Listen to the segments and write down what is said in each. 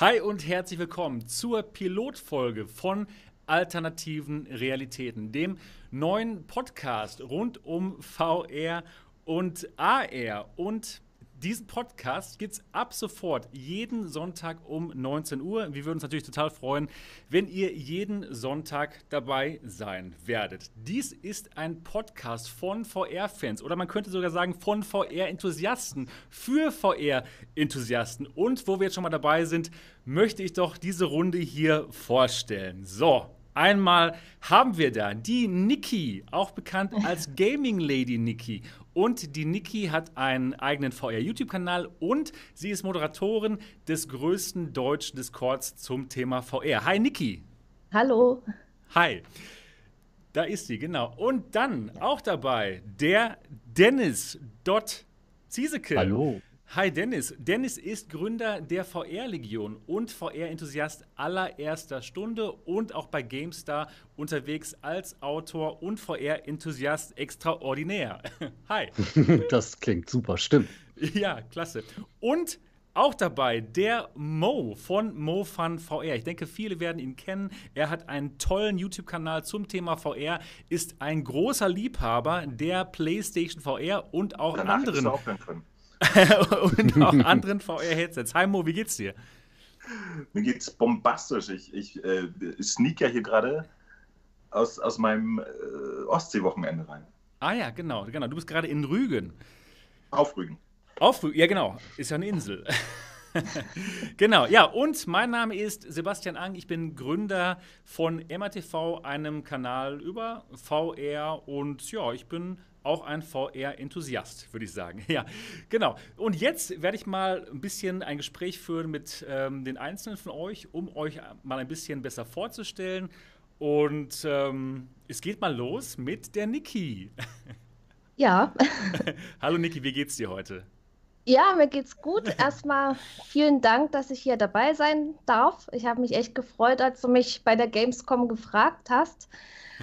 Hi und herzlich willkommen zur Pilotfolge von Alternativen Realitäten, dem neuen Podcast rund um VR und AR. Und diesen Podcast gibt es ab sofort jeden Sonntag um 19 Uhr. Wir würden uns natürlich total freuen, wenn ihr jeden Sonntag dabei sein werdet. Dies ist ein Podcast von VR-Fans oder man könnte sogar sagen von VR-Enthusiasten für VR-Enthusiasten. Und wo wir jetzt schon mal dabei sind, möchte ich doch diese Runde hier vorstellen. So, Einmal haben wir da die Niki, auch bekannt als Gaming Lady Niki. Und die Niki hat einen eigenen VR-YouTube-Kanal und sie ist Moderatorin des größten deutschen Discords zum Thema VR. Hi Niki. Hallo. Hi. Da ist sie, genau. Und dann auch dabei der Dennis Dott Zieseke. Hallo. Hi Dennis. Dennis ist Gründer der VR-Legion und VR-Enthusiast allererster Stunde und auch bei GameStar unterwegs als Autor und VR-Enthusiast extraordinär. Hi. Das klingt super, stimmt. Ja, klasse. Und auch dabei der Mo von MoFun VR. Ich denke, viele werden ihn kennen. Er hat einen tollen YouTube-Kanal zum Thema VR, ist ein großer Liebhaber der PlayStation VR und auch Danach anderen. Ist er auch drin. und auch anderen VR-Headsets. Hi Mo, wie geht's dir? Mir geht's bombastisch. Ich, ich äh, sneak ja hier gerade aus, aus meinem äh, Ostsee-Wochenende rein. Ah ja, genau, genau. Du bist gerade in Rügen. Auf Rügen. Auf Rügen, ja genau. Ist ja eine Insel. genau, ja, und mein Name ist Sebastian Ang. Ich bin Gründer von MATV, einem Kanal über VR und ja, ich bin auch ein VR-Enthusiast, würde ich sagen. Ja, genau. Und jetzt werde ich mal ein bisschen ein Gespräch führen mit ähm, den Einzelnen von euch, um euch mal ein bisschen besser vorzustellen. Und ähm, es geht mal los mit der Niki. Ja. Hallo Niki, wie geht's dir heute? Ja, mir geht's gut. Erstmal vielen Dank, dass ich hier dabei sein darf. Ich habe mich echt gefreut, als du mich bei der Gamescom gefragt hast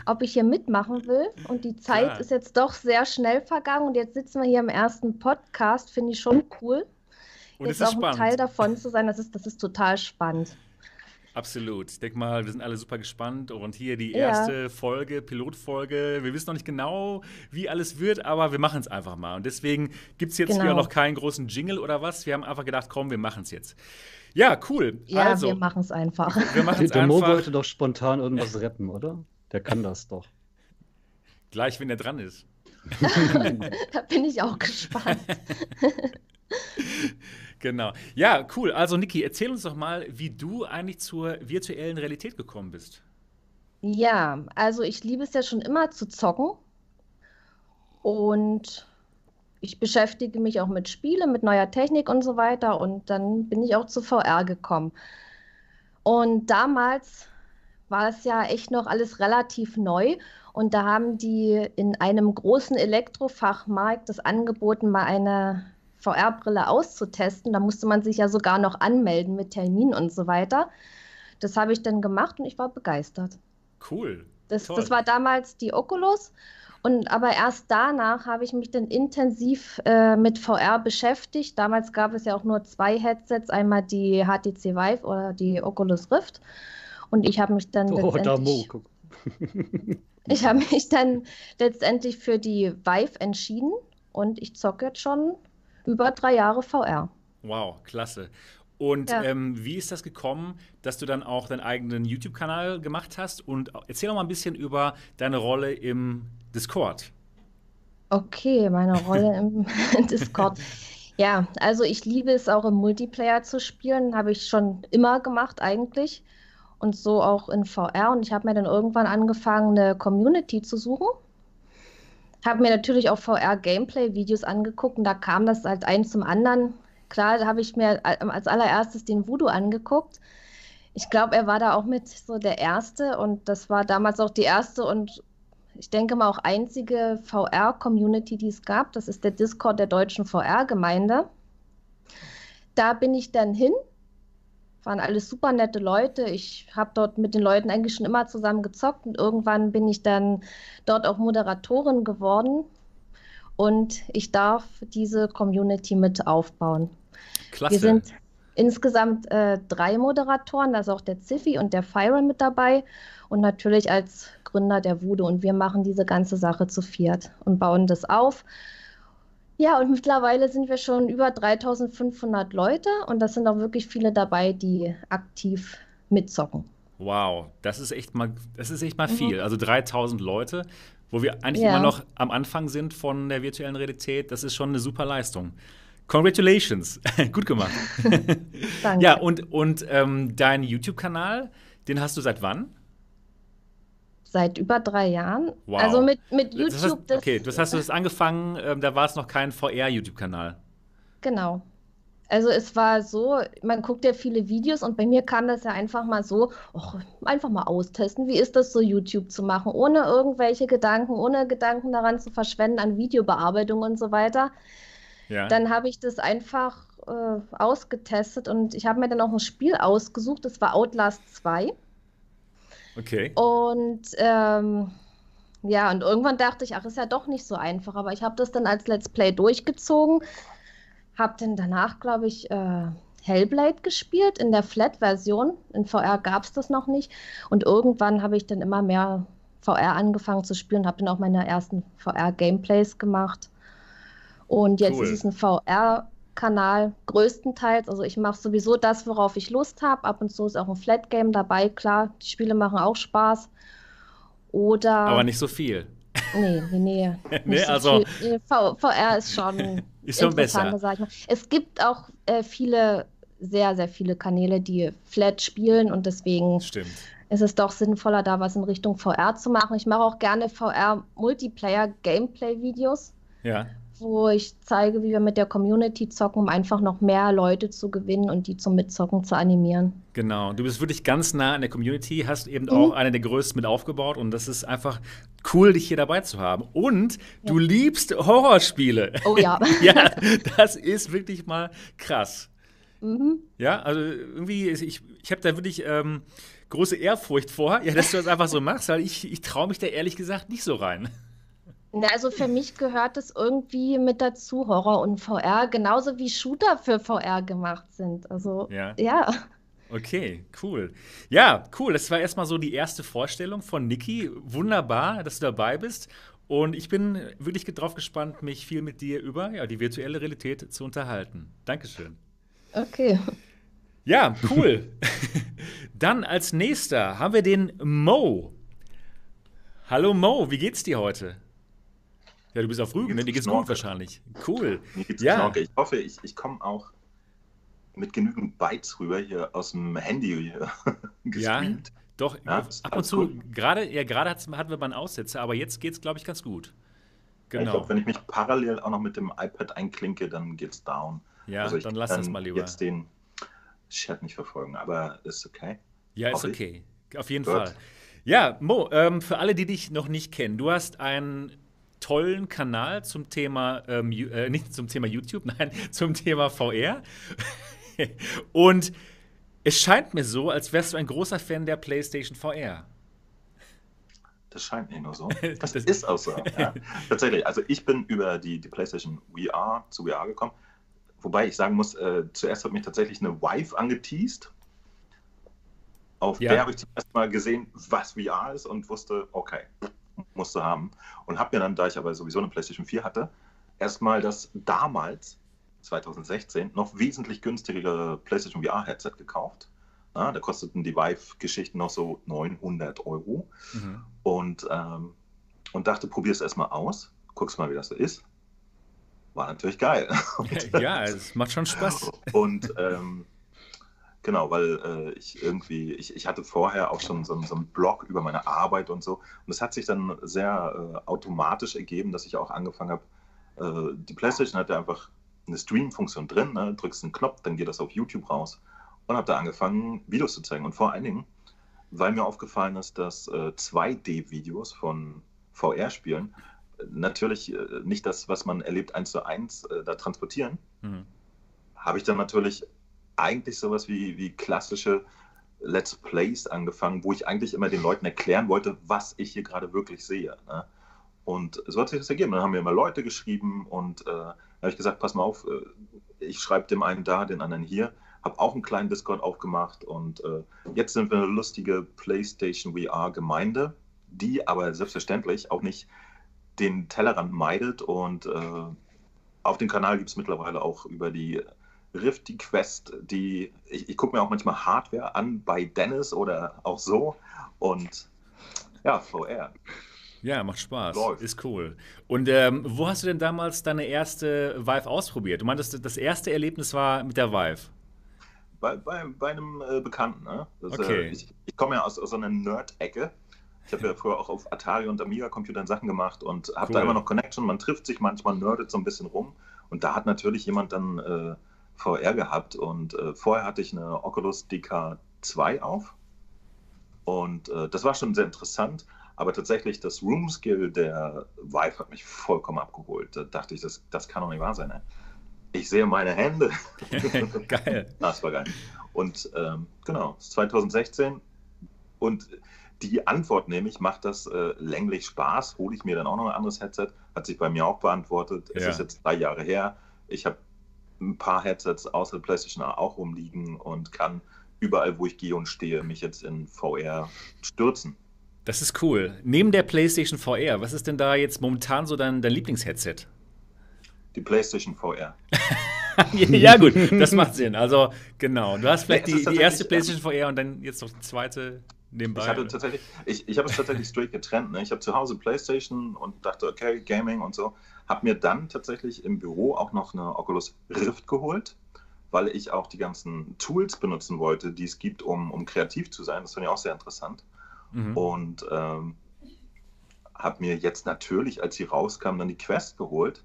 ob ich hier mitmachen will. Und die Zeit Klar. ist jetzt doch sehr schnell vergangen. Und jetzt sitzen wir hier im ersten Podcast. Finde ich schon cool. Und jetzt auch spannend. ein Teil davon zu sein, das ist, das ist total spannend. Absolut. Ich denke mal, wir sind alle super gespannt. Und hier die erste ja. Folge, Pilotfolge. Wir wissen noch nicht genau, wie alles wird, aber wir machen es einfach mal. Und deswegen gibt es jetzt genau. hier noch keinen großen Jingle oder was. Wir haben einfach gedacht, komm, wir machen es jetzt. Ja, cool. Ja, also, wir machen es einfach. Wir machen es einfach. Der Mo wollte doch spontan irgendwas retten, oder? Der kann das doch. Gleich, wenn er dran ist. da bin ich auch gespannt. genau. Ja, cool. Also, Niki, erzähl uns doch mal, wie du eigentlich zur virtuellen Realität gekommen bist. Ja, also ich liebe es ja schon immer zu zocken. Und ich beschäftige mich auch mit Spielen, mit neuer Technik und so weiter. Und dann bin ich auch zu VR gekommen. Und damals war es ja echt noch alles relativ neu. Und da haben die in einem großen Elektrofachmarkt das angeboten, mal eine VR-Brille auszutesten. Da musste man sich ja sogar noch anmelden mit Termin und so weiter. Das habe ich dann gemacht und ich war begeistert. Cool. Das, das war damals die Oculus. Und aber erst danach habe ich mich dann intensiv äh, mit VR beschäftigt. Damals gab es ja auch nur zwei Headsets, einmal die HTC Vive oder die Oculus Rift. Und ich habe mich dann oh, letztendlich, da ich habe mich dann letztendlich für die Vive entschieden und ich zocke jetzt schon über drei Jahre VR. Wow, klasse. Und ja. ähm, wie ist das gekommen, dass du dann auch deinen eigenen YouTube-Kanal gemacht hast? Und erzähl doch mal ein bisschen über deine Rolle im Discord. Okay, meine Rolle im Discord. Ja, also ich liebe es auch im Multiplayer zu spielen, habe ich schon immer gemacht eigentlich und so auch in VR. Und ich habe mir dann irgendwann angefangen, eine Community zu suchen. Habe mir natürlich auch VR-Gameplay-Videos angeguckt und da kam das als eins zum anderen. Klar, da habe ich mir als allererstes den Voodoo angeguckt. Ich glaube, er war da auch mit so der Erste und das war damals auch die erste und ich denke mal auch einzige VR-Community, die es gab. Das ist der Discord der deutschen VR-Gemeinde. Da bin ich dann hin waren alles super nette Leute. Ich habe dort mit den Leuten eigentlich schon immer zusammen gezockt und irgendwann bin ich dann dort auch Moderatorin geworden und ich darf diese Community mit aufbauen. Klasse. Wir sind, insgesamt äh, drei Moderatoren, da ist auch der Ziffy und der Fire mit dabei und natürlich als Gründer der Wude und wir machen diese ganze Sache zu viert und bauen das auf. Ja, und mittlerweile sind wir schon über 3500 Leute und das sind auch wirklich viele dabei, die aktiv mitzocken. Wow, das ist echt mal, das ist echt mal mhm. viel. Also 3000 Leute, wo wir eigentlich ja. immer noch am Anfang sind von der virtuellen Realität. Das ist schon eine super Leistung. Congratulations, gut gemacht. Danke. Ja, und, und ähm, dein YouTube-Kanal, den hast du seit wann? Seit über drei Jahren. Wow. Also mit, mit YouTube. Das heißt, okay, das hast du das angefangen, ähm, da war es noch kein VR-YouTube-Kanal. Genau. Also es war so, man guckt ja viele Videos und bei mir kam das ja einfach mal so, och, einfach mal austesten, wie ist das so YouTube zu machen, ohne irgendwelche Gedanken, ohne Gedanken daran zu verschwenden an Videobearbeitung und so weiter. Ja. Dann habe ich das einfach äh, ausgetestet und ich habe mir dann auch ein Spiel ausgesucht, das war Outlast 2. Okay. Und ähm, ja, und irgendwann dachte ich, ach, ist ja doch nicht so einfach, aber ich habe das dann als Let's Play durchgezogen habe dann danach, glaube ich, äh, Hellblade gespielt in der Flat-Version. In VR gab es das noch nicht. Und irgendwann habe ich dann immer mehr VR angefangen zu spielen, habe dann auch meine ersten VR-Gameplays gemacht. Und jetzt cool. ist es ein VR-Kanal größtenteils. Also ich mache sowieso das, worauf ich Lust habe. Ab und zu ist auch ein Flat-Game dabei. Klar, die Spiele machen auch Spaß. Oder. Aber nicht so viel. Nee, nee, nee. nee also. Viel. VR ist schon ist schon besser. Sag ich mal. Es gibt auch äh, viele, sehr, sehr viele Kanäle, die Flat spielen und deswegen Stimmt. ist es doch sinnvoller, da was in Richtung VR zu machen. Ich mache auch gerne VR-Multiplayer-Gameplay-Videos. Ja wo ich zeige, wie wir mit der Community zocken, um einfach noch mehr Leute zu gewinnen und die zum Mitzocken zu animieren. Genau, du bist wirklich ganz nah an der Community, hast eben mhm. auch eine der größten mit aufgebaut und das ist einfach cool, dich hier dabei zu haben. Und ja. du liebst Horrorspiele. Oh ja. ja, das ist wirklich mal krass. Mhm. Ja, also irgendwie, ich, ich habe da wirklich ähm, große Ehrfurcht vor, ja, dass du das einfach so machst, weil ich, ich traue mich da ehrlich gesagt nicht so rein. Also für mich gehört es irgendwie mit dazu, Horror und VR, genauso wie Shooter für VR gemacht sind. Also, ja. ja. Okay, cool. Ja, cool. Das war erstmal so die erste Vorstellung von Niki. Wunderbar, dass du dabei bist. Und ich bin wirklich drauf gespannt, mich viel mit dir über ja, die virtuelle Realität zu unterhalten. Dankeschön. Okay. Ja, cool. Dann als nächster haben wir den Mo. Hallo Mo, wie geht's dir heute? Ja, du bist auf Rügen, ne? Dir geht's gut wahrscheinlich. Cool. Ja. Knorke. Ich hoffe, ich, ich komme auch mit genügend Bytes rüber hier aus dem Handy hier gestreamt. Ja, doch, ja, ab und zu, cool. gerade ja, hatten wir mal einen Aussetzer, aber jetzt geht's, glaube ich, ganz gut. Genau. ich glaube, wenn ich mich parallel auch noch mit dem iPad einklinke, dann geht's down. Ja, also dann lass das mal lieber. jetzt den Chat nicht verfolgen, aber ist okay. Ja, ist okay. Auf jeden Gut. Fall. Ja, Mo, ähm, für alle, die dich noch nicht kennen, du hast einen tollen Kanal zum Thema, ähm, äh, nicht zum Thema YouTube, nein, zum Thema VR. Und es scheint mir so, als wärst du ein großer Fan der PlayStation VR. Das scheint mir nur so. Das, das ist auch so. Ja. Tatsächlich. Also ich bin über die, die PlayStation VR zu VR gekommen. Wobei ich sagen muss, äh, zuerst hat mich tatsächlich eine Wife angeteased. Auf ja. der habe ich zum ersten Mal gesehen, was VR ist und wusste, okay, musste haben. Und habe mir dann, da ich aber sowieso eine PlayStation 4 hatte, erstmal das damals, 2016, noch wesentlich günstigere PlayStation VR-Headset gekauft. Ja, da kosteten die Vive-Geschichten noch so 900 Euro. Mhm. Und, ähm, und dachte, probier es erstmal aus, guckst mal, wie das so ist. War natürlich geil. ja, es macht schon Spaß. Und ähm, Genau, weil äh, ich irgendwie, ich, ich hatte vorher auch schon so, so, einen Blog über meine Arbeit und so. Und es hat sich dann sehr äh, automatisch ergeben, dass ich auch angefangen habe, äh, die PlayStation hatte einfach eine Stream-Funktion drin, ne? drückst einen Knopf, dann geht das auf YouTube raus. Und habe da angefangen, Videos zu zeigen. Und vor allen Dingen, weil mir aufgefallen ist, dass 2D-Videos äh, von VR-Spielen natürlich äh, nicht das, was man erlebt, eins zu eins äh, da transportieren, mhm. habe ich dann natürlich eigentlich sowas wie, wie klassische Let's Plays angefangen, wo ich eigentlich immer den Leuten erklären wollte, was ich hier gerade wirklich sehe. Ne? Und so hat sich das ergeben. Dann haben mir immer Leute geschrieben und äh, habe ich gesagt, pass mal auf, äh, ich schreibe dem einen da, den anderen hier. habe auch einen kleinen Discord aufgemacht und äh, jetzt sind wir eine lustige PlayStation VR-Gemeinde, die aber selbstverständlich auch nicht den Tellerrand meidet und äh, auf dem Kanal gibt es mittlerweile auch über die Rift die Quest, die ich, ich gucke mir auch manchmal Hardware an bei Dennis oder auch so und ja, VR. Ja, macht Spaß. Läuft. Ist cool. Und ähm, wo hast du denn damals deine erste Vive ausprobiert? Du meintest, das erste Erlebnis war mit der Vive. Bei, bei, bei einem äh, Bekannten. Ne? Das, äh, okay. Äh, ich, ich komme ja aus, aus so einer Nerd-Ecke. Ich habe ja früher auch auf Atari und Amiga-Computern Sachen gemacht und habe cool. da immer noch Connection. Man trifft sich manchmal, nerdet so ein bisschen rum. Und da hat natürlich jemand dann äh, VR gehabt. Und äh, vorher hatte ich eine Oculus DK2 auf. Und äh, das war schon sehr interessant. Aber tatsächlich, das Room Skill der Vive hat mich vollkommen abgeholt. Da dachte ich, das, das kann doch nicht wahr sein. Ey. Ich sehe meine Hände. geil. Das war geil. Und ähm, genau, 2016. Und die Antwort nämlich, macht das äh, länglich Spaß? Hole ich mir dann auch noch ein anderes Headset? Hat sich bei mir auch beantwortet. Es ja. ist jetzt drei Jahre her. Ich habe ein paar Headsets außer PlayStation auch rumliegen und kann überall, wo ich gehe und stehe, mich jetzt in VR stürzen. Das ist cool. Neben der PlayStation VR, was ist denn da jetzt momentan so dein, dein Lieblingsheadset? Die PlayStation VR. ja, gut, das macht Sinn. Also, genau. Du hast vielleicht die, die erste PlayStation VR und dann jetzt noch die zweite nebenbei. Ich hatte tatsächlich, ich, ich habe es tatsächlich straight getrennt. Ne? Ich habe zu Hause PlayStation und dachte, okay, Gaming und so. Habe mir dann tatsächlich im Büro auch noch eine Oculus Rift geholt, weil ich auch die ganzen Tools benutzen wollte, die es gibt, um, um kreativ zu sein. Das fand ich auch sehr interessant. Mhm. Und ähm, habe mir jetzt natürlich, als sie rauskam, dann die Quest geholt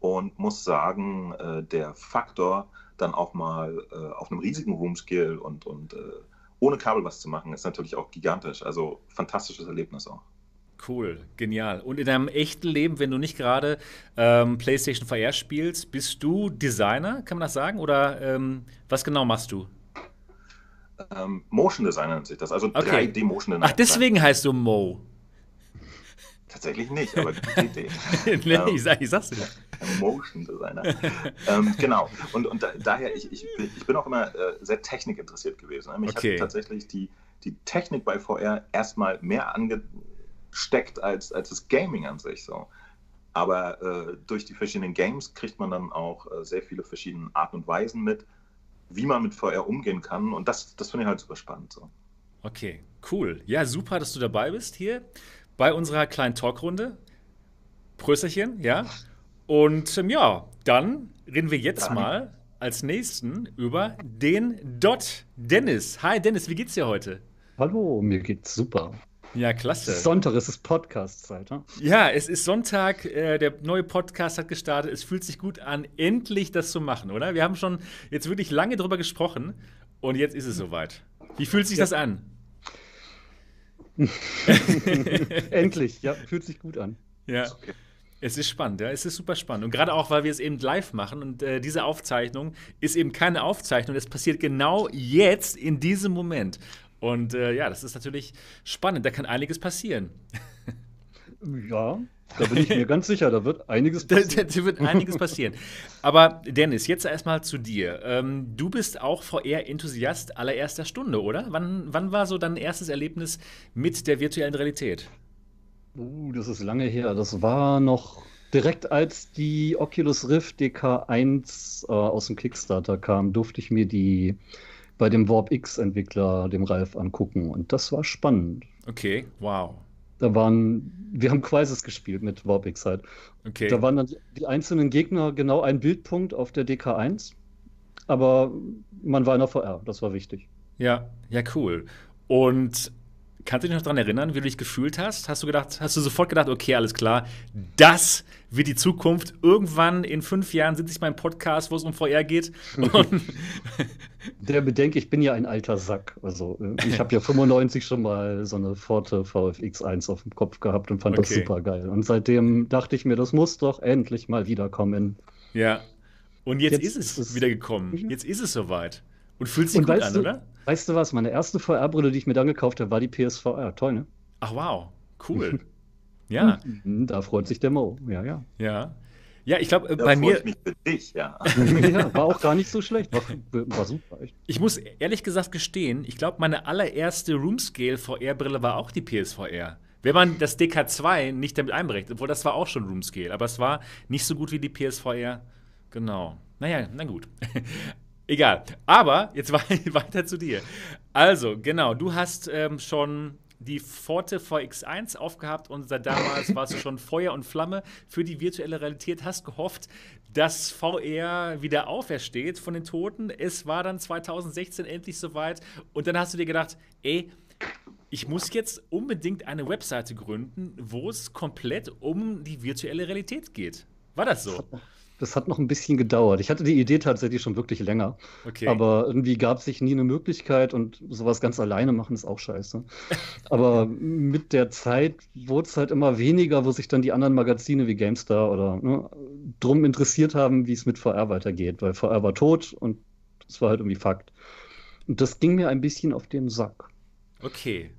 und muss sagen, äh, der Faktor, dann auch mal äh, auf einem riesigen Room-Scale und, und äh, ohne Kabel was zu machen, ist natürlich auch gigantisch. Also fantastisches Erlebnis auch. Cool, genial. Und in deinem echten Leben, wenn du nicht gerade ähm, PlayStation VR spielst, bist du Designer, kann man das sagen? Oder ähm, was genau machst du? Ähm, Motion Designer nennt sich das, also okay. 3D Motion Designer. Ach, deswegen heißt du Mo. Tatsächlich nicht, aber Idee. nee, ähm, ich, sag, ich sag's dir. Motion Designer. ähm, genau. Und, und da, daher, ich, ich, ich bin auch immer äh, sehr technikinteressiert gewesen. Mich okay. hat tatsächlich die, die Technik bei VR erstmal mehr angesteckt als, als das Gaming an sich. So. Aber äh, durch die verschiedenen Games kriegt man dann auch äh, sehr viele verschiedene Arten und Weisen mit, wie man mit VR umgehen kann. Und das, das finde ich halt super spannend. So. Okay, cool. Ja, super, dass du dabei bist hier bei unserer kleinen Talkrunde. Prösterchen, ja. Und ähm, ja, dann reden wir jetzt mal als nächsten über den Dot. Dennis. Hi Dennis, wie geht's dir heute? Hallo, mir geht's super. Ja, klasse. Es ist Sonntag, es ist Podcast-Zeit. Ne? Ja, es ist Sonntag, äh, der neue Podcast hat gestartet. Es fühlt sich gut an, endlich das zu machen, oder? Wir haben schon jetzt wirklich lange drüber gesprochen und jetzt ist es soweit. Wie fühlt sich ja. das an? endlich, ja, fühlt sich gut an. Ja. Es ist spannend, ja, es ist super spannend. Und gerade auch, weil wir es eben live machen und äh, diese Aufzeichnung ist eben keine Aufzeichnung, es passiert genau jetzt, in diesem Moment. Und äh, ja, das ist natürlich spannend, da kann einiges passieren. Ja, da bin ich mir ganz sicher, da wird einiges passieren. Da, da wird einiges passieren. Aber Dennis, jetzt erstmal zu dir. Ähm, du bist auch VR-Enthusiast allererster Stunde, oder? Wann, wann war so dein erstes Erlebnis mit der virtuellen Realität? Uh, das ist lange her. Das war noch direkt als die Oculus Rift DK1 äh, aus dem Kickstarter kam, durfte ich mir die bei dem Warp X-Entwickler, dem Ralf, angucken. Und das war spannend. Okay, wow. Da waren, wir haben Quizzes gespielt mit Warp X halt. Okay. Da waren dann die einzelnen Gegner genau ein Bildpunkt auf der DK1. Aber man war in der VR, das war wichtig. Ja, ja, cool. Und Kannst du dich noch daran erinnern, wie du dich gefühlt hast? Hast du gedacht, hast du sofort gedacht, okay, alles klar, das wird die Zukunft. Irgendwann in fünf Jahren sitze ich beim Podcast, wo es um VR geht. Der bedenke, ich bin ja ein alter Sack. Also ich habe ja 95 schon mal so eine Forte VFX1 auf dem Kopf gehabt und fand okay. das super geil. Und seitdem dachte ich mir, das muss doch endlich mal wiederkommen. Ja. Und jetzt, jetzt ist es wieder gekommen. Mhm. Jetzt ist es soweit. Und fühlt sich und gut an, du, oder? Weißt du was? Meine erste VR-Brille, die ich mir dann gekauft habe, war die PSVR. Toll, ne? Ach, wow. Cool. ja. Da freut sich der Mo. Ja, ja. Ja. Ja, ich glaube, äh, bei mir. Ich mich für dich, ja. ja. War auch gar nicht so schlecht. War, war super. Echt. Ich muss ehrlich gesagt gestehen, ich glaube, meine allererste Roomscale VR-Brille war auch die PSVR. Wenn man das DK2 nicht damit einberechnet, obwohl das war auch schon Roomscale, aber es war nicht so gut wie die PSVR. Genau. Naja, na gut. Egal. Aber jetzt weiter zu dir. Also, genau, du hast ähm, schon die Forte VX1 aufgehabt und seit damals warst du schon Feuer und Flamme für die virtuelle Realität, hast gehofft, dass VR wieder aufersteht von den Toten. Es war dann 2016 endlich soweit und dann hast du dir gedacht, ey, ich muss jetzt unbedingt eine Webseite gründen, wo es komplett um die virtuelle Realität geht. War das so? Das hat noch ein bisschen gedauert. Ich hatte die Idee tatsächlich schon wirklich länger. Okay. Aber irgendwie gab es sich nie eine Möglichkeit und sowas ganz alleine machen ist auch scheiße. aber mit der Zeit wurde es halt immer weniger, wo sich dann die anderen Magazine wie GameStar oder ne, drum interessiert haben, wie es mit VR weitergeht. Weil VR war tot und das war halt irgendwie Fakt. Und das ging mir ein bisschen auf den Sack. Okay.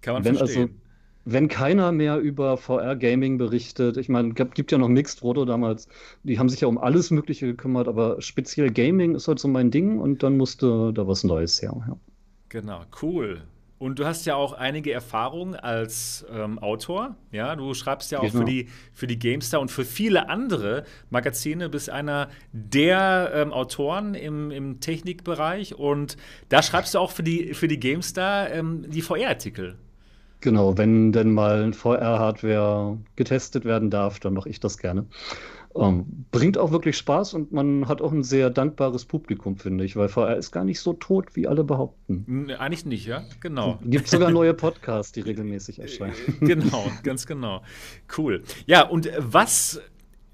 Kann man Wenn verstehen. Also, wenn keiner mehr über VR-Gaming berichtet, ich meine, es gibt ja noch Mixed Roto damals, die haben sich ja um alles Mögliche gekümmert, aber speziell Gaming ist halt so mein Ding und dann musste da was Neues her. Ja. Genau, cool. Und du hast ja auch einige Erfahrungen als ähm, Autor. Ja, du schreibst ja auch genau. für, die, für die GameStar und für viele andere Magazine, bist einer der ähm, Autoren im, im Technikbereich. Und da schreibst du auch für die, für die GameStar ähm, die VR-Artikel. Genau, wenn denn mal VR-Hardware getestet werden darf, dann mache ich das gerne. Ähm, bringt auch wirklich Spaß und man hat auch ein sehr dankbares Publikum, finde ich, weil VR ist gar nicht so tot, wie alle behaupten. Eigentlich nicht, ja, genau. Es gibt sogar neue Podcasts, die regelmäßig erscheinen. genau, ganz genau. Cool. Ja, und was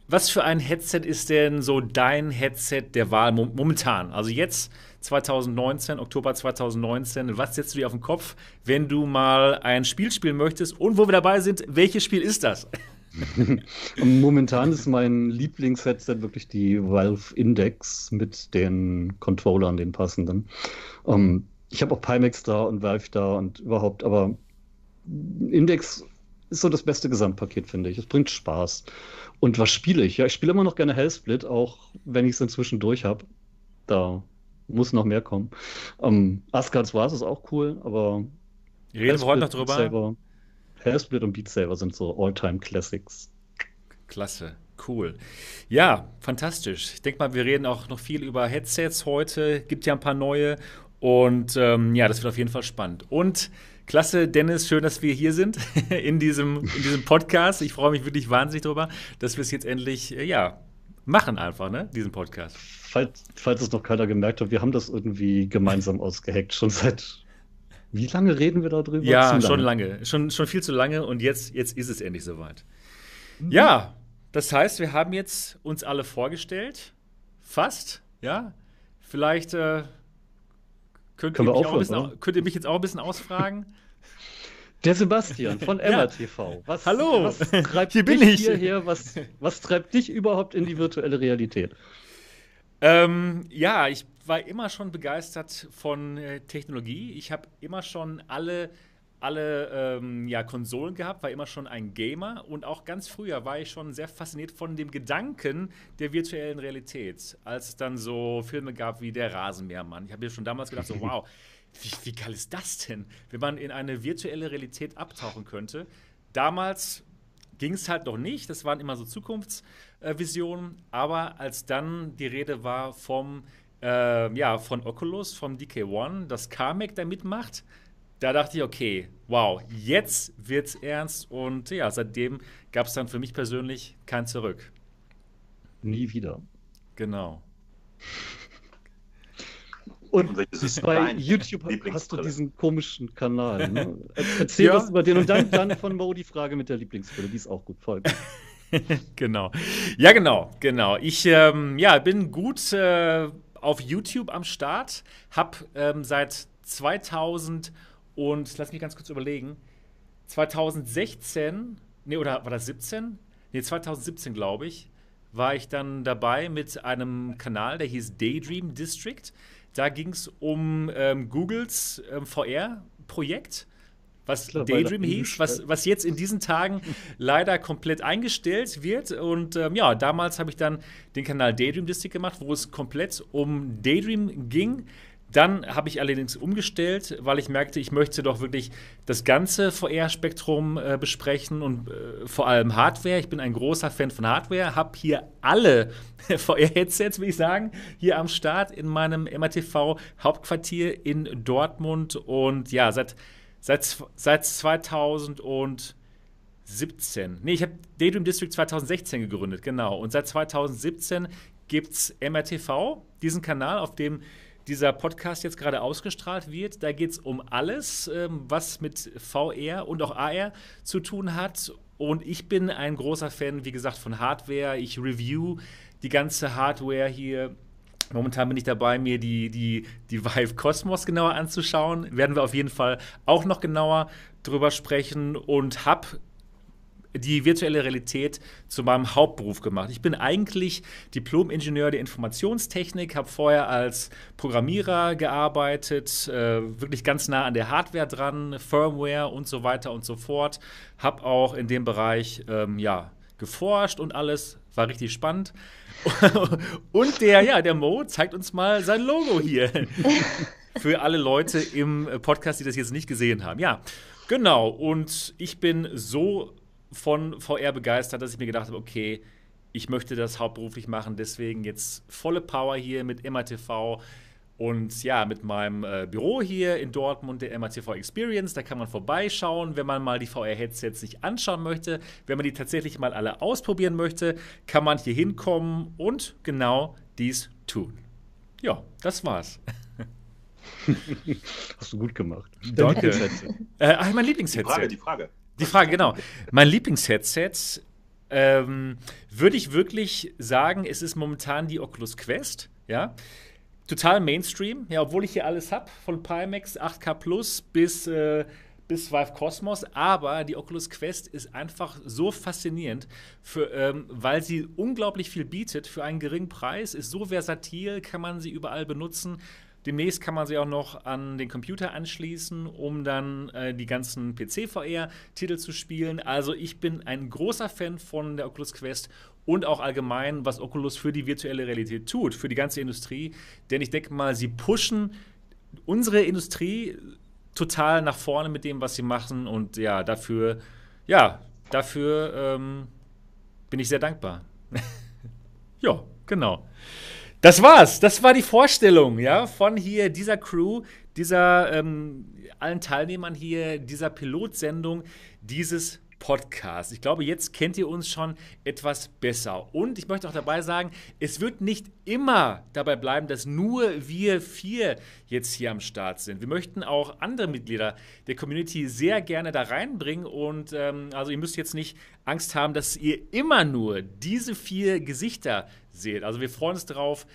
was für ein Headset ist denn so dein Headset der Wahl momentan? Also jetzt 2019, Oktober 2019, was setzt du dir auf den Kopf, wenn du mal ein Spiel spielen möchtest? Und wo wir dabei sind, welches Spiel ist das? Momentan ist mein Lieblingsheadset wirklich die Valve Index mit den Controllern, den passenden. Um, ähm, ich habe auch Pimax da und Valve da und überhaupt, aber Index ist so das beste Gesamtpaket, finde ich. Es bringt Spaß. Und was spiele ich? Ja, ich spiele immer noch gerne Hellsplit, auch wenn ich es inzwischen durch habe. Da muss noch mehr kommen. Ähm, Asgard's Wars ist auch cool, aber. Reden wir heute noch drüber? Saber, Hellsplit und Beat Saber sind so All-Time-Classics. Klasse. Cool. Ja, fantastisch. Ich denke mal, wir reden auch noch viel über Headsets heute. Gibt ja ein paar neue. Und ähm, ja, das wird auf jeden Fall spannend. Und Klasse, Dennis, schön, dass wir hier sind in diesem, in diesem Podcast. Ich freue mich wirklich wahnsinnig darüber, dass wir es jetzt endlich, äh, ja, machen einfach, ne, diesen Podcast. Falls, falls es noch keiner gemerkt hat, wir haben das irgendwie gemeinsam ausgeheckt, schon seit wie lange reden wir darüber? Ja, lange. schon lange. Schon, schon viel zu lange und jetzt, jetzt ist es endlich soweit. Mhm. Ja, das heißt, wir haben jetzt uns alle vorgestellt. Fast, ja. Vielleicht äh, Könnt, ihr aufhören, bisschen, könnt, ihr mich jetzt auch ein bisschen ausfragen? Der Sebastian von Emma TV. Was, Hallo, was treibt hier bin ich. Hierher? Was, was treibt dich überhaupt in die virtuelle Realität? Ähm, ja, ich war immer schon begeistert von äh, Technologie. Ich habe immer schon alle alle ähm, ja, Konsolen gehabt, war immer schon ein Gamer und auch ganz früher war ich schon sehr fasziniert von dem Gedanken der virtuellen Realität, als es dann so Filme gab wie Der Rasenmähermann. Ich habe mir schon damals gedacht, so wow, wie, wie geil ist das denn, wenn man in eine virtuelle Realität abtauchen könnte. Damals ging es halt noch nicht, das waren immer so Zukunftsvisionen, aber als dann die Rede war vom, äh, ja, von Oculus, vom DK1, das Carmack da mitmacht, da dachte ich, okay, wow, jetzt wird's ernst und ja, seitdem gab es dann für mich persönlich kein Zurück. Nie wieder. Genau. Und bei YouTube hast du diesen komischen Kanal. Ne? Erzähl ja. was über den und dann, dann von Mo die Frage mit der Lieblingsbrille, die ist auch gut voll. genau. Ja, genau, genau. Ich ähm, ja, bin gut äh, auf YouTube am Start, habe ähm, seit 2000 und lass mich ganz kurz überlegen. 2016, nee, oder war das 17? Nee, 2017, glaube ich, war ich dann dabei mit einem Kanal, der hieß Daydream District. Da ging es um ähm, Googles ähm, VR-Projekt. Was Daydream hieß, was, was jetzt in diesen Tagen leider komplett eingestellt wird. Und ähm, ja, damals habe ich dann den Kanal Daydream District gemacht, wo es komplett um Daydream ging. Dann habe ich allerdings umgestellt, weil ich merkte, ich möchte doch wirklich das ganze VR-Spektrum äh, besprechen und äh, vor allem Hardware. Ich bin ein großer Fan von Hardware, habe hier alle VR-Headsets, will ich sagen, hier am Start in meinem MATV-Hauptquartier in Dortmund. Und ja, seit, seit, seit 2017, nee, ich habe Daydream District 2016 gegründet, genau. Und seit 2017 gibt es MRTV, diesen Kanal, auf dem dieser Podcast jetzt gerade ausgestrahlt wird. Da geht es um alles, ähm, was mit VR und auch AR zu tun hat. Und ich bin ein großer Fan, wie gesagt, von Hardware. Ich review die ganze Hardware hier. Momentan bin ich dabei, mir die, die, die Vive Cosmos genauer anzuschauen. Werden wir auf jeden Fall auch noch genauer drüber sprechen und habe die virtuelle Realität zu meinem Hauptberuf gemacht. Ich bin eigentlich Diplom-Ingenieur der Informationstechnik, habe vorher als Programmierer gearbeitet, äh, wirklich ganz nah an der Hardware dran, Firmware und so weiter und so fort. Habe auch in dem Bereich ähm, ja, geforscht und alles, war richtig spannend. und der, ja, der Mo zeigt uns mal sein Logo hier. Für alle Leute im Podcast, die das jetzt nicht gesehen haben. Ja, genau. Und ich bin so von VR begeistert, dass ich mir gedacht habe, okay, ich möchte das hauptberuflich machen, deswegen jetzt volle Power hier mit MATV und ja, mit meinem äh, Büro hier in Dortmund, der MATV Experience, da kann man vorbeischauen, wenn man mal die VR-Headsets sich anschauen möchte. Wenn man die tatsächlich mal alle ausprobieren möchte, kann man hier hinkommen und genau dies tun. Ja, das war's. Hast du gut gemacht. Danke. Äh, mein Lieblingsheadset. Die Frage, die Frage. Die Frage, genau. Mein Lieblingsheadset ähm, würde ich wirklich sagen, es ist momentan die Oculus Quest, ja. Total Mainstream, ja, obwohl ich hier alles habe, von Pimax 8K Plus bis, äh, bis Vive Cosmos, aber die Oculus Quest ist einfach so faszinierend, für, ähm, weil sie unglaublich viel bietet für einen geringen Preis, ist so versatil, kann man sie überall benutzen, Demnächst kann man sie auch noch an den Computer anschließen, um dann äh, die ganzen PC-VR-Titel zu spielen. Also ich bin ein großer Fan von der Oculus Quest und auch allgemein, was Oculus für die virtuelle Realität tut, für die ganze Industrie. Denn ich denke mal, sie pushen unsere Industrie total nach vorne mit dem, was sie machen. Und ja, dafür, ja, dafür ähm, bin ich sehr dankbar. ja, genau. Das war's. Das war die Vorstellung, ja, von hier dieser Crew, dieser ähm, allen Teilnehmern hier dieser Pilotsendung dieses Podcast. Ich glaube, jetzt kennt ihr uns schon etwas besser. Und ich möchte auch dabei sagen, es wird nicht immer dabei bleiben, dass nur wir vier jetzt hier am Start sind. Wir möchten auch andere Mitglieder der Community sehr gerne da reinbringen. Und ähm, also ihr müsst jetzt nicht Angst haben, dass ihr immer nur diese vier Gesichter seht. Also wir freuen uns darauf,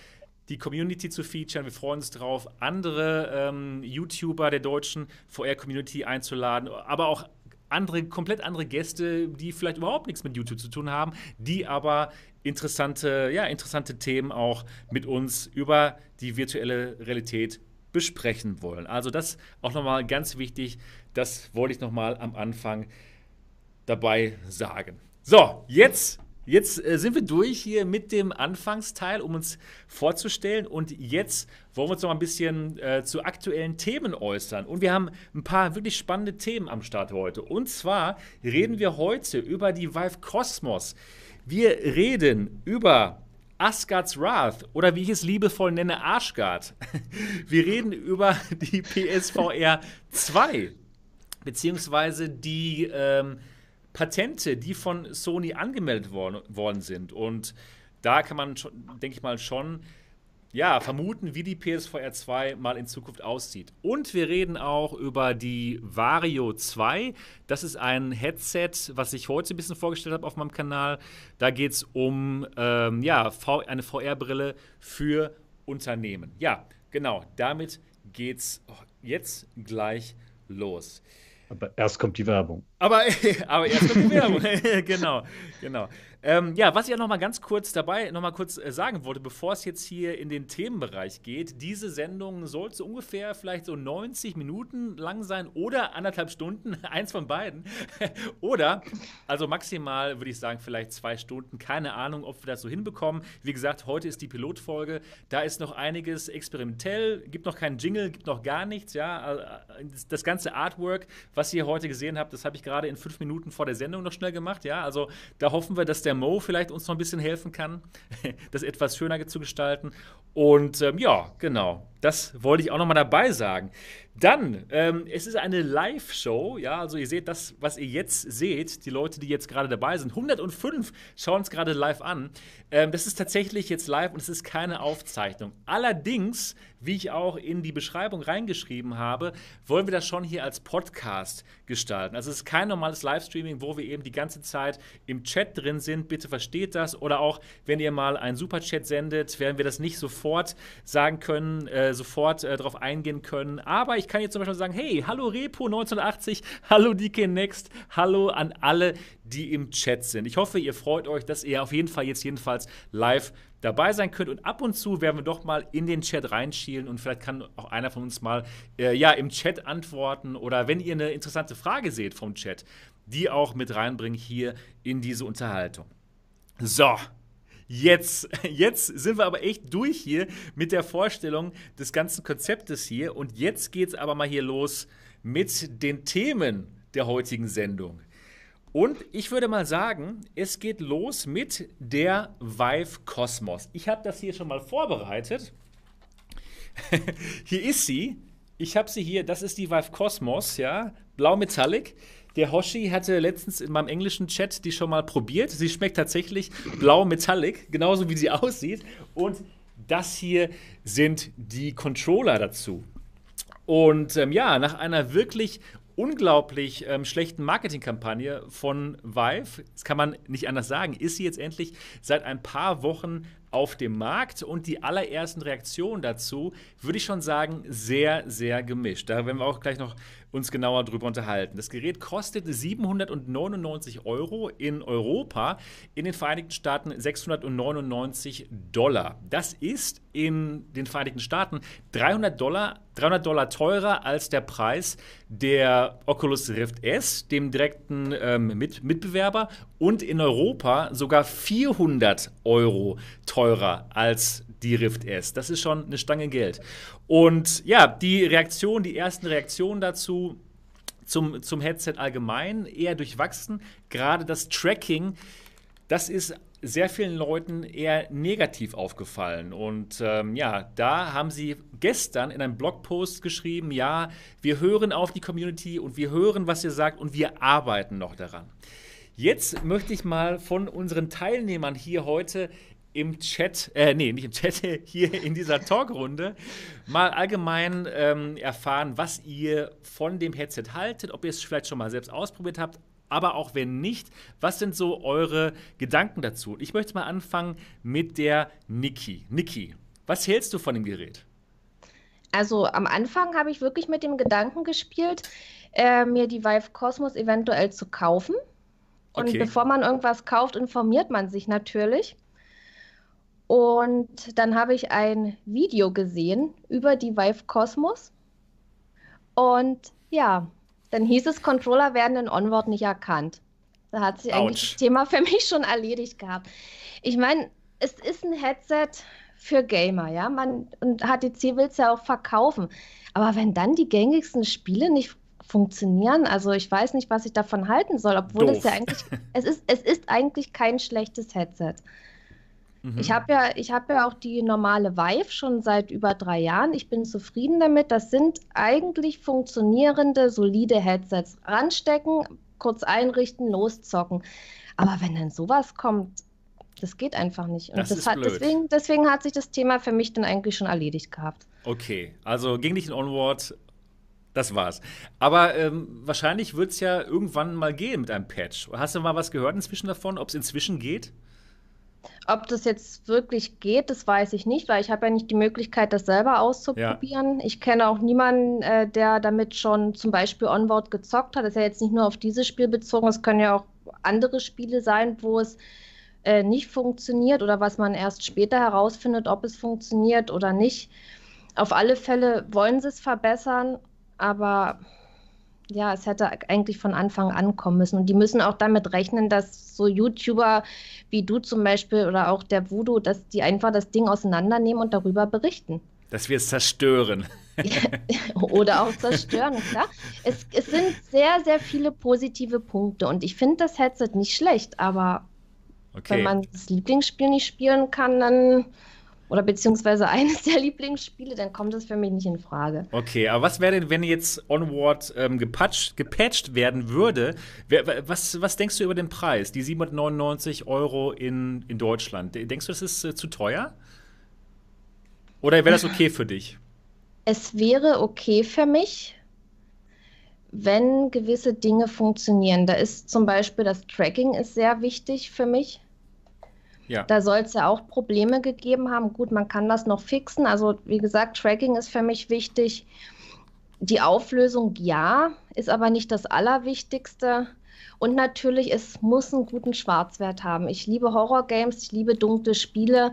die Community zu featuren. Wir freuen uns darauf, andere ähm, YouTuber der deutschen VR-Community einzuladen, aber auch andere, komplett andere Gäste, die vielleicht überhaupt nichts mit YouTube zu tun haben, die aber interessante, ja, interessante Themen auch mit uns über die virtuelle Realität besprechen wollen. Also das auch nochmal ganz wichtig, das wollte ich nochmal am Anfang dabei sagen. So, jetzt Jetzt äh, sind wir durch hier mit dem Anfangsteil, um uns vorzustellen. Und jetzt wollen wir uns noch ein bisschen äh, zu aktuellen Themen äußern. Und wir haben ein paar wirklich spannende Themen am Start heute. Und zwar reden wir heute über die Vive Cosmos. Wir reden über Asgards Wrath oder wie ich es liebevoll nenne, Arschgard. Wir reden über die PSVR 2, beziehungsweise die. Ähm, Patente, die von Sony angemeldet worden, worden sind. Und da kann man, denke ich mal, schon ja, vermuten, wie die PSVR 2 mal in Zukunft aussieht. Und wir reden auch über die Vario 2. Das ist ein Headset, was ich heute ein bisschen vorgestellt habe auf meinem Kanal. Da geht es um ähm, ja, eine VR-Brille für Unternehmen. Ja, genau, damit geht's jetzt gleich los. Aber erst kommt die Werbung. Aber, aber erst kommt die Werbung. genau, genau. Ähm, ja, was ich auch noch mal ganz kurz dabei noch mal kurz äh, sagen wollte, bevor es jetzt hier in den Themenbereich geht, diese Sendung soll so ungefähr vielleicht so 90 Minuten lang sein oder anderthalb Stunden, eins von beiden. oder, also maximal würde ich sagen, vielleicht zwei Stunden. Keine Ahnung, ob wir das so hinbekommen. Wie gesagt, heute ist die Pilotfolge. Da ist noch einiges experimentell, gibt noch keinen Jingle, gibt noch gar nichts. Ja, äh, das ganze Artwork, was ihr heute gesehen habt, das habe ich gerade in fünf Minuten vor der Sendung noch schnell gemacht. Ja, also da hoffen wir, dass der Mo vielleicht uns noch ein bisschen helfen kann, das etwas schöner zu gestalten. Und ähm, ja, genau. Das wollte ich auch noch mal dabei sagen. Dann, ähm, es ist eine Live-Show, ja, also ihr seht das, was ihr jetzt seht, die Leute, die jetzt gerade dabei sind, 105 schauen es gerade live an. Ähm, das ist tatsächlich jetzt live und es ist keine Aufzeichnung. Allerdings, wie ich auch in die Beschreibung reingeschrieben habe, wollen wir das schon hier als Podcast gestalten. Also es ist kein normales Livestreaming, wo wir eben die ganze Zeit im Chat drin sind. Bitte versteht das. Oder auch, wenn ihr mal einen Superchat sendet, werden wir das nicht sofort sagen können, äh, sofort äh, darauf eingehen können. Aber ich kann jetzt zum Beispiel sagen, hey, hallo Repo 1980, hallo DK Next, hallo an alle, die im Chat sind. Ich hoffe, ihr freut euch, dass ihr auf jeden Fall jetzt jedenfalls live dabei sein könnt. Und ab und zu werden wir doch mal in den Chat reinschielen und vielleicht kann auch einer von uns mal äh, ja, im Chat antworten oder wenn ihr eine interessante Frage seht vom Chat, die auch mit reinbringen hier in diese Unterhaltung. So, Jetzt, jetzt sind wir aber echt durch hier mit der Vorstellung des ganzen Konzeptes hier. Und jetzt geht es aber mal hier los mit den Themen der heutigen Sendung. Und ich würde mal sagen, es geht los mit der Vive Cosmos. Ich habe das hier schon mal vorbereitet. hier ist sie. Ich habe sie hier. Das ist die Vive Cosmos, ja, blau Metallic. Der Hoshi hatte letztens in meinem englischen Chat die schon mal probiert. Sie schmeckt tatsächlich blau Metallic, genauso wie sie aussieht. Und das hier sind die Controller dazu. Und ähm, ja, nach einer wirklich unglaublich ähm, schlechten Marketingkampagne von Vive, das kann man nicht anders sagen, ist sie jetzt endlich seit ein paar Wochen auf dem Markt und die allerersten Reaktionen dazu, würde ich schon sagen, sehr, sehr gemischt. Da werden wir auch gleich noch uns genauer drüber unterhalten. Das Gerät kostet 799 Euro in Europa, in den Vereinigten Staaten 699 Dollar. Das ist in den Vereinigten Staaten 300 Dollar, 300 Dollar teurer als der Preis der Oculus Rift S, dem direkten ähm, Mit Mitbewerber, und in Europa sogar 400 Euro teurer als die Rift S. Das ist schon eine Stange Geld. Und ja, die Reaktion, die ersten Reaktionen dazu zum, zum Headset allgemein eher durchwachsen. Gerade das Tracking, das ist sehr vielen Leuten eher negativ aufgefallen. Und ähm, ja, da haben sie gestern in einem Blogpost geschrieben, ja, wir hören auf die Community und wir hören, was ihr sagt und wir arbeiten noch daran. Jetzt möchte ich mal von unseren Teilnehmern hier heute im Chat, äh, nee, nicht im Chat, hier in dieser Talkrunde mal allgemein ähm, erfahren, was ihr von dem Headset haltet, ob ihr es vielleicht schon mal selbst ausprobiert habt, aber auch wenn nicht, was sind so eure Gedanken dazu? Ich möchte mal anfangen mit der Niki. Niki, was hältst du von dem Gerät? Also am Anfang habe ich wirklich mit dem Gedanken gespielt, äh, mir die Vive Cosmos eventuell zu kaufen. Und okay. bevor man irgendwas kauft, informiert man sich natürlich. Und dann habe ich ein Video gesehen über die Vive Cosmos. Und ja, dann hieß es, Controller werden in Onward nicht erkannt. Da hat sich Ouch. eigentlich das Thema für mich schon erledigt gehabt. Ich meine, es ist ein Headset für Gamer, ja. Man, und HTC will es ja auch verkaufen. Aber wenn dann die gängigsten Spiele nicht funktionieren, also ich weiß nicht, was ich davon halten soll, obwohl Doof. es ja eigentlich, es ist, es ist eigentlich kein schlechtes Headset. Mhm. Ich habe ja, hab ja auch die normale Vive schon seit über drei Jahren. Ich bin zufrieden damit. Das sind eigentlich funktionierende, solide Headsets. Ranstecken, kurz einrichten, loszocken. Aber wenn dann sowas kommt, das geht einfach nicht. Und das das hat, deswegen, deswegen hat sich das Thema für mich dann eigentlich schon erledigt gehabt. Okay, also ging nicht in Onward, das war's. Aber ähm, wahrscheinlich wird es ja irgendwann mal gehen mit einem Patch. Hast du mal was gehört inzwischen davon, ob es inzwischen geht? Ob das jetzt wirklich geht, das weiß ich nicht, weil ich habe ja nicht die Möglichkeit, das selber auszuprobieren. Ja. Ich kenne auch niemanden, äh, der damit schon zum Beispiel Onboard gezockt hat. Das ist ja jetzt nicht nur auf dieses Spiel bezogen, es können ja auch andere Spiele sein, wo es äh, nicht funktioniert oder was man erst später herausfindet, ob es funktioniert oder nicht. Auf alle Fälle wollen sie es verbessern, aber ja, es hätte eigentlich von Anfang an kommen müssen. Und die müssen auch damit rechnen, dass so YouTuber wie du zum Beispiel oder auch der Voodoo, dass die einfach das Ding auseinandernehmen und darüber berichten. Dass wir es zerstören. oder auch zerstören, klar. Es, es sind sehr, sehr viele positive Punkte und ich finde das Headset nicht schlecht, aber okay. wenn man das Lieblingsspiel nicht spielen kann, dann oder beziehungsweise eines der Lieblingsspiele, dann kommt das für mich nicht in Frage. Okay, aber was wäre denn, wenn jetzt Onward ähm, gepatcht, gepatcht werden würde? Was, was denkst du über den Preis? Die 799 Euro in, in Deutschland. Denkst du, das ist äh, zu teuer? Oder wäre das okay für dich? Es wäre okay für mich, wenn gewisse Dinge funktionieren. Da ist zum Beispiel das Tracking ist sehr wichtig für mich. Ja. Da soll es ja auch Probleme gegeben haben. Gut, man kann das noch fixen. Also wie gesagt, Tracking ist für mich wichtig. Die Auflösung ja, ist aber nicht das Allerwichtigste. Und natürlich, es muss einen guten Schwarzwert haben. Ich liebe Horror-Games, ich liebe dunkle Spiele.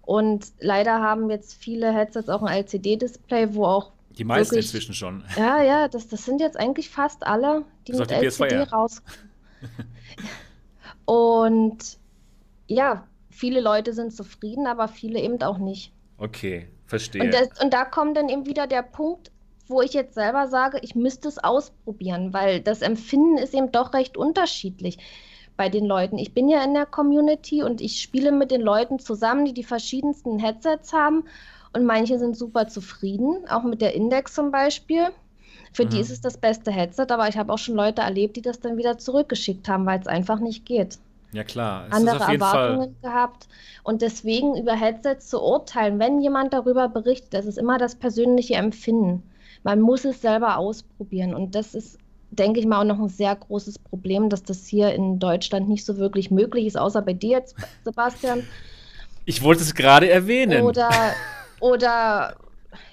Und leider haben jetzt viele Headsets auch ein LCD-Display, wo auch. Die meisten wirklich, inzwischen schon. Ja, ja, das, das sind jetzt eigentlich fast alle, die mit LCD raus. Und ja, viele Leute sind zufrieden, aber viele eben auch nicht. Okay, verstehe. Und, das, und da kommt dann eben wieder der Punkt, wo ich jetzt selber sage, ich müsste es ausprobieren, weil das Empfinden ist eben doch recht unterschiedlich bei den Leuten. Ich bin ja in der Community und ich spiele mit den Leuten zusammen, die die verschiedensten Headsets haben und manche sind super zufrieden, auch mit der Index zum Beispiel. Für mhm. die ist es das beste Headset, aber ich habe auch schon Leute erlebt, die das dann wieder zurückgeschickt haben, weil es einfach nicht geht. Ja klar, es andere Erwartungen Fall... gehabt. Und deswegen über Headsets zu urteilen, wenn jemand darüber berichtet, das ist immer das persönliche Empfinden. Man muss es selber ausprobieren. Und das ist, denke ich mal, auch noch ein sehr großes Problem, dass das hier in Deutschland nicht so wirklich möglich ist, außer bei dir jetzt, Sebastian. Ich wollte es gerade erwähnen. Oder, oder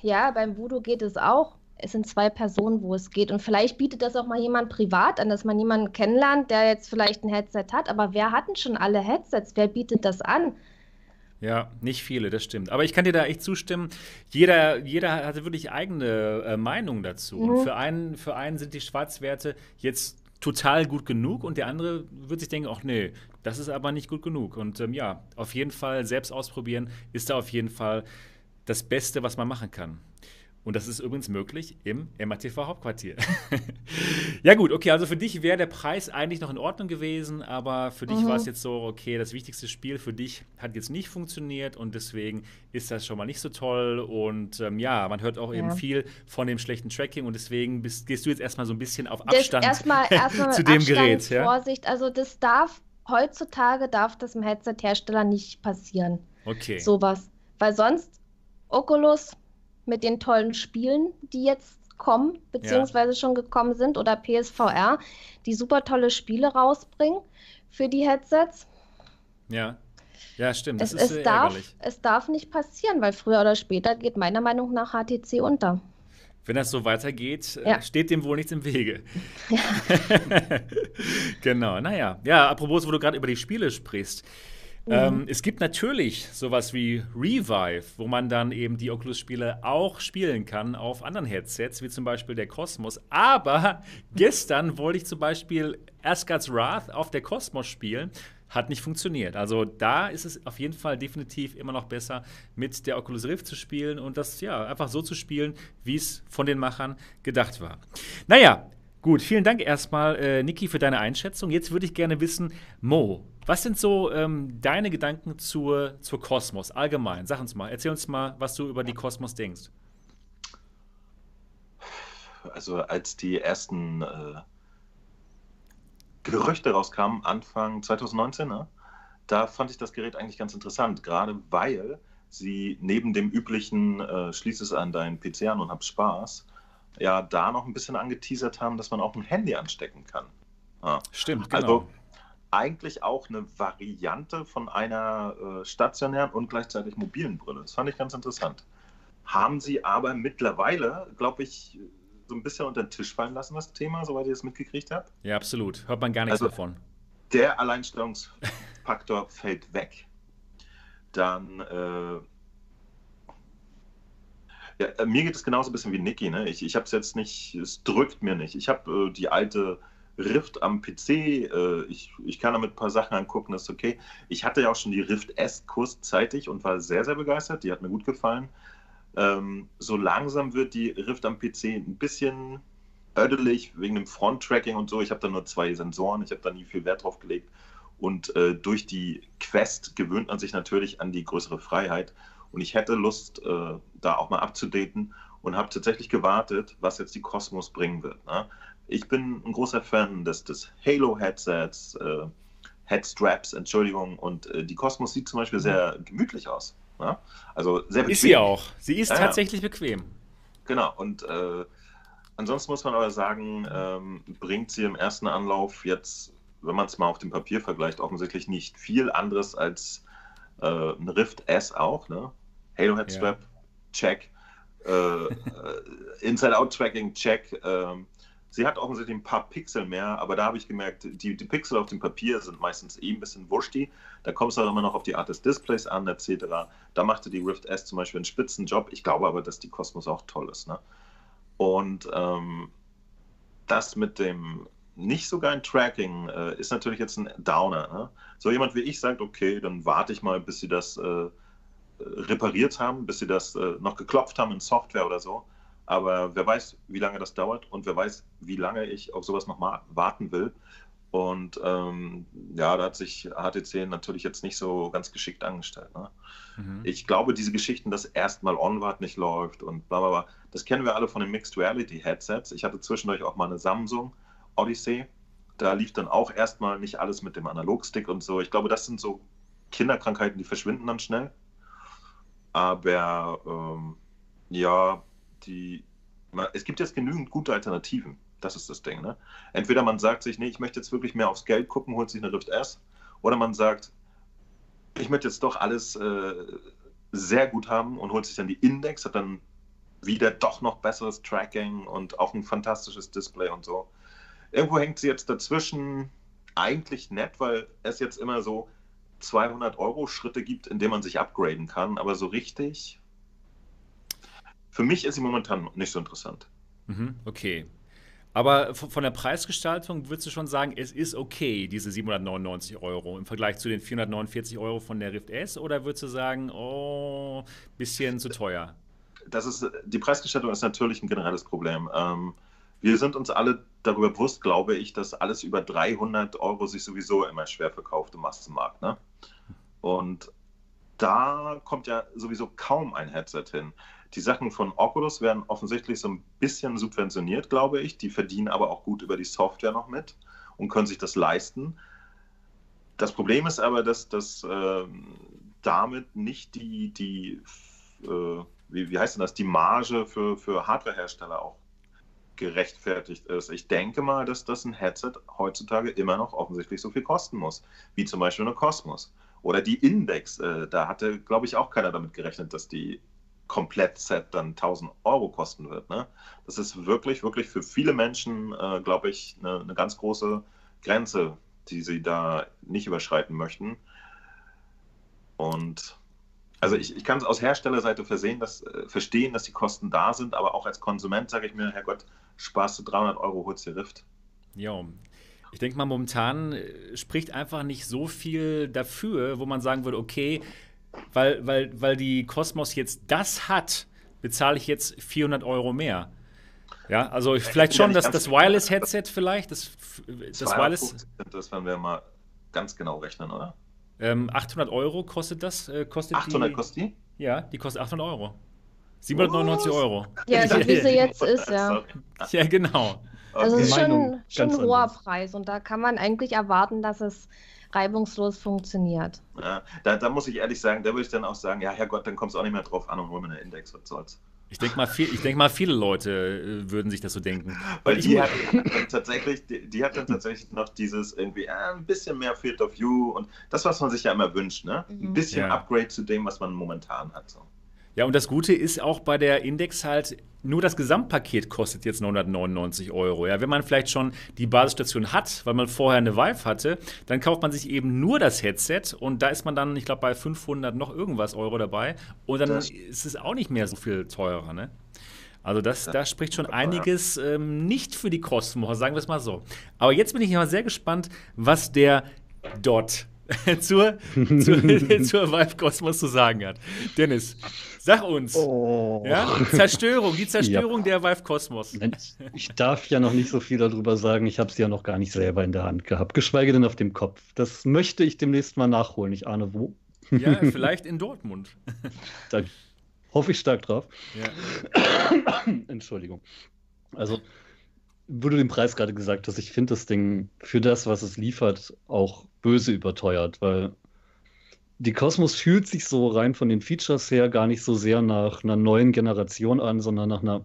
ja, beim Voodoo geht es auch es sind zwei Personen, wo es geht. Und vielleicht bietet das auch mal jemand privat an, dass man jemanden kennenlernt, der jetzt vielleicht ein Headset hat. Aber wer hat denn schon alle Headsets? Wer bietet das an? Ja, nicht viele, das stimmt. Aber ich kann dir da echt zustimmen. Jeder, jeder hatte wirklich eigene äh, Meinung dazu. Mhm. Und für einen, für einen sind die Schwarzwerte jetzt total gut genug und der andere wird sich denken, ach nee, das ist aber nicht gut genug. Und ähm, ja, auf jeden Fall selbst ausprobieren ist da auf jeden Fall das Beste, was man machen kann. Und das ist übrigens möglich im MATV Hauptquartier. ja gut, okay, also für dich wäre der Preis eigentlich noch in Ordnung gewesen, aber für dich mhm. war es jetzt so, okay, das wichtigste Spiel für dich hat jetzt nicht funktioniert und deswegen ist das schon mal nicht so toll. Und ähm, ja, man hört auch ja. eben viel von dem schlechten Tracking und deswegen bist, gehst du jetzt erstmal so ein bisschen auf Abstand erstmal, erstmal zu dem Abstand, Gerät. Ja? Vorsicht, also das darf, heutzutage darf das im Headset-Hersteller nicht passieren. Okay. Sowas. Weil sonst Oculus mit den tollen Spielen, die jetzt kommen, beziehungsweise ja. schon gekommen sind, oder PSVR, die super tolle Spiele rausbringen für die Headsets. Ja. Ja, stimmt. Das es, ist es, darf, es darf nicht passieren, weil früher oder später geht meiner Meinung nach HTC unter. Wenn das so weitergeht, äh, ja. steht dem wohl nichts im Wege. Ja. genau, naja. Ja, apropos, wo du gerade über die Spiele sprichst. Mhm. Ähm, es gibt natürlich sowas wie Revive, wo man dann eben die Oculus-Spiele auch spielen kann auf anderen Headsets, wie zum Beispiel der Cosmos. Aber gestern wollte ich zum Beispiel Asgard's Wrath auf der Cosmos spielen. Hat nicht funktioniert. Also da ist es auf jeden Fall definitiv immer noch besser, mit der Oculus Rift zu spielen und das ja einfach so zu spielen, wie es von den Machern gedacht war. Naja, Gut, vielen Dank erstmal, äh, Niki, für deine Einschätzung. Jetzt würde ich gerne wissen, Mo, was sind so ähm, deine Gedanken zur, zur Kosmos allgemein? Sag uns mal, erzähl uns mal, was du über die Kosmos denkst. Also als die ersten äh, Gerüchte rauskamen, Anfang 2019, ne, da fand ich das Gerät eigentlich ganz interessant, gerade weil sie neben dem üblichen äh, Schließ es an deinen PC an und hab Spaß, ja da noch ein bisschen angeteasert haben, dass man auch ein Handy anstecken kann. Ja. Stimmt, genau. Also eigentlich auch eine Variante von einer äh, stationären und gleichzeitig mobilen Brille. Das fand ich ganz interessant. Haben sie aber mittlerweile, glaube ich, so ein bisschen unter den Tisch fallen lassen, das Thema, soweit ihr es mitgekriegt habt? Ja, absolut. Hört man gar nichts also, davon. Der Alleinstellungsmerkmal Faktor fällt weg, dann äh, ja, mir geht es genauso ein bisschen wie Niki. Ne? Ich, ich habe es jetzt nicht, es drückt mir nicht. Ich habe äh, die alte Rift am PC. Äh, ich, ich kann damit ein paar Sachen angucken, das ist okay. Ich hatte ja auch schon die Rift S kurzzeitig und war sehr, sehr begeistert. Die hat mir gut gefallen. Ähm, so langsam wird die Rift am PC ein bisschen ödelig wegen dem Front-Tracking und so. Ich habe da nur zwei Sensoren, ich habe da nie viel Wert drauf gelegt. Und äh, durch die Quest gewöhnt man sich natürlich an die größere Freiheit. Und ich hätte Lust, äh, da auch mal abzudaten und habe tatsächlich gewartet, was jetzt die Cosmos bringen wird. Ne? Ich bin ein großer Fan des, des Halo-Headsets, äh, Headstraps, Entschuldigung, und äh, die Cosmos sieht zum Beispiel sehr gemütlich aus. Ne? Also sehr bequem. Ist sie auch. Sie ist ja, tatsächlich ja. bequem. Genau, und äh, ansonsten muss man aber sagen, ähm, bringt sie im ersten Anlauf jetzt, wenn man es mal auf dem Papier vergleicht, offensichtlich nicht viel anderes als äh, ein Rift S auch. Ne? Halo Headstrap, ja. check. Äh, äh, Inside-Out-Tracking, check. Ähm, sie hat offensichtlich ein paar Pixel mehr, aber da habe ich gemerkt, die, die Pixel auf dem Papier sind meistens eh ein bisschen wurscht. Da kommt es auch immer noch auf die Art des Displays an, etc. Da machte die Rift S zum Beispiel einen Spitzenjob. Ich glaube aber, dass die Cosmos auch toll ist. Ne? Und ähm, das mit dem nicht so geilen Tracking äh, ist natürlich jetzt ein Downer. Ne? So jemand wie ich sagt, okay, dann warte ich mal, bis sie das äh, repariert haben, bis sie das äh, noch geklopft haben in Software oder so. Aber wer weiß, wie lange das dauert und wer weiß, wie lange ich auf sowas nochmal warten will. Und ähm, ja, da hat sich HTC natürlich jetzt nicht so ganz geschickt angestellt. Ne? Mhm. Ich glaube, diese Geschichten, dass erstmal Onward nicht läuft und bla bla bla, das kennen wir alle von den Mixed Reality Headsets. Ich hatte zwischendurch auch mal eine Samsung Odyssey. Da lief dann auch erstmal nicht alles mit dem Analogstick und so. Ich glaube, das sind so Kinderkrankheiten, die verschwinden dann schnell. Aber ähm, ja, die, es gibt jetzt genügend gute Alternativen. Das ist das Ding. Ne? Entweder man sagt sich, nee, ich möchte jetzt wirklich mehr aufs Geld gucken, holt sich eine Rift S. Oder man sagt, ich möchte jetzt doch alles äh, sehr gut haben und holt sich dann die Index, hat dann wieder doch noch besseres Tracking und auch ein fantastisches Display und so. Irgendwo hängt sie jetzt dazwischen. Eigentlich nett, weil es jetzt immer so 200 Euro Schritte gibt, in denen man sich upgraden kann, aber so richtig. Für mich ist sie momentan nicht so interessant. Mhm, okay. Aber von der Preisgestaltung würdest du schon sagen, es ist okay, diese 799 Euro im Vergleich zu den 449 Euro von der Rift S? Oder würdest du sagen, oh, bisschen zu teuer? Das ist, die Preisgestaltung ist natürlich ein generelles Problem. Ähm, wir sind uns alle darüber bewusst, glaube ich, dass alles über 300 Euro sich sowieso immer schwer verkauft im Massenmarkt. Ne? Und da kommt ja sowieso kaum ein Headset hin. Die Sachen von Oculus werden offensichtlich so ein bisschen subventioniert, glaube ich. Die verdienen aber auch gut über die Software noch mit und können sich das leisten. Das Problem ist aber, dass, dass äh, damit nicht die, die äh, wie, wie heißt denn das, die Marge für, für Hardwarehersteller auch gerechtfertigt ist. Ich denke mal, dass das ein Headset heutzutage immer noch offensichtlich so viel kosten muss, wie zum Beispiel eine Cosmos. Oder die Index, äh, da hatte, glaube ich, auch keiner damit gerechnet, dass die Komplett-Set dann 1000 Euro kosten wird. Ne? Das ist wirklich, wirklich für viele Menschen, äh, glaube ich, eine, eine ganz große Grenze, die sie da nicht überschreiten möchten. Und also ich, ich kann es aus Herstellerseite versehen, dass, äh, verstehen, dass die Kosten da sind, aber auch als Konsument sage ich mir, Herrgott, sparst du 300 Euro, holst dir Rift. Ja, ich denke mal, momentan äh, spricht einfach nicht so viel dafür, wo man sagen würde, okay, weil, weil, weil die Cosmos jetzt das hat, bezahle ich jetzt 400 Euro mehr. Ja, also ich vielleicht schon das, das Wireless-Headset vielleicht, das, das Wireless. Das werden wir mal ganz genau rechnen, oder? Ähm, 800 Euro kostet das. Äh, kostet 800 die, kostet die? Ja, die kostet 800 Euro. 799 Euro. Ja, so wie sie jetzt ist, ja. Ja, genau. Also es ist schon, schon ein hoher Preis und da kann man eigentlich erwarten, dass es reibungslos funktioniert. Ja, da, da, muss ich ehrlich sagen, da würde ich dann auch sagen, ja, Herrgott, dann kommt es auch nicht mehr drauf an und hol mir eine Index, was soll's. Ich denke mal, denk mal, viele Leute äh, würden sich das so denken. Weil die hat, tatsächlich, die, die, hat dann tatsächlich noch dieses irgendwie äh, ein bisschen mehr Field of View und das, was man sich ja immer wünscht, ne? Ein mhm. bisschen ja. Upgrade zu dem, was man momentan hat. So. Ja, und das Gute ist auch bei der Index halt, nur das Gesamtpaket kostet jetzt 999 Euro. Ja, wenn man vielleicht schon die Basisstation hat, weil man vorher eine Vive hatte, dann kauft man sich eben nur das Headset und da ist man dann, ich glaube, bei 500 noch irgendwas Euro dabei und dann das ist es auch nicht mehr so viel teurer, ne? Also das, da spricht schon einiges ähm, nicht für die Kostenwoche, sagen wir es mal so. Aber jetzt bin ich mal sehr gespannt, was der Dot zur, zur, zur Vive Cosmos zu sagen hat. Dennis, sag uns. Oh. Ja? Zerstörung, die Zerstörung ja. der Vive Cosmos. Ich darf ja noch nicht so viel darüber sagen. Ich habe sie ja noch gar nicht selber in der Hand gehabt, geschweige denn auf dem Kopf. Das möchte ich demnächst mal nachholen. Ich ahne wo. Ja, vielleicht in Dortmund. Da hoffe ich stark drauf. Ja. Entschuldigung. Also, wo du den Preis gerade gesagt hast, ich finde das Ding für das, was es liefert, auch böse überteuert, weil die Cosmos fühlt sich so rein von den Features her gar nicht so sehr nach einer neuen Generation an, sondern nach einer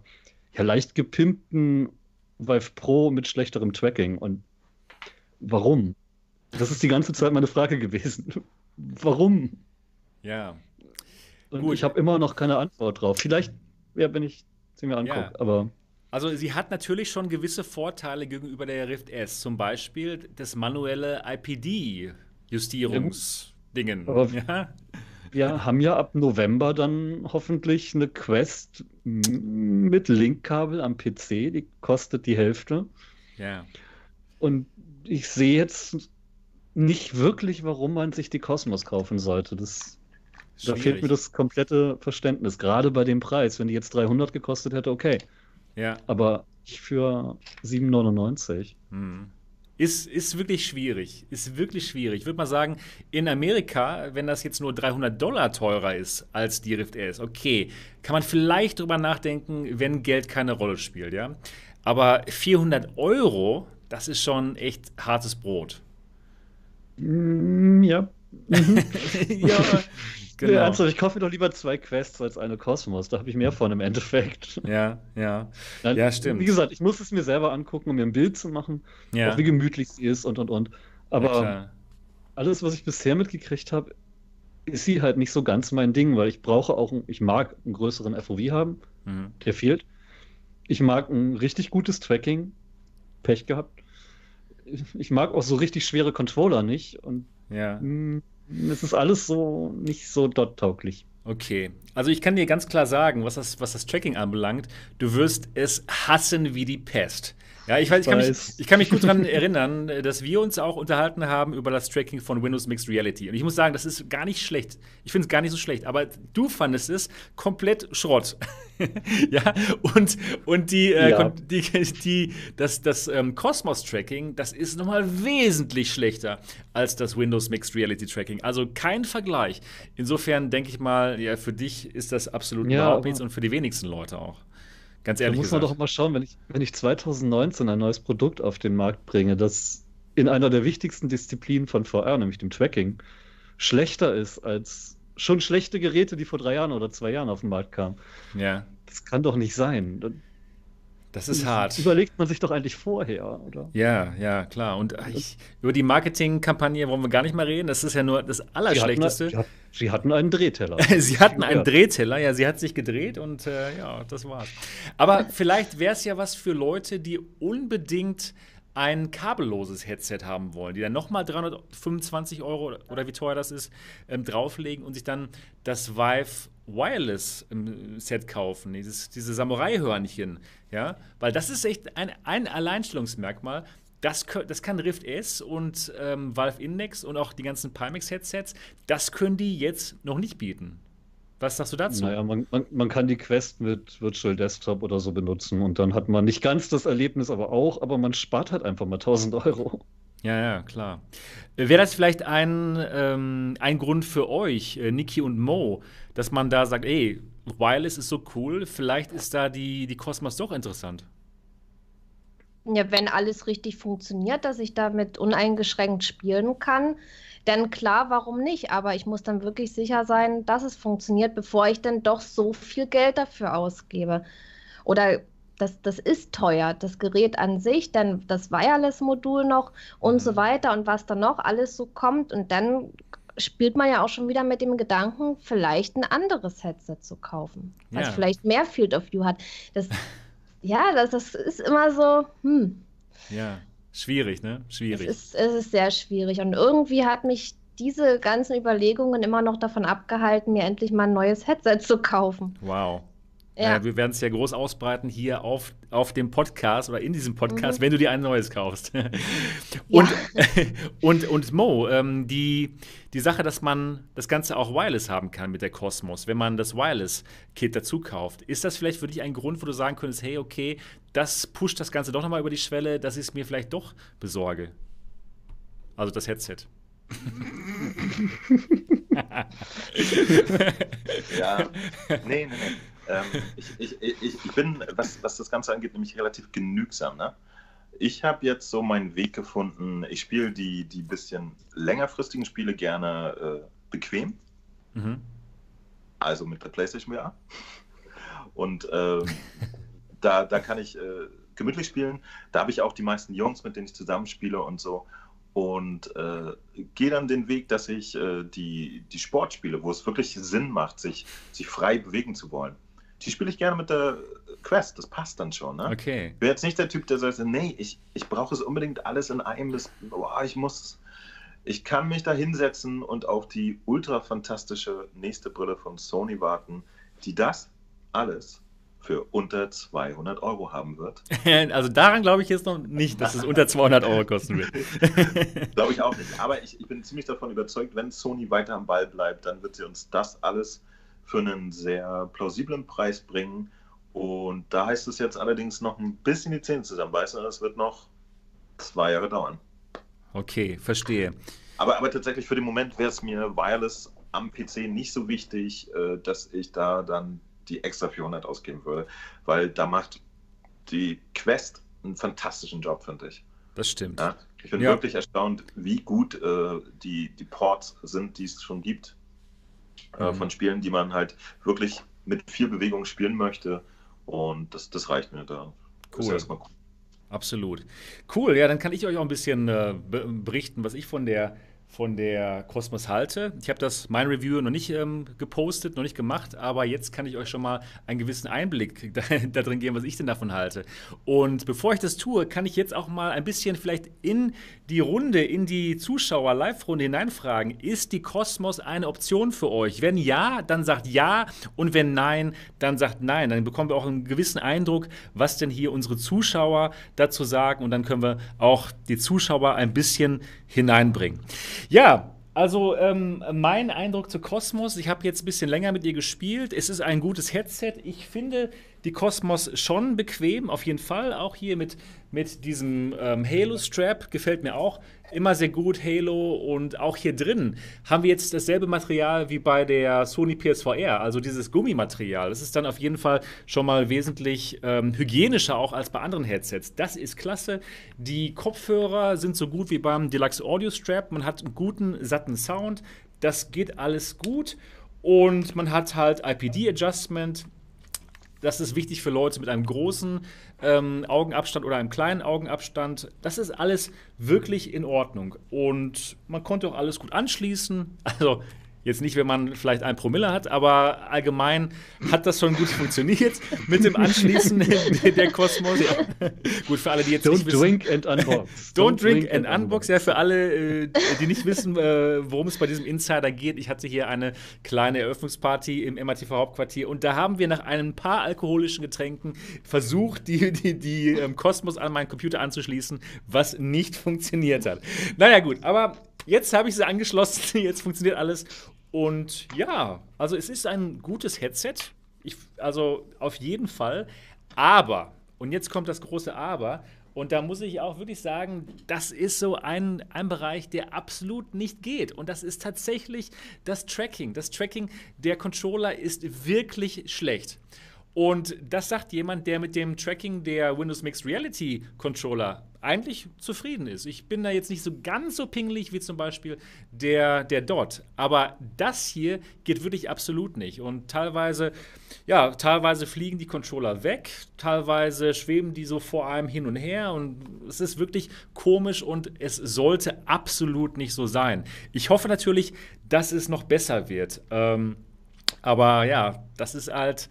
ja, leicht gepimpten Vive Pro mit schlechterem Tracking. Und warum? Das ist die ganze Zeit meine Frage gewesen. warum? Ja. Und Gut. ich habe immer noch keine Antwort drauf. Vielleicht, ja, wenn ich sie mir angucke, ja. aber. Also sie hat natürlich schon gewisse Vorteile gegenüber der Rift S, zum Beispiel das manuelle IPD-Justierungsdingen. Ja. Wir haben ja ab November dann hoffentlich eine Quest mit Linkkabel am PC, die kostet die Hälfte. Ja. Und ich sehe jetzt nicht wirklich, warum man sich die Cosmos kaufen sollte. Das, da fehlt mir das komplette Verständnis, gerade bei dem Preis. Wenn die jetzt 300 gekostet hätte, okay. Ja. Aber nicht für 7,99. Hm. Ist, ist wirklich schwierig. Ist wirklich schwierig. Ich würde mal sagen, in Amerika, wenn das jetzt nur 300 Dollar teurer ist als die Rift S, okay, kann man vielleicht drüber nachdenken, wenn Geld keine Rolle spielt, ja. Aber 400 Euro, das ist schon echt hartes Brot. Mm, ja. ja, Genau. Ja, ernsthaft, ich kaufe mir doch lieber zwei Quests als eine Kosmos. Da habe ich mehr von im Endeffekt. Ja, ja. Dann, ja, stimmt. Wie gesagt, ich muss es mir selber angucken, um mir ein Bild zu machen, ja. auch wie gemütlich sie ist und und und. Aber ja, alles, was ich bisher mitgekriegt habe, ist sie halt nicht so ganz mein Ding, weil ich brauche auch, ich mag einen größeren FOV haben. Mhm. Der fehlt. Ich mag ein richtig gutes Tracking. Pech gehabt. Ich mag auch so richtig schwere Controller nicht. Und ja. Mh, es ist alles so nicht so dot-tauglich. Okay, also ich kann dir ganz klar sagen, was das, was das Tracking anbelangt, du wirst es hassen wie die Pest. Ja, ich, weiß, ich, kann mich, ich kann mich gut daran erinnern, dass wir uns auch unterhalten haben über das Tracking von Windows Mixed Reality. Und ich muss sagen, das ist gar nicht schlecht. Ich finde es gar nicht so schlecht. Aber du fandest es komplett Schrott. ja, und, und die, äh, ja. die, die, das, das ähm, Cosmos-Tracking, das ist nochmal wesentlich schlechter als das Windows Mixed Reality Tracking. Also kein Vergleich. Insofern denke ich mal, ja, für dich ist das absolut ja, überhaupt nichts und für die wenigsten Leute auch. Ganz ehrlich. Da muss man gesagt. doch mal schauen, wenn ich, wenn ich 2019 ein neues Produkt auf den Markt bringe, das in einer der wichtigsten Disziplinen von VR, nämlich dem Tracking, schlechter ist als schon schlechte Geräte, die vor drei Jahren oder zwei Jahren auf den Markt kamen. Ja. Das kann doch nicht sein. Das ist hart. Überlegt man sich doch eigentlich vorher, oder? Ja, ja, klar. Und ich, über die Marketingkampagne wollen wir gar nicht mal reden. Das ist ja nur das Allerschlechteste. Sie hatten, sie hatten einen Drehteller. sie hatten einen Drehteller, ja, sie hat sich gedreht und äh, ja, das war's. Aber vielleicht wäre es ja was für Leute, die unbedingt ein kabelloses Headset haben wollen, die dann nochmal 325 Euro oder wie teuer das ist, ähm, drauflegen und sich dann das Vive Wireless im Set kaufen, dieses, diese Samurai-Hörnchen, ja, weil das ist echt ein, ein Alleinstellungsmerkmal. Das, das kann Rift S und ähm, Valve Index und auch die ganzen Pimax-Headsets, das können die jetzt noch nicht bieten. Was sagst du dazu? Naja, man, man, man, kann die Quest mit Virtual Desktop oder so benutzen und dann hat man nicht ganz das Erlebnis, aber auch, aber man spart halt einfach mal 1000 Euro. Ja, ja, klar. Wäre das vielleicht ein, ähm, ein Grund für euch, äh, Niki und Mo, dass man da sagt, ey, Wireless ist so cool, vielleicht ist da die, die Cosmos doch interessant? Ja, wenn alles richtig funktioniert, dass ich damit uneingeschränkt spielen kann, dann klar, warum nicht? Aber ich muss dann wirklich sicher sein, dass es funktioniert, bevor ich dann doch so viel Geld dafür ausgebe. Oder das, das ist teuer, das Gerät an sich, dann das Wireless-Modul noch und mhm. so weiter und was dann noch alles so kommt. Und dann spielt man ja auch schon wieder mit dem Gedanken, vielleicht ein anderes Headset zu kaufen, was Ja. vielleicht mehr Field of View hat. Das, ja, das, das ist immer so, hm, Ja, schwierig, ne? es Schwierig. ist, es ist sehr schwierig. Und irgendwie hat mich diese ganzen Überlegungen immer noch davon abgehalten, mir endlich mal ein neues Headset zu kaufen. Wow. Ja. Äh, wir werden es ja groß ausbreiten hier auf, auf dem Podcast oder in diesem Podcast, Mhm. wenn du dir ein neues kaufst. und, und, und Mo, ähm, die, die Sache, dass man das Ganze auch wireless haben kann mit der Cosmos, wenn man das Wireless-Kit dazu kauft, ist das vielleicht für dich ein Grund, wo du sagen könntest, hey, okay, das pusht das Ganze doch nochmal über die Schwelle, dass ich es mir vielleicht doch besorge? Also das Headset. Ja, nee, nee, nee. Ähm, ich, ich, ich, ich bin, was, was das Ganze angeht, nämlich relativ genügsam. Ne? Ich habe jetzt so meinen Weg gefunden. Ich spiele die, die bisschen längerfristigen Spiele gerne äh, bequem, Mhm. also mit der PlayStation VR. Und ähm, da, da kann ich äh, gemütlich spielen. Da habe ich auch die meisten Jungs, mit denen ich zusammenspiele und so. Und äh, gehe dann den Weg, dass ich äh, die, die Sportspiele, wo es wirklich Sinn macht, sich, sich frei bewegen zu wollen, die spiele ich gerne mit der Quest. Das passt dann schon. Ne? Okay. Ich bin jetzt nicht der Typ, der sagt, nee, ich, ich brauche es unbedingt alles in einem. Das, boah, ich muss, ich kann mich da hinsetzen und auf die ultra fantastische nächste Brille von Sony warten, die das alles für unter 200 Euro haben wird. Also daran glaube ich jetzt noch nicht, dass es unter 200 Euro kosten wird. Glaube ich auch nicht. Aber ich, ich bin ziemlich davon überzeugt, wenn Sony weiter am Ball bleibt, dann wird sie uns das alles für einen sehr plausiblen Preis bringen. Und da heißt es jetzt allerdings noch ein bisschen die Zähne zusammenbeißen. Das wird noch zwei Jahre dauern. Okay, verstehe. Aber, aber tatsächlich für den Moment wäre es mir Wireless am PC nicht so wichtig, äh, dass ich da dann die extra 400 ausgeben würde, weil da macht die Quest einen fantastischen Job, finde ich. Das stimmt. Ja? Ich bin Ja. wirklich erstaunt, wie gut äh, die, die Ports sind, die es schon gibt. Äh, Mhm. von Spielen, die man halt wirklich mit viel Bewegung spielen möchte. Und das, das reicht mir da. Das ist Cool. erstmal cool. Absolut. Cool, ja, dann kann ich euch auch ein bisschen äh, be- berichten, was ich von der von der Cosmos halte. Ich habe das mein Review noch nicht ähm, gepostet, noch nicht gemacht, aber jetzt kann ich euch schon mal einen gewissen Einblick da, drin geben, was ich denn davon halte. Und bevor ich das tue, kann ich jetzt auch mal ein bisschen vielleicht in die Runde, in die Zuschauer Live-Runde hineinfragen, ist die Cosmos eine Option für euch? Wenn ja, dann sagt ja und wenn nein, dann sagt nein. Dann bekommen wir auch einen gewissen Eindruck, was denn hier unsere Zuschauer dazu sagen und dann können wir auch die Zuschauer ein bisschen hineinbringen. Ja, also ähm, mein Eindruck zu Cosmos, ich habe jetzt ein bisschen länger mit ihr gespielt. Es ist ein gutes Headset. Ich finde die Cosmos schon bequem, auf jeden Fall. Auch hier mit, mit diesem ähm, Halo-Strap gefällt mir auch immer sehr gut, Halo. Und auch hier drin haben wir jetzt dasselbe Material wie bei der Sony PSVR, also dieses Gummimaterial. Das ist dann auf jeden Fall schon mal wesentlich ähm, hygienischer auch als bei anderen Headsets. Das ist klasse. Die Kopfhörer sind so gut wie beim Deluxe Audio Strap. Man hat einen guten, satten Sound. Das geht alles gut. Und man hat halt IPD-Adjustment. Das ist wichtig für Leute mit einem großen ähm, Augenabstand oder einem kleinen Augenabstand. Das ist alles wirklich in Ordnung. Und man konnte auch alles gut anschließen. Also jetzt nicht, wenn man vielleicht ein Promille hat, aber allgemein hat das schon gut funktioniert mit dem Anschließen der Kosmos. Ja. Gut, für alle, die jetzt Don't nicht wissen. drink and unbox. Don't, drink, and unbox. Ja, für alle, äh, die nicht wissen, äh, worum es bei diesem Insider geht. Ich hatte hier eine kleine Eröffnungsparty im MATV Hauptquartier und da haben wir nach ein paar alkoholischen Getränken versucht, die, die, die ähm, Kosmos an meinen Computer anzuschließen, was nicht funktioniert hat. Naja, gut, aber jetzt habe ich sie angeschlossen, jetzt funktioniert alles. Und ja, also es ist ein gutes Headset. Ich, also auf jeden Fall. Aber, und jetzt kommt das große Aber, und da muss ich auch wirklich sagen, das ist so ein, ein Bereich, der absolut nicht geht. Und das ist tatsächlich das Tracking. Das Tracking der Controller ist wirklich schlecht. Und das sagt jemand, der mit dem Tracking der Windows Mixed Reality Controller eigentlich zufrieden ist. Ich bin da jetzt nicht so ganz so pingelig wie zum Beispiel der, der Dot. Aber das hier geht wirklich absolut nicht. Und teilweise, ja, teilweise fliegen die Controller weg, teilweise schweben die so vor einem hin und her. Und es ist wirklich komisch und es sollte absolut nicht so sein. Ich hoffe natürlich, dass es noch besser wird. Ähm, aber ja, das ist halt.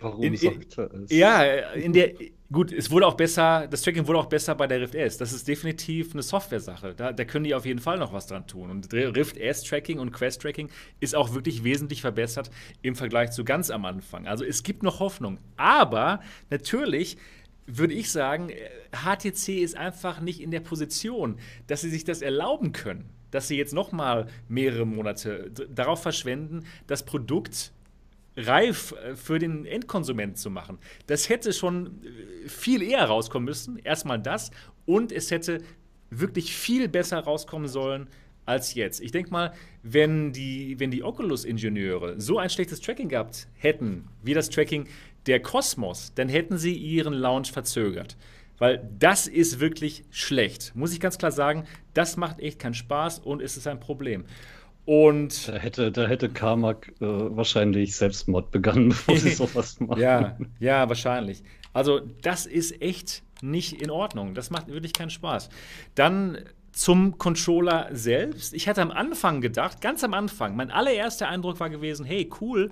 Warum in, in, sagt er es? Ja, in der. Gut, es wurde auch besser, das Tracking wurde auch besser bei der Rift S. Das ist definitiv eine Software-Sache. Da, da können die auf jeden Fall noch was dran tun. Und Rift S-Tracking und Quest-Tracking ist auch wirklich wesentlich verbessert im Vergleich zu ganz am Anfang. Also es gibt noch Hoffnung. Aber natürlich würde ich sagen, HTC ist einfach nicht in der Position, dass sie sich das erlauben können, dass sie jetzt noch mal mehrere Monate darauf verschwenden, das Produkt reif äh, für den Endkonsument zu machen. Das hätte schon äh, viel eher rauskommen müssen. Erstmal das. Und es hätte wirklich viel besser rauskommen sollen als jetzt. Ich denke mal, wenn die, wenn die Oculus-Ingenieure so ein schlechtes Tracking gehabt hätten, wie das Tracking der Cosmos, dann hätten sie ihren Launch verzögert. Weil das ist wirklich schlecht. Muss ich ganz klar sagen, das macht echt keinen Spaß und es ist ein Problem. Und Da hätte, da hätte Carmack äh, wahrscheinlich Selbstmord begangen, bevor sie sowas machen. Ja, ja, wahrscheinlich. Also, das ist echt nicht in Ordnung. Das macht wirklich keinen Spaß. Dann zum Controller selbst. Ich hatte am Anfang gedacht, ganz am Anfang, mein allererster Eindruck war gewesen, hey, cool,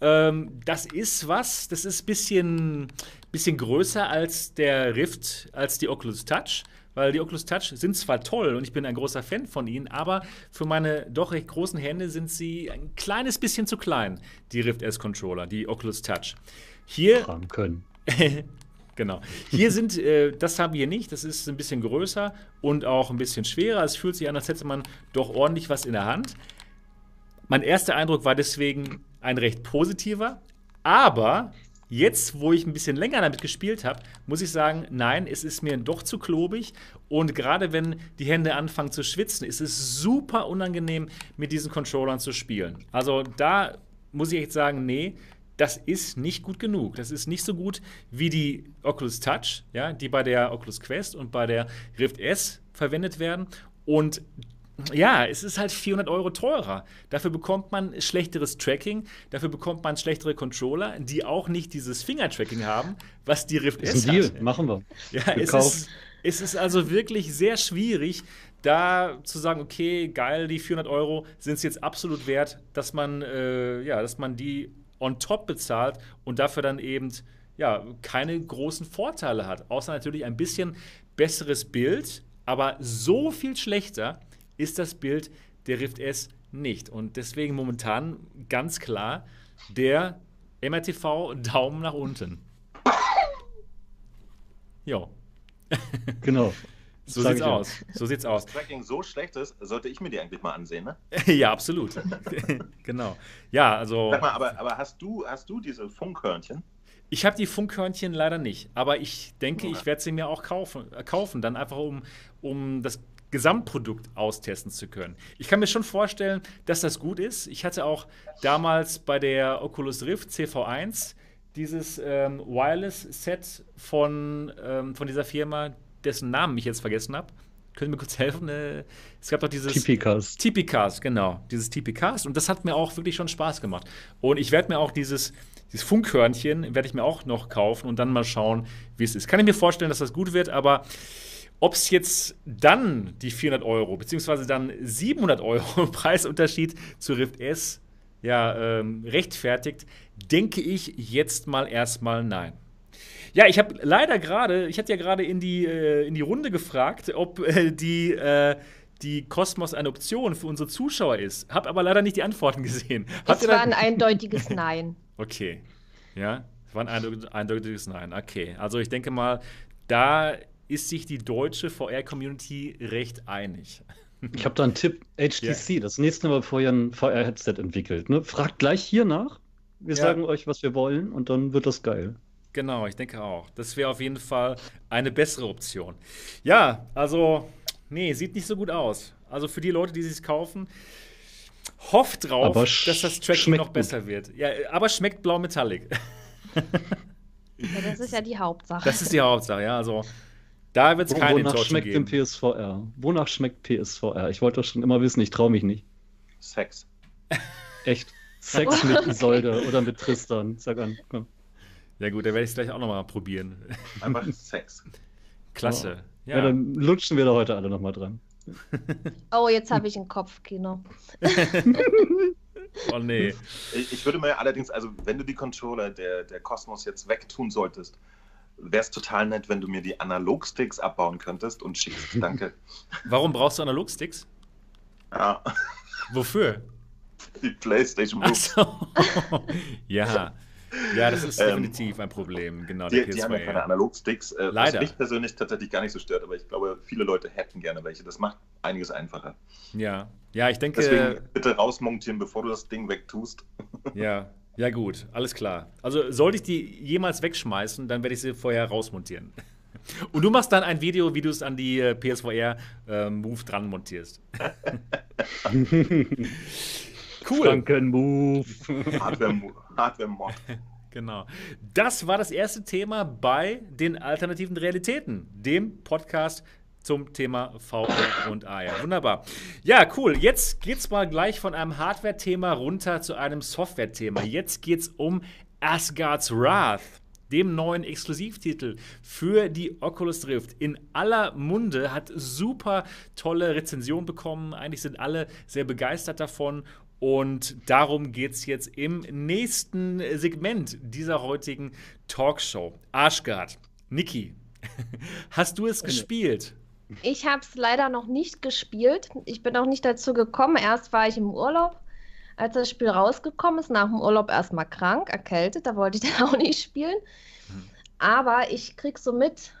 ähm, das ist was, das ist ein bisschen, bisschen größer als der Rift, als die Oculus Touch weil die Oculus Touch sind zwar toll und ich bin ein großer Fan von ihnen, aber für meine doch recht großen Hände sind sie ein kleines bisschen zu klein, die Rift S Controller, die Oculus Touch. Hier Haben können. Genau. Hier sind, äh, das haben wir nicht, das ist ein bisschen größer und auch ein bisschen schwerer. Es fühlt sich an, als hätte man doch ordentlich was in der Hand. Mein erster Eindruck war deswegen ein recht positiver, aber Jetzt, wo ich ein bisschen länger damit gespielt habe, muss ich sagen, nein, es ist mir doch zu klobig. Und gerade wenn die Hände anfangen zu schwitzen, ist es super unangenehm, mit diesen Controllern zu spielen. Also da muss ich echt sagen, nee, das ist nicht gut genug. Das ist nicht so gut wie die Oculus Touch, ja, die bei der Oculus Quest und bei der Rift S verwendet werden. Und ja, es ist halt 400 Euro teurer. Dafür bekommt man schlechteres Tracking, dafür bekommt man schlechtere Controller, die auch nicht dieses Finger-Tracking haben, was die Rift Ist S ein Deal, hat. machen wir. Ja, es ist, es ist also wirklich sehr schwierig, da zu sagen, okay, geil, die 400 Euro sind es jetzt absolut wert, dass man, äh, ja, dass man die on top bezahlt und dafür dann eben ja, keine großen Vorteile hat. Außer natürlich ein bisschen besseres Bild, aber so viel schlechter ist das Bild der Rift S nicht. Und deswegen momentan ganz klar der MRTV Daumen nach unten. Jo. Genau. So sieht's aus. So sieht's aus. Tracking so schlecht ist, sollte ich mir die eigentlich mal ansehen, ne? ja, absolut. genau. Ja, also Sag mal, aber, aber hast du, hast du diese Funkhörnchen? ich habe die Funkhörnchen leider nicht, aber ich denke, Ja. ich werde sie mir auch kaufen, äh, kaufen, dann einfach um, um das Gesamtprodukt austesten zu können. Ich kann mir schon vorstellen, dass das gut ist. Ich hatte auch damals bei der Oculus Rift CV1 dieses ähm, Wireless-Set von, ähm, von dieser Firma, dessen Namen ich jetzt vergessen habe. Können Sie mir kurz helfen? Äh, es gab doch dieses TP-Cast. TP-Cast, genau. Dieses TP-Cast. Und das hat mir auch wirklich schon Spaß gemacht. Und ich werde mir auch dieses, dieses Funkhörnchen, werde ich mir auch noch kaufen und dann mal schauen, wie es ist. Kann ich mir vorstellen, dass das gut wird, aber ob es jetzt dann die 400 Euro, beziehungsweise dann 700 Euro Preisunterschied zu Rift S ja, ähm, rechtfertigt, denke ich jetzt mal erstmal nein. Ja, ich habe leider gerade, ich hatte ja gerade in die, äh, in die Runde gefragt, ob äh, die, äh, die Kosmos eine Option für unsere Zuschauer ist. Habe aber leider nicht die Antworten gesehen. Habt Es war ein eindeutiges Nein. Okay. Ja, es war ein eindeutig- eindeutiges Nein. Okay. Also ich denke mal, da ist sich die deutsche VR-Community recht einig. Ich habe da einen Tipp. HTC, das nächste Mal, bevor ihr ein VR-Headset entwickelt, ne? fragt gleich hier nach. Wir Ja. sagen euch, was wir wollen und dann wird das geil. Genau, ich denke auch. Das wäre auf jeden Fall eine bessere Option. Ja, also, nee, sieht nicht so gut aus. Also für die Leute, die sich kaufen, hofft drauf, dass das Tracking noch gut. besser wird. Ja, aber schmeckt blau metallic. Ja, das ist ja die Hauptsache. Das ist die Hauptsache, ja. Also, Da wird es keine Wonach Enttäuschung schmeckt geben. denn PSVR? Wonach schmeckt PSVR? Ich wollte das schon immer wissen, ich traue mich nicht. Sex. Echt. Sex mit Isolde oder mit Tristan. Sag an. Komm. Ja gut, da werde ich es gleich auch nochmal probieren. Einfach Sex. Klasse. Ja. Ja. dann lutschen wir da heute alle nochmal dran. Oh, jetzt habe ich ein Kopfkino. Oh nee. Ich, ich würde mir allerdings, also wenn du die Controller der, der Cosmos jetzt wegtun solltest, wäre es total nett, wenn du mir die Analogsticks abbauen könntest und schickst. Danke. Warum brauchst du Analogsticks? Ja, Wofür? die PlayStation Move. so. ja. Ja, das ist Ähm, definitiv ein Problem. Genau, Die, die haben ja PS2. keine Analogsticks, äh, Leider. was mich persönlich tatsächlich gar nicht so stört, aber ich glaube, viele Leute hätten gerne welche. Das macht einiges einfacher. Ja. Ja, ich denke. Deswegen bitte rausmontieren, bevor du das Ding wegtust. Ja, ja gut, alles klar. Also sollte ich die jemals wegschmeißen, dann werde ich sie vorher rausmontieren. Und du machst dann ein Video, wie du es an die PSVR äh, Move dran montierst. Cool. Franken-Move. Hardware-Mod. Hardware -Mod. Genau. Das war das erste Thema bei den alternativen Realitäten, dem Podcast zum Thema VR und AR. Wunderbar. Ja, cool. Jetzt geht's mal gleich von einem Hardware-Thema runter zu einem Software-Thema. Jetzt geht's um Asgard's Wrath, dem neuen Exklusivtitel für die Oculus Rift. In aller Munde hat super tolle Rezensionen bekommen. Eigentlich sind alle sehr begeistert davon. Und darum geht es jetzt im nächsten Segment dieser heutigen Talkshow. Arschgard, Niki, hast du es gespielt? Ich habe es leider noch nicht gespielt. Ich bin auch nicht dazu gekommen. Erst war ich im Urlaub, als das Spiel rausgekommen ist. Nach dem Urlaub erstmal krank, erkältet. Da wollte ich dann auch nicht spielen. Aber ich krieg so mit,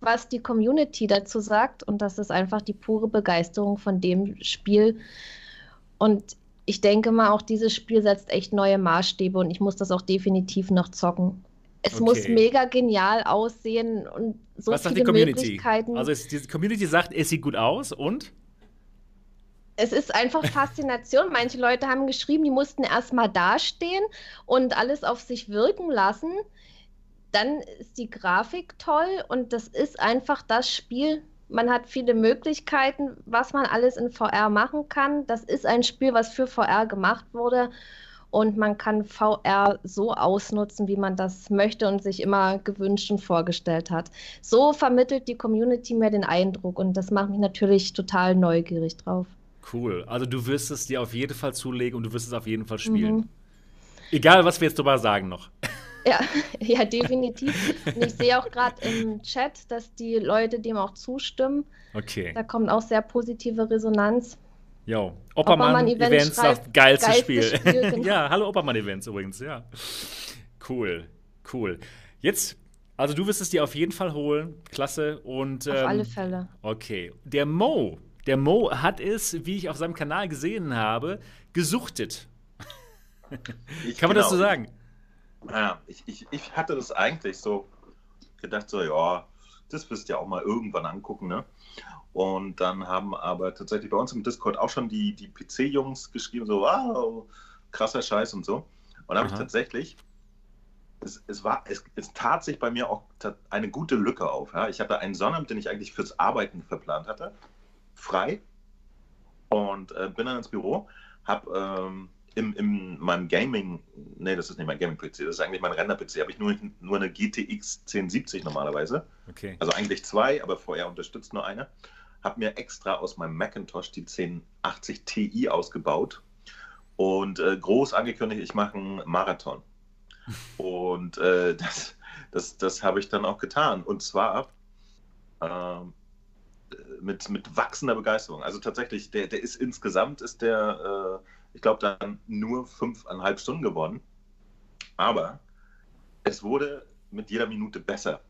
was die Community dazu sagt. Und das ist einfach die pure Begeisterung von dem Spiel. Und ich denke mal, auch dieses Spiel setzt echt neue Maßstäbe und ich muss das auch definitiv noch zocken. Es Okay. muss mega genial aussehen und so Was viele? Möglichkeiten. Also es, die Community sagt, es sieht gut aus und? es ist einfach Faszination. Manche Leute haben geschrieben, die mussten erstmal dastehen und alles auf sich wirken lassen. Dann ist die Grafik toll und das ist einfach das Spiel. Man hat viele Möglichkeiten, was man alles in VR machen kann. Das ist ein Spiel, was für VR gemacht wurde. Und man kann VR so ausnutzen, wie man das möchte und sich immer gewünscht und vorgestellt hat. So vermittelt die Community mir den Eindruck und das macht mich natürlich total neugierig drauf. Cool. Also du wirst es dir auf jeden Fall zulegen und du wirst es auf jeden Fall spielen. Mhm. Egal, was wir jetzt drüber sagen noch. Ja, ja, definitiv. Und ich sehe auch gerade im Chat, dass die Leute dem auch zustimmen. Okay. Da kommt auch sehr positive Resonanz. Jo. Oppermann Oppermann schreibt, geilstes geilstes Spiel. Spiel, genau. ja, hallo Oppermann Events übrigens, ja. Cool, cool. Jetzt, also du wirst es dir auf jeden Fall holen. Klasse. Und, Auf ähm, alle Fälle. Okay. Der Mo, der Mo hat es, wie ich auf seinem Kanal gesehen habe, gesuchtet. Ich- Kann man das so genau, sagen? Ja, ich, ich, ich hatte das eigentlich so gedacht, so, ja, das wirst du ja auch mal irgendwann angucken, ne? Und dann haben aber tatsächlich bei uns im Discord auch schon die, die PC-Jungs geschrieben, so, wow, krasser Scheiß und so. Und dann habe ich tatsächlich, es, es, war, es, es tat sich bei mir auch eine gute Lücke auf. Ja? Ich hatte einen Sonnabend, den ich eigentlich fürs Arbeiten verplant hatte, frei und äh, bin dann ins Büro, habe ähm, im, in meinem Gaming, nee, das ist nicht mein Gaming-PC, das ist eigentlich mein Render-PC, habe ich nur, nur eine GTX 1070 normalerweise. Okay. Also eigentlich zwei, aber vorher unterstützt nur eine. Habe mir extra aus meinem Macintosh die 1080 Ti ausgebaut und äh, groß angekündigt, ich mache einen Marathon. Und äh, das, das, das habe ich dann auch getan. Und zwar ähm, mit, mit wachsender Begeisterung. Also tatsächlich, der, der ist insgesamt, ist der, äh, ich glaube, dann nur fünfeinhalb Stunden geworden. Aber es wurde mit jeder Minute besser.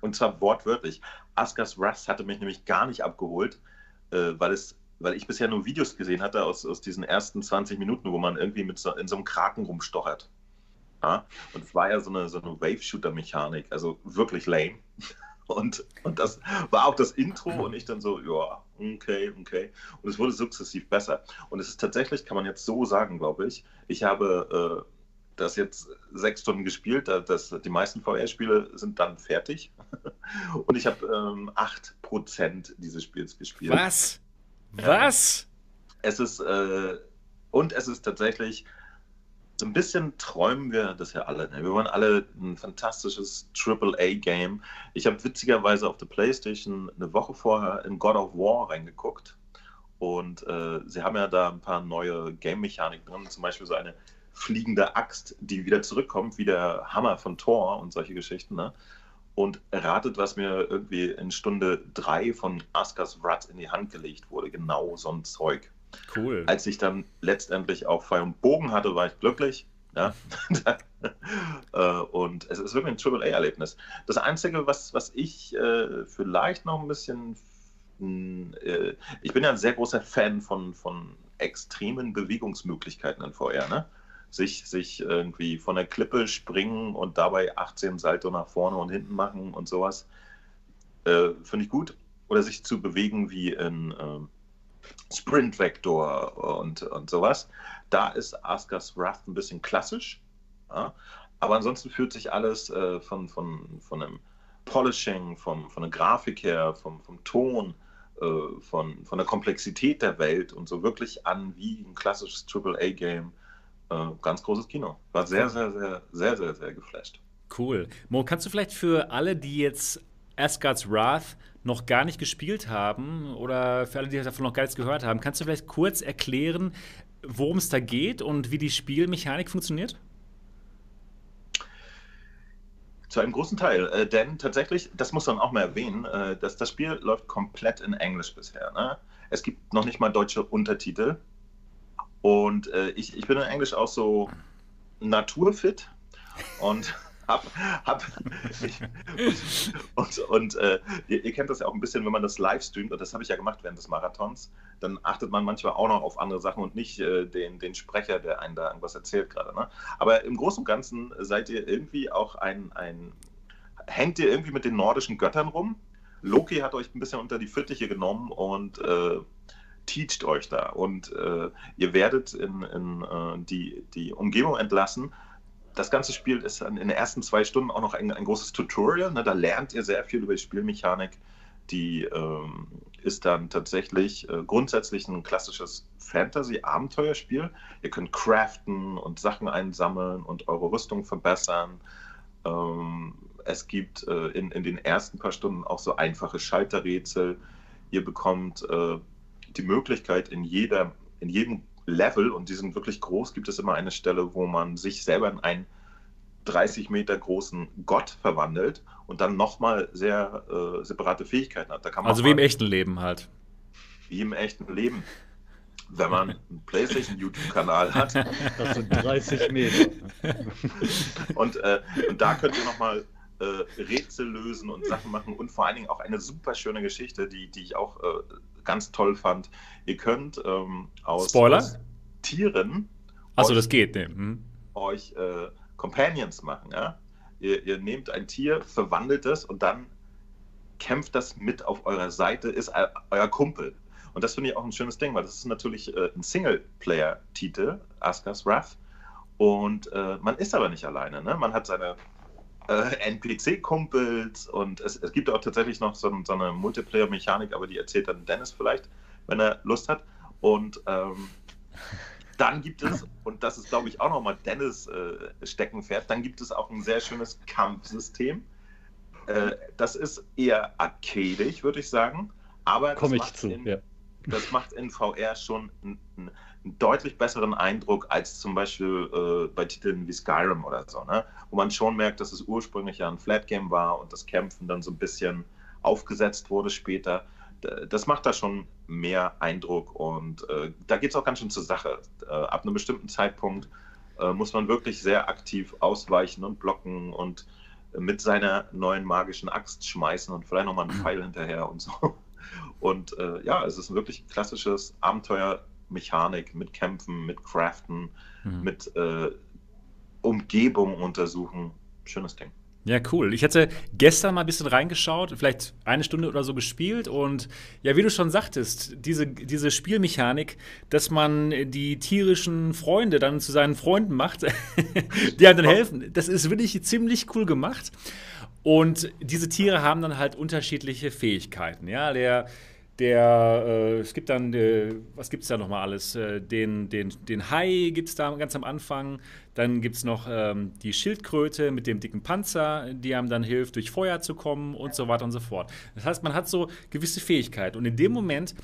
Und zwar wortwörtlich. Askas Rust hatte mich nämlich gar nicht abgeholt, äh, weil, es, weil ich bisher nur Videos gesehen hatte aus, aus diesen ersten 20 Minuten, wo man irgendwie mit so, in so einem Kraken rumstochert. Ja? Und es war ja so eine, so eine Wave-Shooter-Mechanik, also wirklich lame. Und, und das war auch das Intro und ich dann so, ja, okay, okay. Und es wurde sukzessiv besser. Und es ist tatsächlich, kann man jetzt so sagen, glaube ich, ich habe das jetzt sechs Stunden gespielt. Das, die meisten VR-Spiele sind dann fertig. Und ich habe ähm, 8% dieses Spiels gespielt. Was? Was? Es ist, äh, und es ist tatsächlich, so ein bisschen träumen wir das ja alle. Ne? Wir wollen alle ein fantastisches AAA-Game. Ich habe witzigerweise auf der Playstation eine Woche vorher in God of War reingeguckt. Und äh, sie haben ja da ein paar neue Game-Mechaniken drin, zum Beispiel so eine fliegende Axt, die wieder zurückkommt, wie der Hammer von Thor und solche Geschichten. Ne? Und ratet, was mir irgendwie in Stunde drei von Askas Wrath in die Hand gelegt wurde. Genau so ein Zeug. Cool. Als ich dann letztendlich auch Pfeil und Bogen hatte, war ich glücklich. Ja. Äh, und es ist wirklich ein Triple-A-Erlebnis. Das Einzige, was, was ich äh, vielleicht noch ein bisschen. Äh, ich bin ja ein sehr großer Fan von, von extremen Bewegungsmöglichkeiten in VR. Ne? Sich, sich irgendwie von der Klippe springen und dabei 18 Salto nach vorne und hinten machen und sowas. Äh, Finde ich gut. Oder sich zu bewegen wie in ähm, Sprint Vector und, und sowas. Da ist Askas Wrath ein bisschen klassisch. Ja? Aber ansonsten fühlt sich alles äh, von, von, von einem Polishing, vom, von der Grafik her, vom, vom Ton, äh, von, von der Komplexität der Welt und so wirklich an wie ein klassisches AAA-Game. Äh, ganz großes Kino. War sehr, sehr, sehr, sehr, sehr, sehr geflasht. Cool. Mo, kannst du vielleicht für alle, die jetzt Asgard's Wrath noch gar nicht gespielt haben oder für alle, die davon noch gar nichts gehört haben, kannst du vielleicht kurz erklären, worum es da geht und wie die Spielmechanik funktioniert? Zu einem großen Teil, äh, denn tatsächlich, das muss man auch mal erwähnen, äh, dass das Spiel läuft komplett in Englisch bisher. Ne? Es gibt noch nicht mal deutsche Untertitel. Und äh, ich, ich bin in Englisch auch so naturfit und hab, hab ich, und, und äh, ihr, ihr, kennt das ja auch ein bisschen, wenn man das live streamt, und das habe ich ja gemacht während des Marathons, dann achtet man manchmal auch noch auf andere Sachen und nicht äh, den, den Sprecher, der einen da irgendwas erzählt gerade. Ne? Aber im Großen und Ganzen seid ihr irgendwie auch ein, ein, hängt ihr irgendwie mit den nordischen Göttern rum. Loki hat euch ein bisschen unter die Fittiche genommen und äh, teacht euch da. Und äh, ihr werdet in, in äh, die, die Umgebung entlassen das ganze Spiel ist in den ersten zwei Stunden auch noch ein, ein großes Tutorial. Ne? Da lernt ihr sehr viel über die Spielmechanik. Die ähm, ist dann tatsächlich äh, grundsätzlich ein klassisches Fantasy-Abenteuerspiel. Ihr könnt craften und Sachen einsammeln und eure Rüstung verbessern. Ähm, es gibt äh, in, in den ersten paar Stunden auch so einfache Schalterrätsel. Ihr bekommt äh, die Möglichkeit, in, jeder, in jedem Level, und die sind wirklich groß, gibt es immer eine Stelle, wo man sich selber in einen 30 Meter großen Gott verwandelt und dann nochmal sehr äh, separate Fähigkeiten hat. also wie im echten Leben halt. Wie im echten Leben. Wenn man einen PlayStation-YouTube-Kanal hat. Das sind 30 Meter. und, äh, und da könnt ihr nochmal äh, Rätsel lösen und Sachen machen und vor allen Dingen auch eine super schöne Geschichte, die, die ich auch äh, ganz toll fand. Ihr könnt ähm, aus, aus, Tieren. Achso, das geht, ne? Hm. Euch äh, Companions machen, ja? Ihr, ihr, nehmt ein Tier, verwandelt es und dann kämpft das mit auf eurer Seite, ist euer Kumpel. Und das finde ich auch ein schönes Ding, weil das ist natürlich äh, ein Singleplayer-Titel, Askas Wrath. Und äh, man ist aber nicht alleine. Ne? Man hat seine äh, NPC-Kumpels und es, es, gibt auch tatsächlich noch so, so eine Multiplayer-Mechanik, aber die erzählt dann Dennis vielleicht, wenn er Lust hat. Und ähm, dann gibt es, und das ist glaube ich auch nochmal Dennis äh, Steckenpferd, dann gibt es auch ein sehr schönes Kampfsystem. Äh, das ist eher arcadisch, würde ich sagen. Aber komme ich zu. In, ja. Das macht in VR schon einen, einen, deutlich besseren Eindruck als zum Beispiel äh, bei Titeln wie Skyrim oder so, ne? wo man schon merkt, dass es ursprünglich ja ein Flat Game war und das Kämpfen dann so ein bisschen aufgesetzt wurde später. Das macht da schon mehr Eindruck und äh, da geht es auch ganz schön zur Sache. Äh, ab einem bestimmten Zeitpunkt äh, muss man wirklich sehr aktiv ausweichen und blocken und mit seiner neuen magischen Axt schmeißen und vielleicht nochmal einen Pfeil hinterher und so. Und äh, ja, es ist ein wirklich klassisches Abenteuermechanik mit Kämpfen, mit Craften, mhm. mit äh, Umgebung untersuchen. Schönes Ding. Ja, cool. Ich hatte gestern mal ein bisschen reingeschaut, vielleicht eine Stunde oder so gespielt und ja, wie du schon sagtest, diese, diese Spielmechanik, dass man die tierischen Freunde dann zu seinen Freunden macht, die einem dann helfen, das ist wirklich ziemlich cool gemacht. Und diese Tiere haben dann halt unterschiedliche Fähigkeiten. Ja, der der, äh, es gibt dann, äh, was gibt es da nochmal alles? Äh, den, den, den Hai gibt es da ganz am Anfang. Dann gibt es noch ähm, die Schildkröte mit dem dicken Panzer, die einem dann hilft, durch Feuer zu kommen und so weiter und so fort. Das heißt, man hat so gewisse Fähigkeiten. Und in dem Moment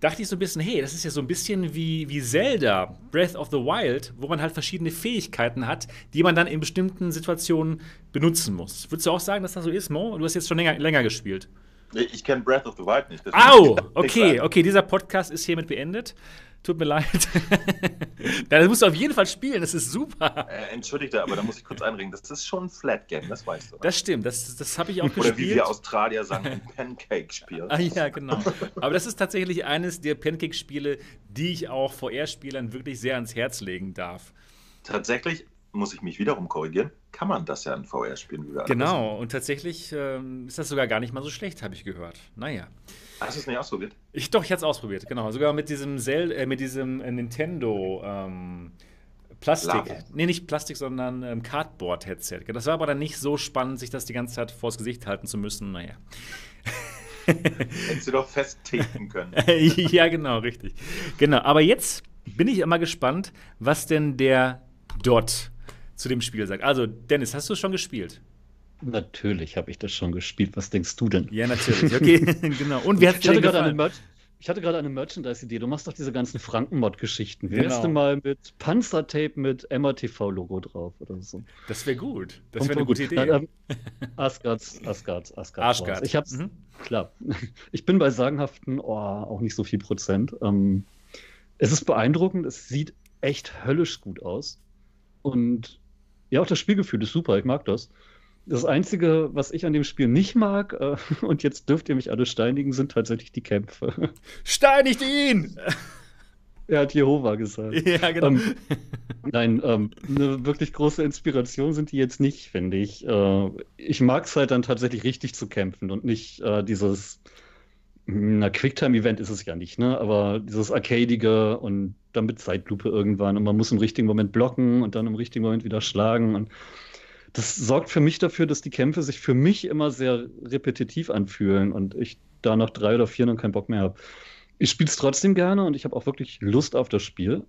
dachte ich so ein bisschen, hey, das ist ja so ein bisschen wie, wie Zelda, Breath of the Wild, wo man halt verschiedene Fähigkeiten hat, die man dann in bestimmten Situationen benutzen muss. Würdest du auch sagen, dass das so ist, Mo? Du hast jetzt schon länger, länger gespielt. Ich kenne Breath of the Wild nicht. Au, okay, okay, dieser Podcast ist hiermit beendet. Tut mir leid. das musst du auf jeden Fall spielen, das ist super. Äh, entschuldigte, aber da muss ich kurz einringen. Das ist schon ein Flat Game, das weißt du. Oder? Das stimmt, das, das habe ich auch Oder gespielt. wie wir Australier sagen, ein Pancake-Spiel. Ah ja, genau. Aber das ist tatsächlich eines der Pancake-Spiele, die ich auch VR-Spielern wirklich sehr ans Herz legen darf. Tatsächlich muss ich mich wiederum korrigieren, kann man das ja in VR spielen. Wie wir Genau, und tatsächlich ähm, ist das sogar gar nicht mal so schlecht, habe ich gehört. Naja. Hast du es nicht ausprobiert? Ich, doch, ich hatte es ausprobiert, genau. Sogar mit diesem, Zel äh, mit diesem äh, Nintendo ähm, Plastik. Lava. Nee, nicht Plastik, sondern ähm, Cardboard-Headset. Das war aber dann nicht so spannend, sich das die ganze Zeit vors Gesicht halten zu müssen. Naja. Hättest du doch festtapen können. ja, genau, richtig. Genau, aber jetzt bin ich immer gespannt, was denn der Dot zu dem Spiel sagt. Also, Dennis, hast du es schon gespielt? Natürlich habe ich das schon gespielt. Was denkst du denn? Ja, natürlich. Okay, genau. Und wie hat dir hatte denn gerade eine, gefallen? Ich hatte gerade eine Merchandise-Idee. Du machst doch diese ganzen Franken-Mod-Geschichten. Genau. wärst du mal mit Panzertape mit MRTV-Logo drauf oder so? Das wäre gut. Das wäre eine voll gute gut. Idee. Nein, ähm, Asgards, Asgards, Asgards. Arschgard. Ich hab's, Mhm. klar. Ich bin bei sagenhaften, oh, auch nicht so viel Prozent. Ähm, es ist beeindruckend, es sieht echt höllisch gut aus. Und ja, auch das Spielgefühl ist super, ich mag das. Das Einzige, was ich an dem Spiel nicht mag, äh, und jetzt dürft ihr mich alle steinigen, sind tatsächlich die Kämpfe. Steinigt ihn! er hat Jehova gesagt. ja, genau. Ähm, Nein, ähm, eine wirklich große Inspiration sind die jetzt nicht, finde ich. Äh, ich mag es halt dann tatsächlich richtig zu kämpfen und nicht äh, dieses, na, Quicktime-Event ist es ja nicht, ne? Aber dieses Arcadige und dann mit Zeitlupe irgendwann und man muss im richtigen Moment blocken und dann im richtigen Moment wieder schlagen und das sorgt für mich dafür, dass die Kämpfe sich für mich immer sehr repetitiv anfühlen und ich da nach drei oder vier dann keinen Bock mehr habe. Ich spiele es trotzdem gerne und ich habe auch wirklich Lust auf das Spiel,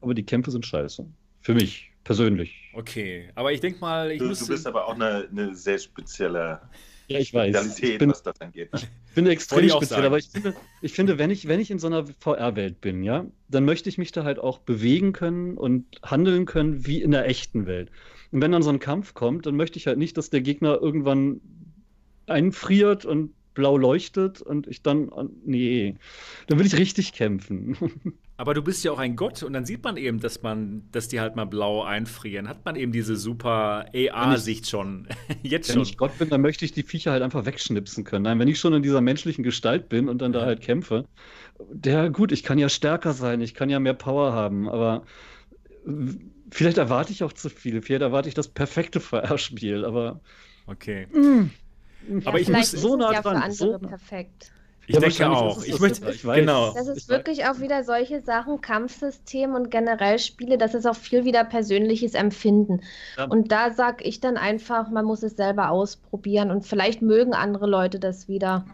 aber die Kämpfe sind scheiße. Für mich persönlich. Okay, aber ich denke mal, ich Du, muss. du bist aber auch eine, eine sehr spezielle Ja, ich weiß. Realität, Ich bin, was das angeht. Ne? bin Wollte extrem ich speziell, sagen. aber ich finde, ich finde wenn, ich, wenn ich in so einer VR-Welt bin, ja, dann möchte ich mich da halt auch bewegen können und handeln können wie in der echten Welt. Und wenn dann so ein Kampf kommt, dann möchte ich halt nicht, dass der Gegner irgendwann einfriert und blau leuchtet und ich dann, nee, dann will ich richtig kämpfen. Aber du bist ja auch ein Gott und dann sieht man eben, dass man, dass die halt mal blau einfrieren. Hat man eben diese super AR-Sicht schon. Jetzt Wenn schon. ich Gott bin, dann möchte ich die Viecher halt einfach wegschnipsen können. Nein, wenn ich schon in dieser menschlichen Gestalt bin und dann da halt kämpfe, der, gut, ich kann ja stärker sein, ich kann ja mehr Power haben, aber vielleicht erwarte ich auch zu viel. Vielleicht erwarte ich das perfekte VR-Spiel, aber Okay. Ja, Aber ich muss so nah ja dran, für andere so perfekt. Ich Ja, denke auch. Ich das möchte. Ich weiß. genau. Das ist Ich weiß. wirklich auch wieder solche Sachen, Kampfsystem und generell Spiele, das ist auch viel wieder persönliches Empfinden. Ja. Und da sage ich dann einfach, man muss es selber ausprobieren und vielleicht mögen andere Leute das wieder.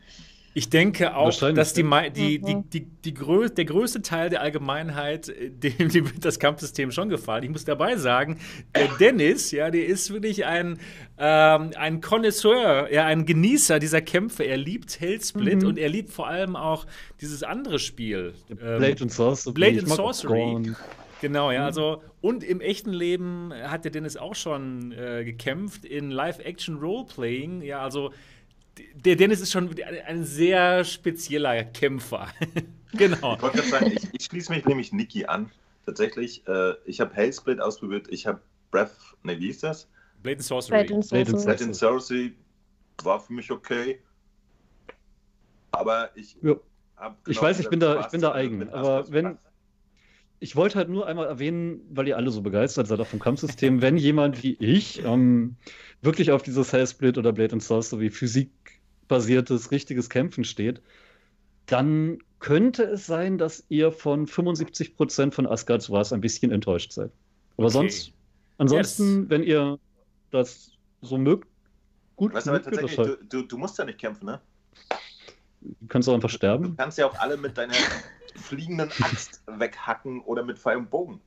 Ich denke auch, dass die, die, die, Mhm. die, die grö der größte Teil der Allgemeinheit, äh, dem, dem wird das Kampfsystem schon gefallen. Ich muss dabei sagen, der Dennis, ja, der ist wirklich ein, ähm, ein Connoisseur, ja, ein Genießer dieser Kämpfe. Er liebt Hellsplit Mhm. und er liebt vor allem auch dieses andere Spiel. ähm, Blade and Sorcery. Blade and Sorcery. Genau, ja, also und im echten Leben hat der Dennis auch schon äh, gekämpft in Live-Action-Roleplaying. Ja, also der Dennis ist schon ein, ein sehr spezieller Kämpfer. genau. Ich wollte gerade sagen, ich, ich schließe mich nämlich Niki an. Tatsächlich, äh, ich habe Hellsplit ausprobiert, ich habe Breath, ne, wie ist das? Blade and Sorcery. Blade and Blade and Sorcery. Blade and Sorcery war für mich okay. Aber ich Ja. hab Ich genau weiß, ich bin da- denselben ich bin da Spaß, eigen, mit aber wenn- Spaß. ich wollte halt nur einmal erwähnen, weil ihr alle so begeistert seid auch vom Kampfsystem, wenn jemand wie ich ähm, wirklich auf dieses Hellsplit oder Blade and Source sowie physikbasiertes, richtiges Kämpfen steht, dann könnte es sein, dass ihr von 75% von Asgards Wars ein bisschen enttäuscht seid. Aber okay. sonst, ansonsten, yes. wenn ihr das so mögt, gut. Weißt aber tatsächlich, halt. du, du, du, musst ja nicht kämpfen, ne? Du kannst auch einfach sterben. Du kannst ja auch alle mit deiner fliegenden Axt weghacken oder mit Pfeil und Bogen.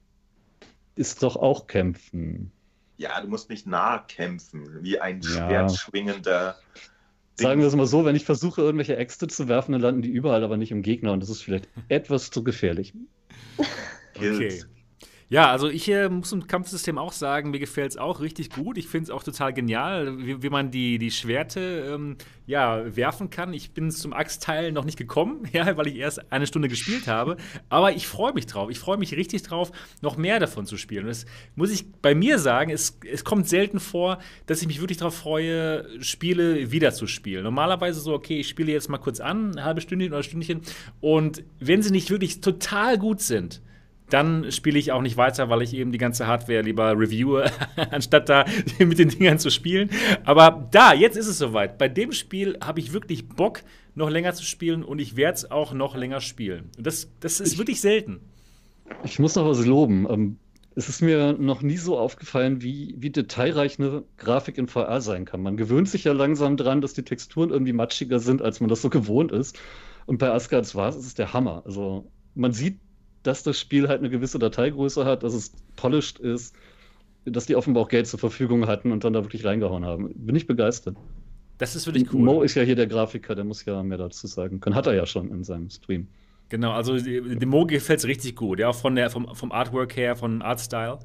Ist doch auch kämpfen. Ja, du musst nicht nah kämpfen, wie ein ja. schwertschwingender. Sagen wir es mal so, wenn ich versuche, irgendwelche Äxte zu werfen, dann landen die überall, aber nicht im Gegner und das ist vielleicht etwas zu gefährlich. Okay. Ja, also ich äh, muss im Kampfsystem auch sagen, mir gefällt es auch richtig gut. Ich finde es auch total genial, wie, wie, man die, die Schwerte ähm, ja, werfen kann. Ich bin zum Axtteil noch nicht gekommen, ja, weil ich erst eine Stunde gespielt habe. Aber ich freue mich drauf. Ich freue mich richtig drauf, noch mehr davon zu spielen. Und das muss ich bei mir sagen, es, es kommt selten vor, dass ich mich wirklich darauf freue, Spiele wieder zu spielen. Normalerweise so, okay, ich spiele jetzt mal kurz an, ein halbes Stündchen oder Stündchen. Und wenn sie nicht wirklich total gut sind, dann spiele ich auch nicht weiter, weil ich eben die ganze Hardware lieber reviewe, anstatt da mit den Dingern zu spielen. Aber da, jetzt ist es soweit. Bei dem Spiel habe ich wirklich Bock, noch länger zu spielen und ich werde es auch noch länger spielen. Das, das ist ich, wirklich selten. Ich muss noch was loben. Ähm, es ist mir noch nie so aufgefallen, wie, wie detailreich eine Grafik in VR sein kann. Man gewöhnt sich ja langsam dran, dass die Texturen irgendwie matschiger sind, als man das so gewohnt ist. Und bei Asgards war es der Hammer. Also man sieht dass das Spiel halt eine gewisse Dateigröße hat, dass es polished ist, dass die offenbar auch Geld zur Verfügung hatten und dann da wirklich reingehauen haben. Bin ich begeistert. Das ist wirklich cool. Mo ist ja hier der Grafiker, der muss ja mehr dazu sagen können. Hat er ja schon in seinem Stream. Genau, also dem Mo gefällt es richtig gut, ja, von der, vom, vom Artwork her, von Artstyle.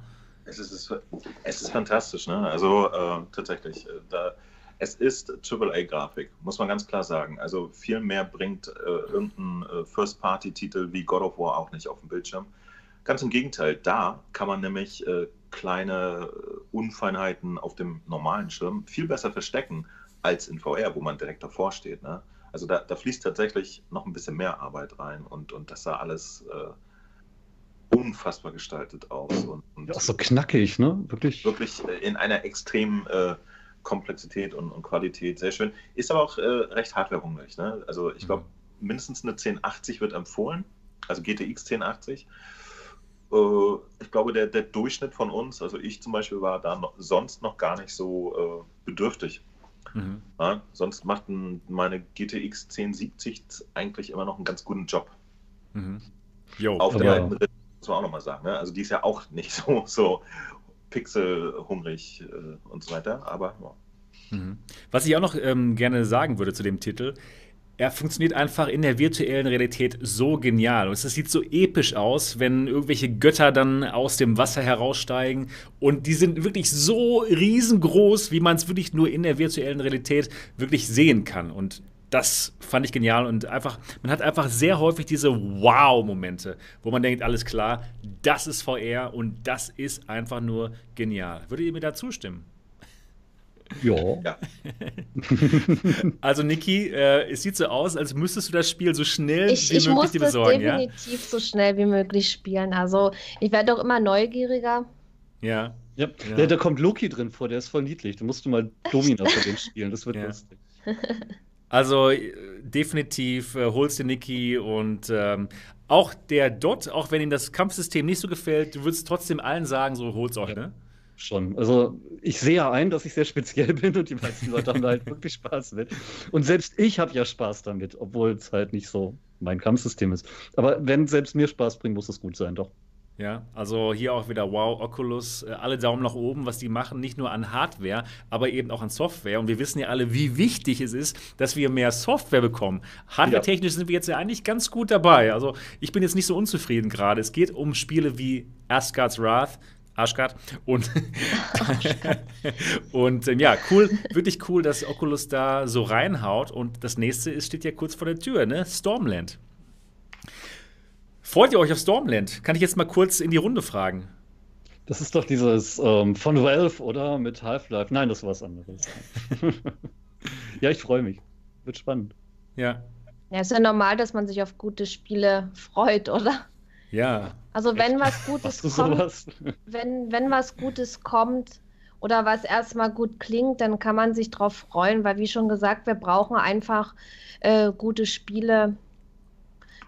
Es ist, es ist fantastisch, ne? Also äh, tatsächlich, äh, da, es ist AAA-Grafik, muss man ganz klar sagen. Also viel mehr bringt äh, irgendein äh, First-Party-Titel wie God of War auch nicht auf dem Bildschirm. Ganz im Gegenteil, da kann man nämlich äh, kleine äh, Unfeinheiten auf dem normalen Schirm viel besser verstecken als in VR, wo man direkt davor steht. Ne? Also da, da, fließt tatsächlich noch ein bisschen mehr Arbeit rein und, und das sah alles äh, unfassbar gestaltet aus. Und, und ja, auch so knackig, ne? Wirklich. Wirklich äh, in einer extrem Komplexität und, und, Qualität sehr schön. Ist aber auch äh, recht hardwarehungrig. Ne? Also ich glaube, mhm. mindestens eine 1080 wird empfohlen, also GTX 1080. Äh, ich glaube, der, der Durchschnitt von uns, also ich zum Beispiel, war da noch, sonst noch gar nicht so äh, bedürftig. Mhm. Ja, sonst macht meine GTX 1070 eigentlich immer noch einen ganz guten Job. Mhm. Jo, Auf der alten muss man auch nochmal sagen. Ne? Also die ist ja auch nicht so, so pixelhungrig äh, und so weiter. Aber ja. mhm. Was ich auch noch ähm, gerne sagen würde zu dem Titel, er funktioniert einfach in der virtuellen Realität so genial. Und es sieht so episch aus, wenn irgendwelche Götter dann aus dem Wasser heraussteigen. Und die sind wirklich so riesengroß, wie man es wirklich nur in der virtuellen Realität wirklich sehen kann. Und das fand ich genial und einfach, man hat einfach sehr häufig diese Wow-Momente, wo man denkt, alles klar, das ist VR und das ist einfach nur genial. Würdet ihr mir da zustimmen? Ja. ja. also Niki, äh, es sieht so aus, als müsstest du das Spiel so schnell ich, wie ich möglich dir besorgen. Ich muss definitiv ja? so schnell wie möglich spielen. Also ich werde doch immer neugieriger. Ja. Ja. ja. da kommt Loki drin vor, der ist voll niedlich. Da musst du mal Domina für den spielen, das wird lustig. Also äh, definitiv äh, holst du Niki und ähm, auch der Dot, auch wenn ihm das Kampfsystem nicht so gefällt, du würdest trotzdem allen sagen, so hol's euch, ne? Schon. Also ich sehe ja ein, dass ich sehr speziell bin und die meisten Leute haben da halt wirklich Spaß mit. Und selbst ich habe ja Spaß damit, obwohl es halt nicht so mein Kampfsystem ist. Aber wenn selbst mir Spaß bringt, muss es gut sein, doch. Ja, also hier auch wieder wow, Oculus, äh, alle Daumen nach oben, was die machen, nicht nur an Hardware, aber eben auch an Software. Und wir wissen ja alle, wie wichtig es ist, dass wir mehr Software bekommen. Hardware-technisch sind wir jetzt ja eigentlich ganz gut dabei. Also ich bin jetzt nicht so unzufrieden gerade. Es geht um Spiele wie Asgard's Wrath, Arschgard. Und, und ähm, ja, cool, wirklich cool, dass Oculus da so reinhaut. Und das nächste ist, steht ja kurz vor der Tür, ne? Stormland. Freut ihr euch auf Stormland? Kann ich jetzt mal kurz in die Runde fragen. Das ist doch dieses ähm, von Valve, oder? Mit Half-Life. Nein, das war was anderes. ja, ich freue mich. Wird spannend. Ja. Ja, ist ja normal, dass man sich auf gute Spiele freut, oder? Ja. Also wenn was Gutes kommt, wenn, wenn was Gutes kommt oder was erstmal gut klingt, dann kann man sich drauf freuen, weil wie schon gesagt, wir brauchen einfach äh, gute Spiele,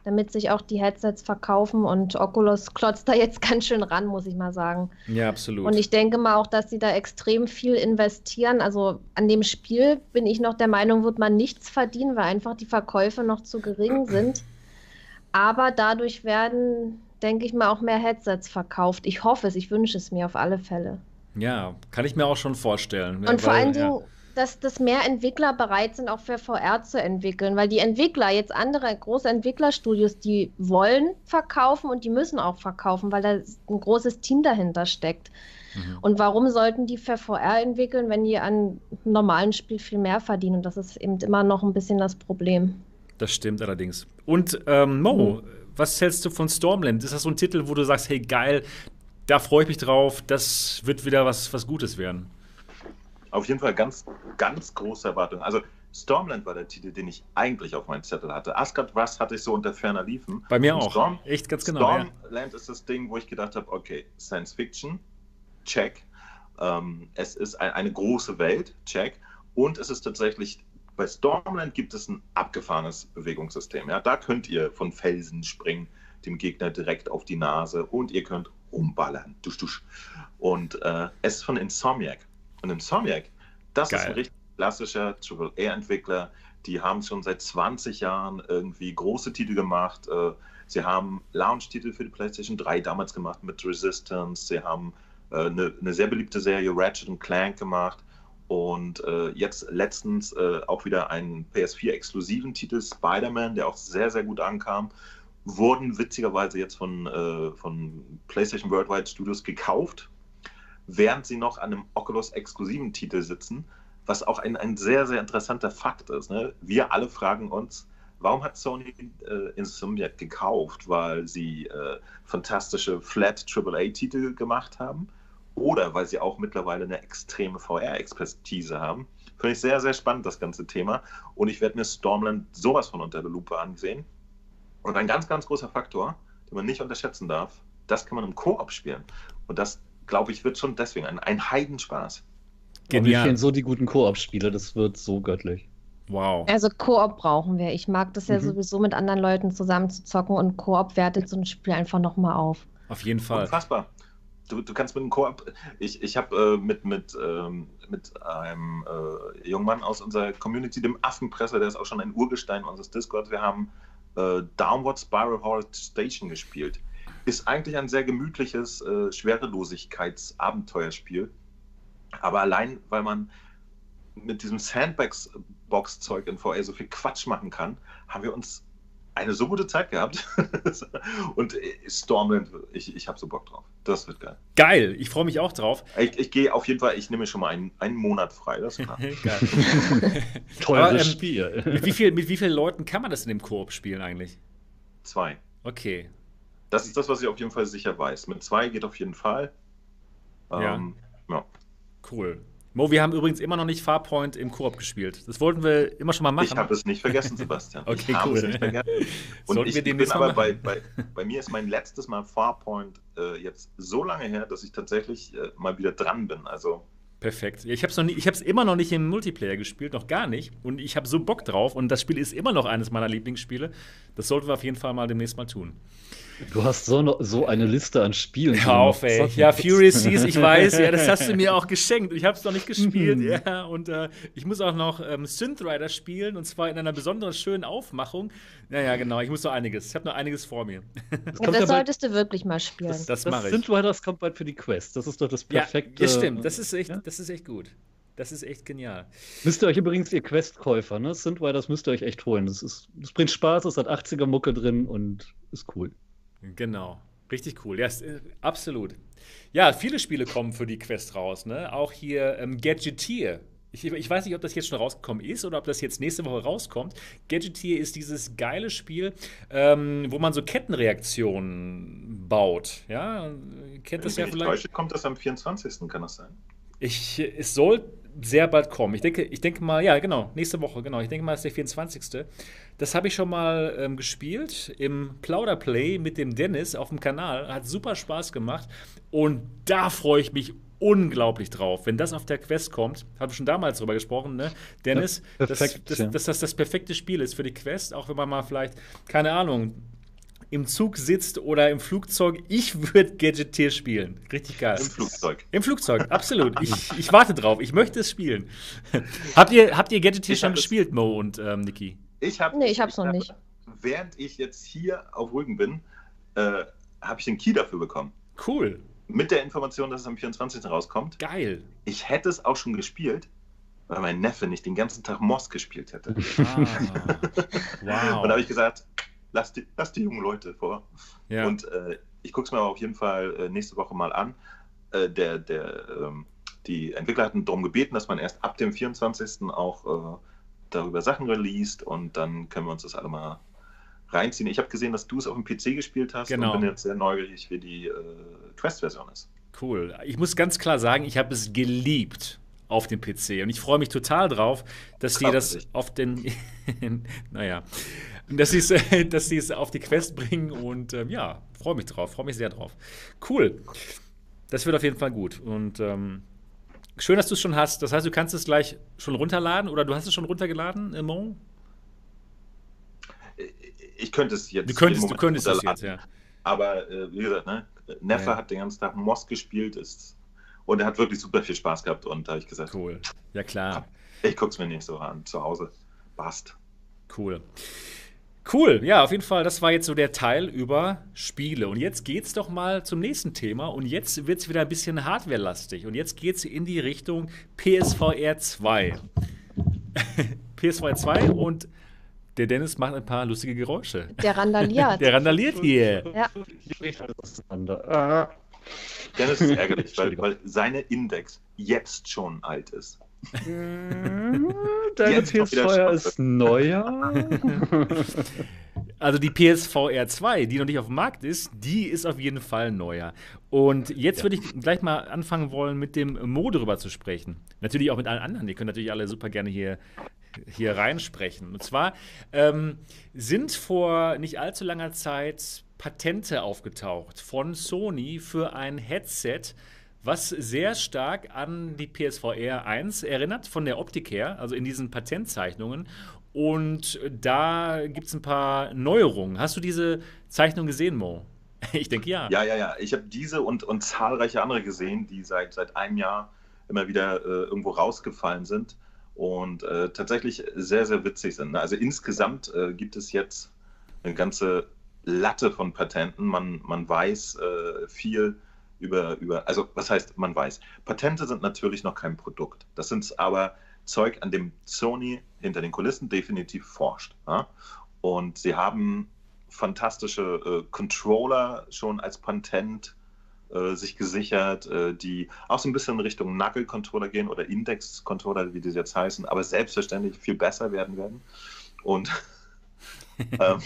damit sich auch die Headsets verkaufen und Oculus klotzt da jetzt ganz schön ran, muss ich mal sagen. Ja, absolut. Und ich denke mal auch, dass sie da extrem viel investieren. Also an dem Spiel bin ich noch der Meinung, wird man nichts verdienen, weil einfach die Verkäufe noch zu gering sind. Aber dadurch werden, denke ich mal, auch mehr Headsets verkauft. Ich hoffe es, ich wünsche es mir auf alle Fälle. Ja, kann ich mir auch schon vorstellen. Und vor allen Dingen, ja dass, dass mehr Entwickler bereit sind, auch für VR zu entwickeln. Weil die Entwickler, jetzt andere große Entwicklerstudios, die wollen verkaufen und die müssen auch verkaufen, weil da ein großes Team dahinter steckt. Mhm. Und warum sollten die für VR entwickeln, wenn die an einem normalen Spiel viel mehr verdienen? Das ist eben immer noch ein bisschen das Problem. Das stimmt allerdings. Und ähm, Mo, mhm. was hältst du von Stormland? Ist das so ein Titel, wo du sagst, hey geil, da freue ich mich drauf, das wird wieder was, was Gutes werden? Auf jeden Fall ganz, ganz große Erwartungen. Also Stormland war der Titel, den ich eigentlich auf meinem Zettel hatte. Asgard Rust hatte ich so unter ferner Liefen. Bei mir auch. Storm, Echt ganz genau. Stormland ja. ist das Ding, wo ich gedacht habe, okay, Science Fiction, check. Ähm, es ist ein, eine große Welt, check. Und es ist tatsächlich, bei Stormland gibt es ein abgefahrenes Bewegungssystem. Ja? Da könnt ihr von Felsen springen, dem Gegner direkt auf die Nase und ihr könnt umballern. Dusch, dusch. Und äh, es ist von Insomniac. Und Insomniac, das Geil. ist ein richtig klassischer AAA-Entwickler. Die haben schon seit 20 Jahren irgendwie große Titel gemacht. Äh, sie haben Launch-Titel für die PlayStation 3 damals gemacht mit Resistance. Sie haben äh, eine, eine sehr beliebte Serie Ratchet Clank gemacht. Und äh, jetzt letztens äh, auch wieder einen PS4-exklusiven Titel, Spider-Man, der auch sehr, sehr gut ankam, wurden witzigerweise jetzt von, äh, von PlayStation Worldwide Studios gekauft während sie noch an einem Oculus-exklusiven Titel sitzen, was auch ein, ein sehr, sehr interessanter Fakt ist. Ne? Wir alle fragen uns, warum hat Sony äh, Insomniac gekauft? Weil sie äh, fantastische Flat AAA-Titel gemacht haben oder weil sie auch mittlerweile eine extreme VR-Expertise haben. Finde ich sehr, sehr spannend, das ganze Thema. Und ich werde mir Stormland sowas von unter der Lupe ansehen. Und ein ganz, ganz großer Faktor, den man nicht unterschätzen darf, das kann man im Koop spielen. Und das glaube ich, wird schon deswegen ein, ein Heidenspaß. Genial. mir fehlen so die guten Koop-Spiele, das wird so göttlich. Wow. Also Koop brauchen wir. Ich mag das ja mhm. sowieso mit anderen Leuten zusammen zu zocken und Koop wertet so ein Spiel einfach nochmal auf. Auf jeden Fall. Unfassbar. Du, du kannst mit einem Koop. Ich, ich habe äh, mit, mit, ähm, mit einem äh, jungen Mann aus unserer Community, dem Affenpresser, der ist auch schon ein Urgestein unseres Discords, wir haben äh, Downward Spiral Horror Station gespielt ist eigentlich ein sehr gemütliches äh, Schwerelosigkeitsabenteuerspiel. Aber allein, weil man mit diesem Sandbox-Zeug in VR so viel Quatsch machen kann, haben wir uns eine so gute Zeit gehabt. und äh, Stormland, ich, ich habe so Bock drauf. Das wird geil. Geil, ich freue mich auch drauf. Ich, ich gehe auf jeden Fall, ich nehme schon mal einen, einen Monat frei, das ist klar. Teures ähm, Spiel. Mit wie, viel, mit wie vielen Leuten kann man das in dem Koop spielen eigentlich? Zwei. Okay, das ist das, was ich auf jeden Fall sicher weiß. Mit zwei geht auf jeden Fall. Ähm, ja. ja. Cool. Mo, wir haben übrigens immer noch nicht Farpoint im Koop gespielt. Das wollten wir immer schon mal machen. Ich habe es nicht vergessen, Sebastian. okay, ich cool. Es nicht vergessen. Und Sollten ich wir bin aber bei, bei, bei, mir ist mein letztes Mal Farpoint äh, jetzt so lange her, dass ich tatsächlich äh, mal wieder dran bin. Also Perfekt. Ich habe es immer noch nicht im Multiplayer gespielt, noch gar nicht. Und ich habe so Bock drauf. Und das Spiel ist immer noch eines meiner Lieblingsspiele. Das sollten wir auf jeden Fall mal demnächst mal tun. Du hast so, so eine Liste an Spielen. Hör auf, ey. Ja, Furious Seas, ich weiß, ja, das hast du mir auch geschenkt. Ich habe es noch nicht gespielt, mhm. ja. Und äh, ich muss auch noch ähm, Synth Rider spielen und zwar in einer besonderen schönen Aufmachung. Naja, genau, ich muss noch einiges. Ich habe noch einiges vor mir. Das, ja, das solltest du wirklich mal spielen. Das, das, das mache ich. Synth Riders kommt bald für die Quest. Das ist doch das perfekte. Ja, das stimmt. Das ist echt, ja? das ist echt gut. Das ist echt genial. Müsst ihr euch übrigens, ihr Quest-Käufer, ne? Synthriders müsst ihr euch echt holen. Das, ist, das bringt Spaß, es hat 80er-Mucke drin und ist cool. Genau. Richtig cool. Ja, äh, absolut. Ja, viele Spiele kommen für die Quest raus. Ne? Auch hier ähm, Gadgeteer. Ich, ich, weiß nicht, ob das jetzt schon rausgekommen ist oder ob das jetzt nächste Woche rauskommt. Gadgeteer ist dieses geile Spiel, ähm, wo man so Kettenreaktionen baut. Ja, kennt das ja vielleicht. Täusche, kommt das am 24. Kann das sein? Ich, es soll sehr bald kommen. Ich denke, ich denke mal, ja, genau, nächste Woche, genau. Ich denke mal, es ist der 24. Das habe ich schon mal ähm, gespielt im Plauderplay mit dem Dennis auf dem Kanal. Hat super Spaß gemacht. Und da freue ich mich unglaublich drauf. Wenn das auf der Quest kommt, haben wir schon damals drüber gesprochen, ne? Dennis, ja, perfekt, dass, ja. dass das das perfekte Spiel ist für die Quest, auch wenn man mal vielleicht, keine Ahnung, im Zug sitzt oder im Flugzeug. Ich würde Gadgeteer spielen. Richtig geil. Im Flugzeug. Im Flugzeug, absolut. Ich, ich warte drauf. Ich möchte es spielen. habt ihr, habt ihr Gadgeteer schon gespielt, Mo und ähm, Niki? Ich habe Nee, ich hab's noch nicht. Während ich jetzt hier auf Rügen bin, äh, habe ich den Key dafür bekommen. Cool. Mit der Information, dass es am 24. rauskommt. Geil. Ich hätte es auch schon gespielt, weil mein Neffe nicht den ganzen Tag Moss gespielt hätte. Ah, wow. Und da habe ich gesagt, lass die, lass die jungen Leute vor. Ja. Und äh, ich gucke es mir auf jeden Fall äh, nächste Woche mal an. Äh, der, der, ähm, die Entwickler hatten darum gebeten, dass man erst ab dem 24. auch äh, darüber Sachen released und dann können wir uns das alle mal reinziehen. Ich habe gesehen, dass du es auf dem PC gespielt hast genau. und bin jetzt sehr neugierig, wie die äh, Quest-Version ist. Cool. Ich muss ganz klar sagen, ich habe es geliebt auf dem PC und ich freue mich total drauf, dass die das auf den, naja, dass sie es, dass es auf die Quest bringen und ähm, ja, freue mich drauf, freue mich sehr drauf. Cool. Das wird auf jeden Fall gut und ähm, schön, dass du es schon hast. Das heißt, du kannst es gleich schon runterladen oder du hast es schon runtergeladen, äh, Mo? Ich könnte es jetzt. Du könntest, du könntest es jetzt, ja. Aber äh, wie gesagt, ne, Neffe ja. hat den ganzen Tag Moss gespielt ist, und er hat wirklich super viel Spaß gehabt. Und da habe ich gesagt: Cool. Ja, klar. Ich gucke es mir nicht so an. Zu Hause. Passt. Cool. Cool, ja, auf jeden Fall, das war jetzt so der Teil über Spiele. Und jetzt geht's doch mal zum nächsten Thema. Und jetzt wird es wieder ein bisschen hardwarelastig. Und jetzt geht es in die Richtung PSVR 2. PSVR 2 und der Dennis macht ein paar lustige Geräusche. Der randaliert. Der randaliert hier. Ja. Dennis ist ärgerlich, weil, weil seine Index jetzt schon alt ist. Deine PSVR ist neuer. Also die PSVR 2, die noch nicht auf dem Markt ist, die ist auf jeden Fall neuer. Und jetzt ja. würde ich gleich mal anfangen wollen, mit dem Mo darüber zu sprechen. Natürlich auch mit allen anderen. Die können natürlich alle super gerne hier, hier reinsprechen. Und zwar ähm, sind vor nicht allzu langer Zeit Patente aufgetaucht von Sony für ein Headset, was sehr stark an die PSVR 1 erinnert, von der Optik her, also in diesen Patentzeichnungen. Und da gibt es ein paar Neuerungen. Hast du diese Zeichnung gesehen, Mo? Ich denke ja. Ja, ja, ja. Ich habe diese und, und zahlreiche andere gesehen, die seit, seit einem Jahr immer wieder äh, irgendwo rausgefallen sind und äh, tatsächlich sehr, sehr witzig sind. Also insgesamt äh, gibt es jetzt eine ganze Latte von Patenten. Man, man weiß äh, viel über, über, also was heißt, man weiß. Patente sind natürlich noch kein Produkt. Das sind aber Zeug, an dem Sony hinter den Kulissen definitiv forscht. Ja? Und sie haben fantastische äh, Controller schon als Patent äh, sich gesichert, äh, die auch so ein bisschen in Richtung Knuckle-Controller gehen oder Index-Controller, wie die jetzt heißen, aber selbstverständlich viel besser werden werden. Und ähm,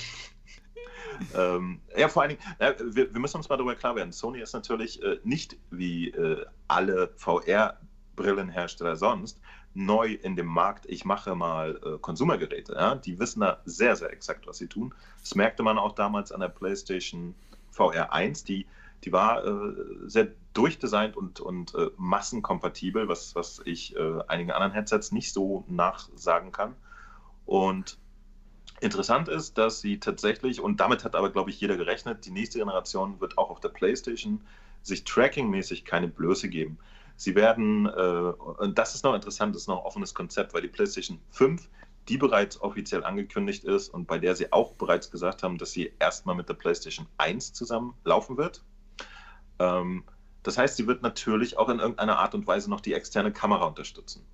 ähm, ja, vor allen Dingen, ja, wir, wir, müssen uns mal darüber klar werden. Sony ist natürlich äh, nicht wie äh, alle VR-Brillenhersteller sonst neu in dem Markt. Ich mache mal äh, Konsumergeräte. Ja? Die wissen da sehr, sehr exakt, was sie tun. Das merkte man auch damals an der PlayStation VR 1. Die, die war äh, sehr durchdesignt und, und äh, massenkompatibel, was, was ich äh, einigen anderen Headsets nicht so nachsagen kann. Und Interessant ist, dass sie tatsächlich, und damit hat aber, glaube ich, jeder gerechnet, die nächste Generation wird auch auf der PlayStation sich trackingmäßig keine Blöße geben. Sie werden, äh, und das ist noch interessant, das ist noch ein offenes Konzept, weil die PlayStation 5, die bereits offiziell angekündigt ist und bei der sie auch bereits gesagt haben, dass sie erstmal mit der PlayStation 1 zusammen laufen wird. Ähm, das heißt, sie wird natürlich auch in irgendeiner Art und Weise noch die externe Kamera unterstützen.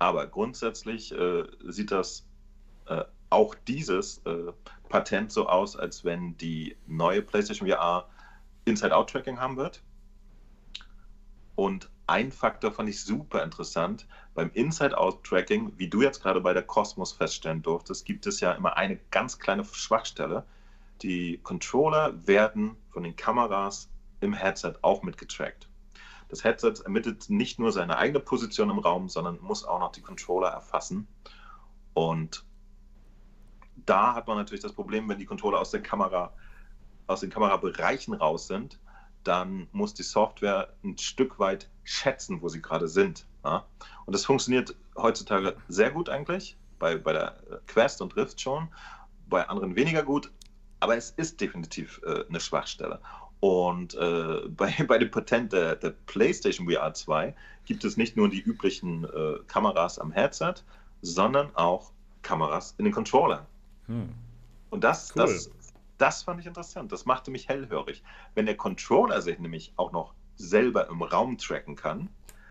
Aber grundsätzlich äh, sieht das äh, auch dieses äh, Patent so aus, als wenn die neue PlayStation VR Inside-Out-Tracking haben wird. Und ein Faktor fand ich super interessant. Beim Inside-Out-Tracking, wie du jetzt gerade bei der Cosmos feststellen durftest, gibt es ja immer eine ganz kleine Schwachstelle. Die Controller werden von den Kameras im Headset auch mitgetrackt. Das Headset ermittelt nicht nur seine eigene Position im Raum, sondern muss auch noch die Controller erfassen. Und da hat man natürlich das Problem, wenn die Controller aus der Kamera, aus den Kamerabereichen raus sind, dann muss die Software ein Stück weit schätzen, wo sie gerade sind. Ja? Und das funktioniert heutzutage sehr gut eigentlich, bei, bei der Quest und Rift schon, bei anderen weniger gut, aber es ist definitiv äh, eine Schwachstelle. Und äh, bei, bei dem Patent der, der, PlayStation VR 2 gibt es nicht nur die üblichen äh, Kameras am Headset, sondern auch Kameras in den Controllern. Hm. Und das, cool. das, das fand ich interessant. Das machte mich hellhörig. Wenn der Controller sich nämlich auch noch selber im Raum tracken kann,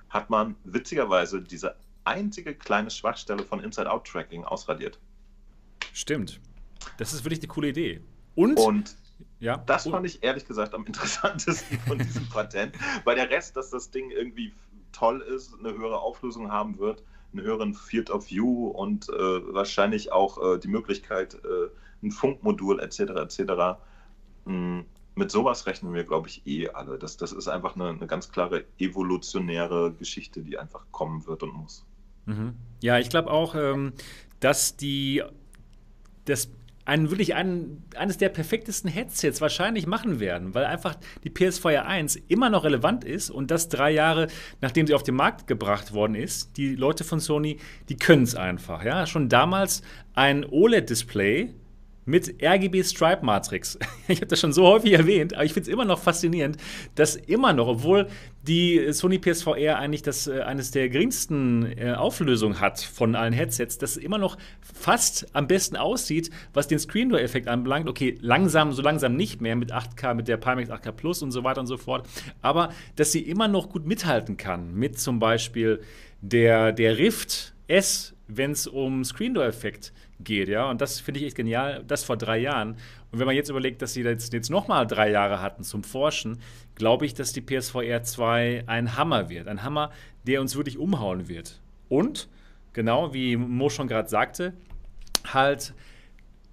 hat man witzigerweise diese einzige kleine Schwachstelle von Inside-Out-Tracking ausradiert. Stimmt. Das ist wirklich eine coole Idee. Und, Und ja. das fand ich ehrlich gesagt am interessantesten von diesem Patent, weil der Rest, dass das Ding irgendwie toll ist, eine höhere Auflösung haben wird, einen höheren Field of View und äh, wahrscheinlich auch äh, die Möglichkeit, äh, ein Funkmodul etc. etc. Mh, mit sowas rechnen wir, glaube ich, eh alle. Das, das ist einfach eine, eine ganz klare evolutionäre Geschichte, die einfach kommen wird und muss. Mhm. Ja, ich glaube auch, ähm, dass die das ein, wirklich ein, eines der perfektesten Headsets wahrscheinlich machen werden, weil einfach die PS4 1 immer noch relevant ist und das drei Jahre, nachdem sie auf den Markt gebracht worden ist. Die Leute von Sony, die können es einfach. Ja? Schon damals ein OLED-Display mit RGB Stripe Matrix. Ich habe das schon so häufig erwähnt, aber ich finde es immer noch faszinierend, dass immer noch, obwohl die Sony PSVR eigentlich das äh, eines der geringsten äh, Auflösungen hat von allen Headsets, dass es immer noch fast am besten aussieht, was den Screen Door Effekt anbelangt. Okay, langsam, so langsam nicht mehr mit 8K, mit der Pimax 8K Plus und so weiter und so fort, aber dass sie immer noch gut mithalten kann mit zum Beispiel der, der Rift S, wenn es um Screen Door Effekt geht geht, ja. Und das finde ich echt genial, das vor drei Jahren. Und wenn man jetzt überlegt, dass sie jetzt, jetzt nochmal drei Jahre hatten zum Forschen, glaube ich, dass die PSVR 2 ein Hammer wird. Ein Hammer, der uns wirklich umhauen wird. Und, genau wie Mo schon gerade sagte, halt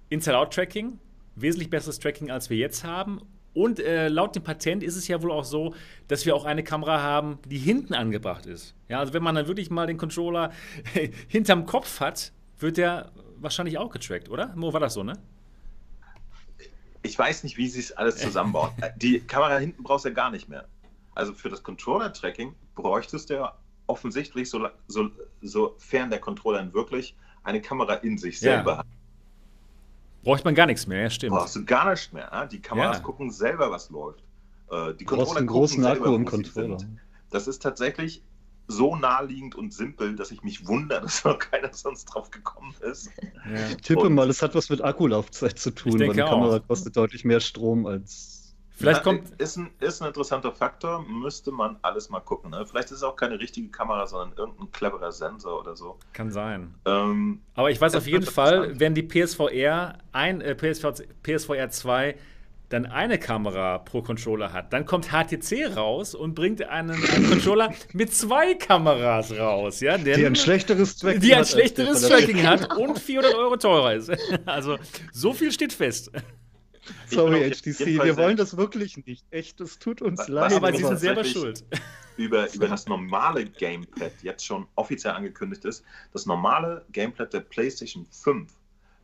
Inside-Out-Tracking, wesentlich besseres Tracking, als wir jetzt haben. Und äh, laut dem Patent ist es ja wohl auch so, dass wir auch eine Kamera haben, die hinten angebracht ist. Ja, also wenn man dann wirklich mal den Controller hinterm Kopf hat, wird der wahrscheinlich auch getrackt, oder? Mo, war das so, ne? Ich weiß nicht, wie sie es alles zusammenbauen. Die Kamera hinten brauchst du ja gar nicht mehr. Also für das Controller-Tracking bräuchtest du ja offensichtlich, so, so, sofern der Controller dann wirklich eine Kamera in sich selber ja. hat. Braucht man gar nichts mehr, ja, stimmt. Brauchst du gar nichts mehr. Die Kameras ja. gucken selber, was läuft. Äh, die Controller einen großen selber, Akku im Controller. Das ist tatsächlich so naheliegend und simpel, dass ich mich wundere, dass noch keiner sonst drauf gekommen ist. Ja. Ich tippe und mal, es hat was mit Akkulaufzeit zu tun, weil eine Kamera kostet deutlich mehr Strom als. Vielleicht ja, kommt. Ist ein, ist ein interessanter Faktor, müsste man alles mal gucken. Ne? Vielleicht ist es auch keine richtige Kamera, sondern irgendein cleverer Sensor oder so. Kann sein. Ähm, Aber ich weiß auf jeden Fall, wenn die PSVR, ein, äh, PSVR, PSVR 2 dann eine Kamera pro Controller hat, dann kommt HTC raus und bringt einen, einen Controller mit zwei Kameras raus, ja, denn, die ein schlechteres Tracking die ein schlechteres Tracking hat und 400 Euro teurer ist. Also so viel steht fest. Sorry, HTC, wir wollen das wirklich nicht. Echt, es tut uns was, leid. Aber sie sind selber schuld. Über, über das normale Gamepad jetzt schon offiziell angekündigt ist, das normale Gamepad der PlayStation 5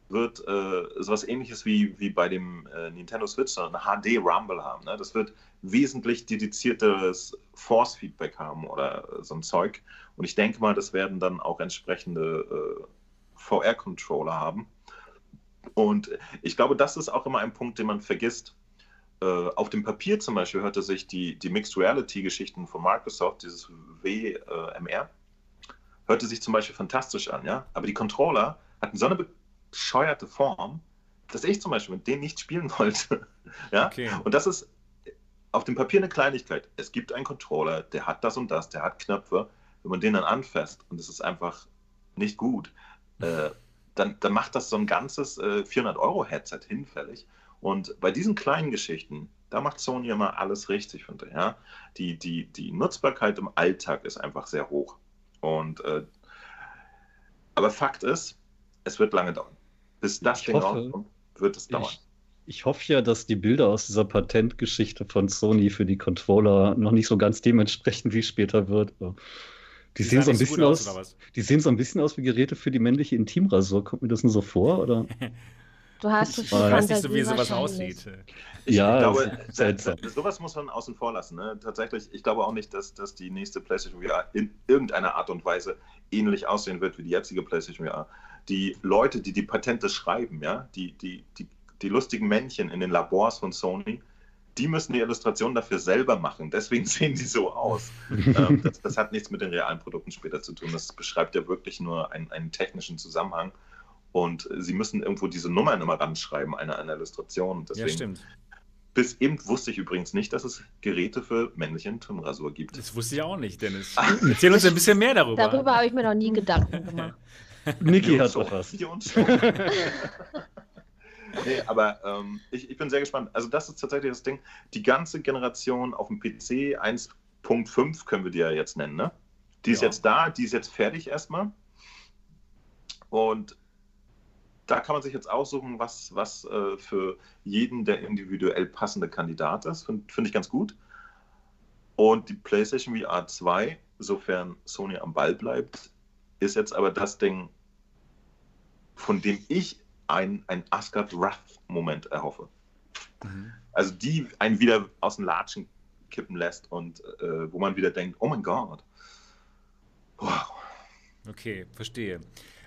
wird äh, sowas ähnliches wie, wie bei dem äh, Nintendo Switch, so eine HD Rumble haben. Ne? Das wird wesentlich dedizierteres Force-Feedback haben oder so ein Zeug. Und ich denke mal, das werden dann auch entsprechende äh, VR-Controller haben. Und ich glaube, das ist auch immer ein Punkt, den man vergisst. Äh, auf dem Papier zum Beispiel hörte sich die, die Mixed Reality-Geschichten von Microsoft, dieses WMR, hörte sich zum Beispiel fantastisch an, ja. Aber die Controller hatten so eine bescheuerte Form, dass ich zum Beispiel mit denen nicht spielen wollte. ja? Okay. Und das ist auf dem Papier eine Kleinigkeit. Es gibt einen Controller, der hat das und das, der hat Knöpfe. Wenn man den dann anfasst und es ist einfach nicht gut, äh, dann, dann macht das so ein ganzes äh, 400-Euro-Headset hinfällig. Und bei diesen kleinen Geschichten, da macht Sony immer alles richtig, finde ich. Ja? Die, die, die Nutzbarkeit im Alltag ist einfach sehr hoch. Und, äh, aber Fakt ist, es wird lange dauern. Bis das ich Ding hoffe, rauskommt, wird es dauern. Ich, ich hoffe ja, dass die Bilder aus dieser Patentgeschichte von Sony für die Controller noch nicht so ganz dementsprechend, wie später wird. Die, die sehen so ein bisschen so aus, aus die sehen so ein bisschen aus wie Geräte für die männliche Intimrasur. Kommt mir das nur so vor, oder? Du hast so viel Ich weiß nicht so, wie sowas aussieht. Ich ja, glaube, seltsam. sowas muss man außen vor lassen. Ne? Tatsächlich, ich glaube auch nicht, dass, dass die nächste PlayStation VR in irgendeiner Art und Weise ähnlich aussehen wird wie die jetzige PlayStation VR. Die Leute, die die Patente schreiben, ja, die, die, die, die lustigen Männchen in den Labors von Sony, die müssen die Illustration dafür selber machen. Deswegen sehen die so aus. ähm, das, das, hat nichts mit den realen Produkten später zu tun. Das beschreibt ja wirklich nur einen, einen technischen Zusammenhang. Und sie müssen irgendwo diese Nummern immer ranschreiben, eine, eine Illustration. Deswegen, ja, stimmt. Bis eben wusste ich übrigens nicht, dass es Geräte für männliche Intimrasur gibt. Das wusste ich auch nicht, Dennis. Erzähl uns ein bisschen mehr darüber. Darüber habe ich mir noch nie Gedanken gemacht. Niki hat doch was. nee, aber ähm, ich, ich bin sehr gespannt. Also das ist tatsächlich das Ding. Die ganze Generation auf dem PC 1.5 können wir die ja jetzt nennen, ne? Die ist ja. jetzt da, die ist jetzt fertig erstmal. Und da kann man sich jetzt aussuchen, was, was äh, für jeden der individuell passende Kandidat ist. Finde find ich ganz gut. Und die PlayStation VR 2, sofern Sony am Ball bleibt, ist jetzt aber das Ding, von dem ich ein, ein Asgard Wrath-Moment erhoffe. Mhm. Also die einen wieder aus dem Latschen kippen lässt und äh, wo man wieder denkt, oh mein Gott. Wow. Okay, verstehe.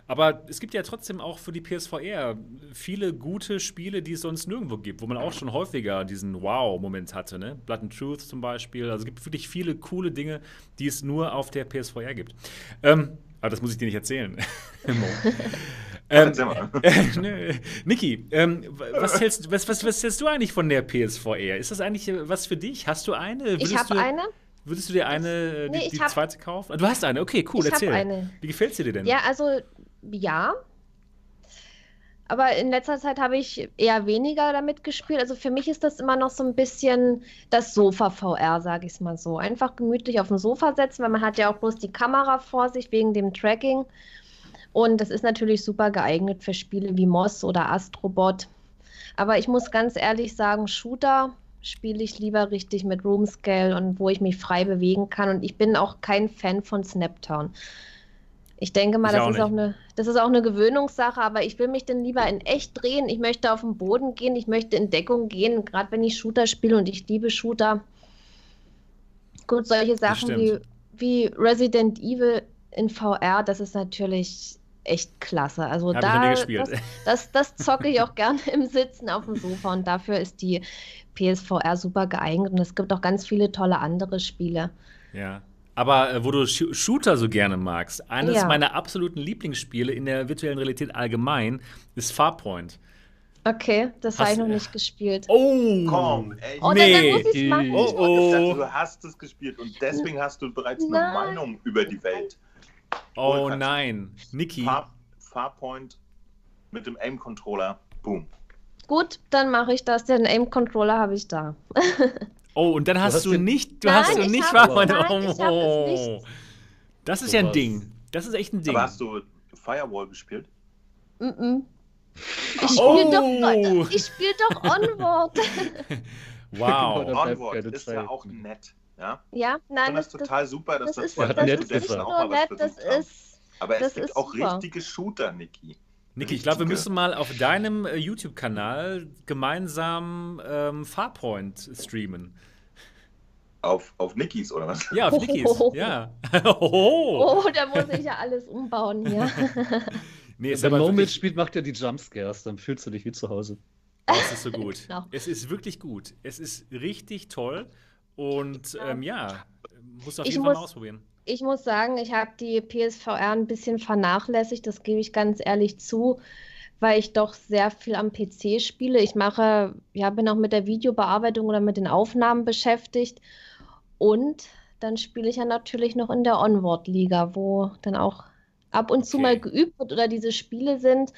Aber es gibt ja trotzdem auch für die PSVR viele gute Spiele, die es sonst nirgendwo gibt, wo man auch schon häufiger diesen Wow-Moment hatte. Ne? Blood and Truth zum Beispiel. Also es gibt wirklich viele coole Dinge, die es nur auf der PSVR gibt. Ähm, aber das muss ich dir nicht erzählen. ähm, äh, Niki, ähm, was, hältst, was, was, was hältst du eigentlich von der PSVR? Ist das eigentlich äh, was für dich? Hast du eine? Würdest ich habe eine. Würdest du dir eine, äh, nee, die, die hab, zweite kaufen? Du hast eine, okay, cool, ich erzähl. Eine. Wie gefällt sie dir denn? Ja, also ja. Aber in letzter Zeit habe ich eher weniger damit gespielt. Also für mich ist das immer noch so ein bisschen das Sofa-VR, sage ich es mal so. Einfach gemütlich auf dem Sofa setzen, weil man hat ja auch bloß die Kamera vor sich wegen dem Tracking. Und das ist natürlich super geeignet für Spiele wie Moss oder Astrobot. Aber ich muss ganz ehrlich sagen, Shooter spiele ich lieber richtig mit Room Scale und wo ich mich frei bewegen kann. Und ich bin auch kein Fan von Snaptown. Ich denke mal, ich das, auch ist auch eine, das ist auch eine Gewöhnungssache, aber ich will mich dann lieber in echt drehen. Ich möchte auf den Boden gehen, ich möchte in Deckung gehen, gerade wenn ich Shooter spiele und ich liebe Shooter. Gut, solche Sachen wie, wie Resident Evil in VR, das ist natürlich echt klasse. Also Hab da, das, das, das zocke ich auch gerne im Sitzen auf dem Sofa und dafür ist die PSVR super geeignet und es gibt auch ganz viele tolle andere Spiele. Ja. Aber äh, wo du Sh Shooter so gerne magst, eines ja. meiner absoluten Lieblingsspiele in der virtuellen Realität allgemein ist Farpoint. Okay, das habe ich noch nicht gespielt. Oh, komm, ey. Oh, nee. dann, dann machen. Oh, oh. Du hast es gespielt und deswegen hast du bereits nein. eine Meinung über die Welt. Oh nein, Niki. Far Farpoint mit dem Aim-Controller, boom. Gut, dann mache ich das. Den Aim-Controller habe ich da. Oh, und dann hast du, hast du nicht, du nein, hast du nicht hab, nein, oh, Das ist so ja ein was. Ding. Das ist echt ein Ding. Aber hast du Firewall gespielt? Mm -mm. Ich spiele oh. doch, spiel doch Onward. wow. Onward ist ja auch nett. Ja, ja nein. das ist total super, dass das, das, ist, das ist nicht nur nett, das ist. Aber es das gibt auch super. richtige Shooter, Niki. Niki, ich glaube, wir müssen mal auf deinem äh, YouTube-Kanal gemeinsam ähm, Farpoint streamen. Auf, auf Nikis oder was? Ja, auf Nikis, oh. ja. oh. oh, da muss ich ja alles umbauen hier. nee, Wenn Mo mitspielt, macht er die Jumpscares, dann fühlst du dich wie zu Hause. Das ist so gut. genau. Es ist wirklich gut. Es ist richtig toll. Und ähm, ja, musst du auf ich jeden Fall mal ausprobieren ich muss sagen, ich habe die PSVR ein bisschen vernachlässigt, das gebe ich ganz ehrlich zu, weil ich doch sehr viel am PC spiele. Ich mache, ja, bin auch mit der Videobearbeitung oder mit den Aufnahmen beschäftigt. Und dann spiele ich ja natürlich noch in der Onward-Liga, wo dann auch ab und zu okay. mal geübt wird oder diese Spiele sind.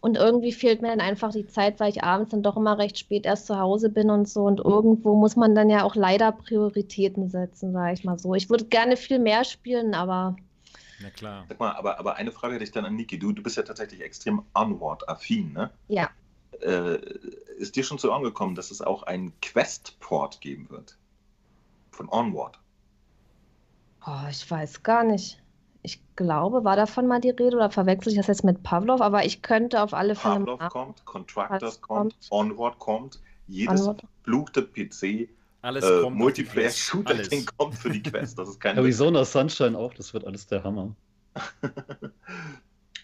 Und irgendwie fehlt mir dann einfach die Zeit, weil ich abends dann doch immer recht spät erst zu Hause bin und so. Und irgendwo muss man dann ja auch leider Prioritäten setzen, sage ich mal so. Ich würde gerne viel mehr spielen, aber. Na klar. Sag mal, aber, aber eine Frage hätte ich dann an Niki. Du, du bist ja tatsächlich extrem Onward-affin, ne? Ja. Äh, ist dir schon zu Ohren gekommen, dass es auch einen Quest-Port geben wird? Von Onward. Oh, ich weiß gar nicht. Ich glaube, war davon mal die Rede oder verwechsel ich das jetzt mit Pavlov? Aber ich könnte auf alle Fälle. Pavlov mal- kommt, Contractors kommt, kommt? Onward kommt, jedes Onward. verfluchte PC Alles äh, kommt auf die Quest. Multiplayer-Shooter-Ding Alles. kommt für die Quest. Das ist kein Arizona Sunshine auch, das wird alles der Hammer.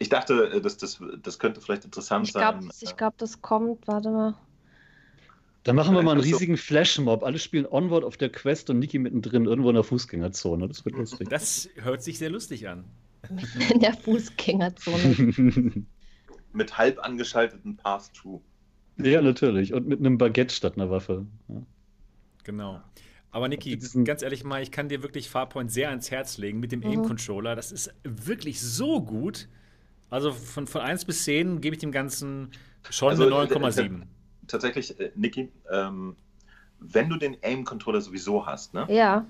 Ich dachte, äh, das, das, das könnte vielleicht interessant Ich glaube, sein. ich glaub, das kommt. Warte mal. Dann machen wir mal einen riesigen Flashmob. Alle spielen Onward auf der Quest und Niki mittendrin irgendwo in der Fußgängerzone. Das wird lustig. Das hört sich sehr lustig an. In der Fußgängerzone. Mit halb angeschalteten Pass-Through. ja, natürlich. Und mit einem Baguette statt einer Waffe. Ja. Genau. Aber Niki, ganz ehrlich mal, ich kann dir wirklich Farpoint sehr ans Herz legen mit dem Mhm. Aim-Controller. Das ist wirklich so gut. Also von, von 1 bis 10 gebe ich dem Ganzen schon Also, eine äh, 9,7. Tatsächlich, äh, Niki, ähm, wenn du den Aim-Controller sowieso hast, ne? ja.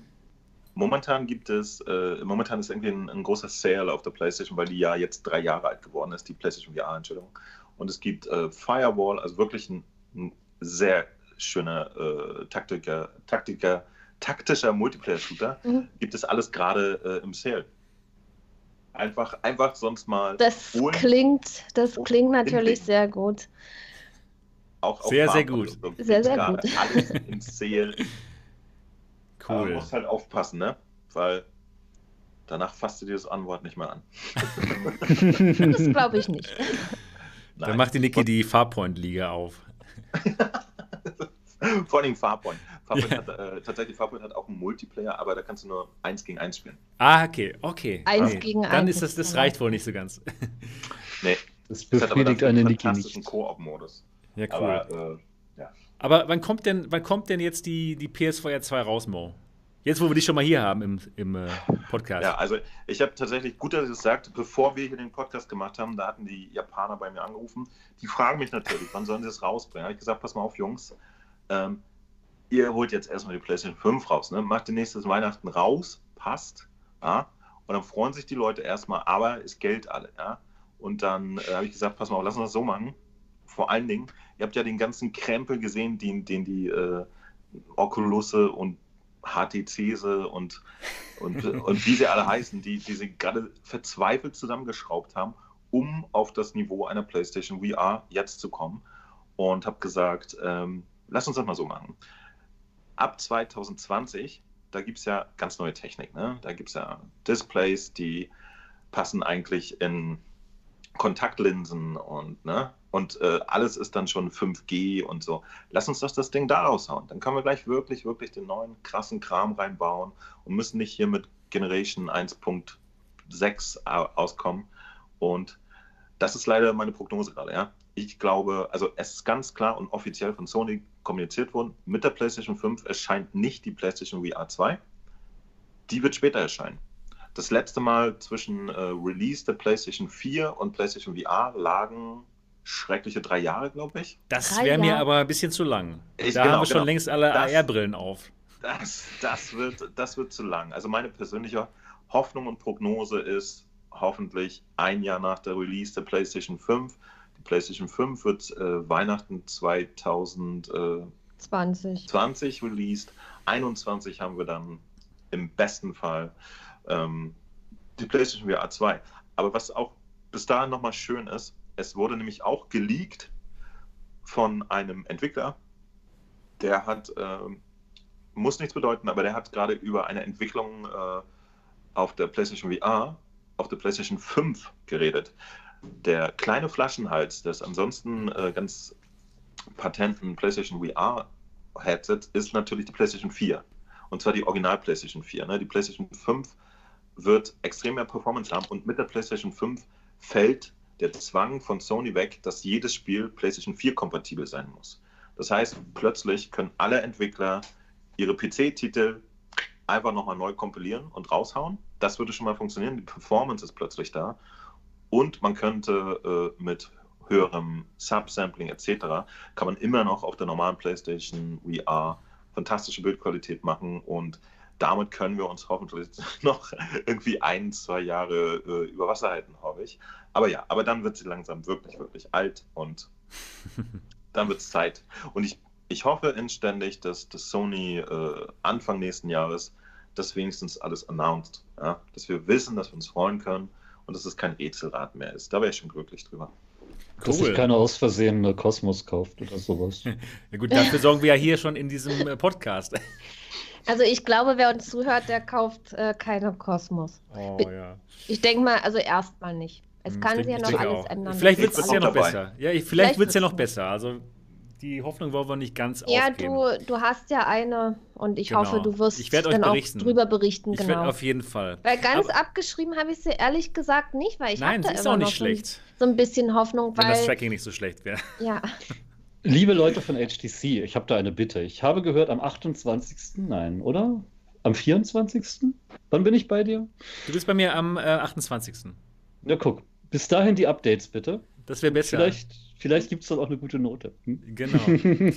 Momentan gibt es, äh, momentan ist irgendwie ein, ein großer Sale auf der PlayStation, weil die ja jetzt drei Jahre alt geworden ist, die PlayStation VR, Entschuldigung. Und es gibt äh, Firewall, also wirklich ein, ein sehr schöner äh, Taktiker, Taktiker, taktischer Multiplayer-Shooter. Mhm. Gibt es alles gerade äh, im Sale. Einfach, einfach sonst mal Das holen. klingt, das klingt natürlich sehr gut. Auch, auch Sehr, sehr gut. so. Sehr, sehr gut. Alles im Sale. Aber Cool. du musst halt aufpassen, ne? Weil danach fasst du dir das Anwort nicht mehr an. Das glaube ich nicht. Dann macht die Niki die Farpoint-Liga auf. Vor allem Farpoint. Farpoint Ja. hat, äh, tatsächlich, Farpoint hat auch einen Multiplayer, aber da kannst du nur 1 gegen 1 spielen. Ah, okay, okay. Eins nee. gegen Dann eins ist das, das reicht wohl nicht so ganz. Nee, Das das hat aber befriedigt eine einen Niki nicht. Koop-Modus. Ja, cool. Aber äh, Aber wann kommt denn, wann kommt denn jetzt die, die PS4 2 raus, Mo? Jetzt, wo wir dich schon mal hier haben im, im äh, Podcast. ja, also ich habe tatsächlich, gut, dass ihr sagt, bevor wir hier den Podcast gemacht haben, da hatten die Japaner bei mir angerufen. Die fragen mich natürlich, wann sollen sie es rausbringen? Da habe ich gesagt, pass mal auf, Jungs, ähm, ihr holt jetzt erstmal die PlayStation 5 raus, ne? macht den nächstes Weihnachten raus, passt, ja? und dann freuen sich die Leute erstmal, aber es Geld alle, ja. Und dann äh, habe ich gesagt, pass mal auf, lass uns das so machen. Vor allen Dingen, ihr habt ja den ganzen Krempel gesehen, den, den die äh, Oculusse und HTCs und, und, und wie sie alle heißen, die, die sie gerade verzweifelt zusammengeschraubt haben, um auf das Niveau einer PlayStation VR jetzt zu kommen. Und habe gesagt, ähm, lass uns das mal so machen. Ab 2020, da gibt es ja ganz neue Technik. Ne? Da gibt es ja Displays, die passen eigentlich in Kontaktlinsen und, ne? Und äh, alles ist dann schon 5G und so. Lass uns doch das Ding da raushauen. Dann können wir gleich wirklich, wirklich den neuen krassen Kram reinbauen und müssen nicht hier mit Generation 1.6 au- auskommen. Und das ist leider meine Prognose gerade, ja. Ich glaube, also es ist ganz klar und offiziell von Sony kommuniziert worden, mit der PlayStation 5 erscheint nicht die PlayStation VR 2. Die wird später erscheinen. Das letzte Mal zwischen äh, Release der PlayStation 4 und PlayStation VR lagen schreckliche drei Jahre, glaube ich. das wäre mir aber ein bisschen zu lang. Ich- da genau, haben wir schon genau. längst alle AR-Brillen auf. Das, das, wird, das wird zu lang. Also meine persönliche Hoffnung und Prognose ist hoffentlich ein Jahr nach der Release der PlayStation 5. Die PlayStation 5 wird äh, Weihnachten 2020 20. released. 21 haben wir dann im besten Fall ähm, die PlayStation VR 2. Aber was auch bis dahin nochmal schön ist, es wurde nämlich auch geleakt von einem Entwickler, der hat, ähm, muss nichts bedeuten, aber der hat gerade über eine Entwicklung äh, auf der PlayStation VR, auf der PlayStation 5 geredet. Der kleine Flaschenhals des ansonsten äh, ganz patenten PlayStation VR Headsets ist natürlich die PlayStation 4. Und zwar die Original PlayStation 4. Ne? Die PlayStation 5 wird extrem mehr Performance haben und mit der PlayStation 5 fällt der Zwang von Sony weg, dass jedes Spiel PlayStation 4 kompatibel sein muss. Das heißt, plötzlich können alle Entwickler ihre PC-Titel einfach nochmal neu kompilieren und raushauen. Das würde schon mal funktionieren. Die Performance ist plötzlich da. Und man könnte äh, mit höherem Subsampling etc. kann man immer noch auf der normalen PlayStation VR fantastische Bildqualität machen und damit können wir uns hoffentlich noch irgendwie ein, zwei Jahre äh, über Wasser halten, hoffe ich. Aber ja, aber dann wird sie langsam wirklich, wirklich alt und dann wird es Zeit. Und ich, ich hoffe inständig, dass, dass Sony äh, Anfang nächsten Jahres das wenigstens alles announced. Ja? Dass wir wissen, dass wir uns freuen können und dass es kein Rätselrad mehr ist. Da wäre ich schon glücklich drüber. Cool. Dass sich keiner aus Versehen eine Kosmos kauft oder sowas. ja gut, dafür sorgen wir ja hier schon in diesem äh, Podcast. Also ich glaube, wer uns zuhört, der kauft äh, keine Kosmos. Oh ja. Ich denke mal, also erstmal nicht. Es hm, kann sich ja noch alles auch. ändern. Vielleicht wird es ja noch besser. Ja, ich, vielleicht, vielleicht wird es ja noch besser. Also die Hoffnung wollen wir nicht ganz ja, aufgeben. Ja, du, du hast ja eine und ich genau. hoffe, du wirst ich dann berichten. auch drüber berichten. Ich genau. werde auf jeden Fall. Weil ganz Aber abgeschrieben habe ich sie ehrlich gesagt nicht, weil ich Nein, sie ist auch nicht schlecht. So ein, so ein bisschen Hoffnung, weil... Wenn das Tracking nicht so schlecht wäre. Ja. Liebe Leute von HTC, ich habe da eine Bitte. Ich habe gehört, am 28. Nein, oder? Am 24. Wann bin ich bei dir? Du bist bei mir am äh, 28. Na guck, bis dahin die Updates bitte. Das wäre besser. Vielleicht, vielleicht gibt es dann auch eine gute Note. Hm? Genau.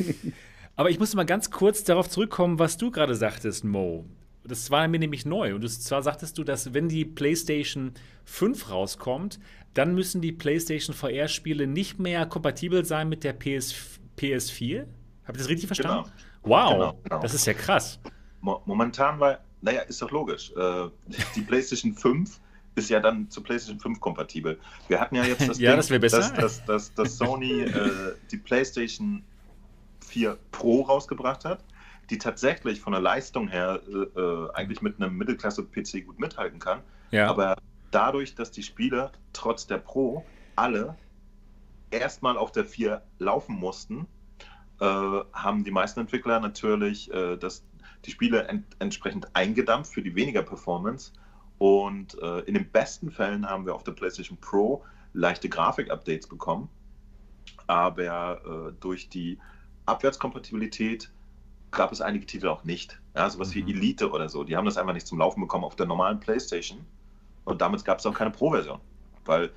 Aber ich muss mal ganz kurz darauf zurückkommen, was du gerade sagtest, Mo. Das war mir nämlich neu. Und zwar sagtest du, dass wenn die PlayStation 5 rauskommt, dann müssen die PlayStation VR-Spiele nicht mehr kompatibel sein mit der PS, PS4. Habe ich das richtig verstanden? Genau. Wow, genau, genau. das ist ja krass. Momentan war, naja, ist doch logisch. Äh, die PlayStation 5 ist ja dann zu PlayStation 5 kompatibel. Wir hatten ja jetzt das, ja, Ding, das dass, dass, dass, dass, Sony äh, die PlayStation 4 Pro rausgebracht hat, die tatsächlich von der Leistung her äh, äh eigentlich mit einem Mittelklasse-PC gut mithalten kann. Ja. Aber dadurch, dass die Spiele trotz der Pro alle erstmal auf der 4 laufen mussten, äh, haben die meisten Entwickler natürlich äh, das, die Spiele ent entsprechend eingedampft für die weniger Performance und äh, in den besten Fällen haben wir auf der PlayStation Pro leichte Grafik-Updates bekommen. Aber durch die Abwärtskompatibilität gab es einige Titel auch nicht. Ja, sowas mhm. wie Elite oder so. Die haben das einfach nicht zum Laufen bekommen auf der normalen PlayStation. Und damit gab es auch keine Pro-Version. Weil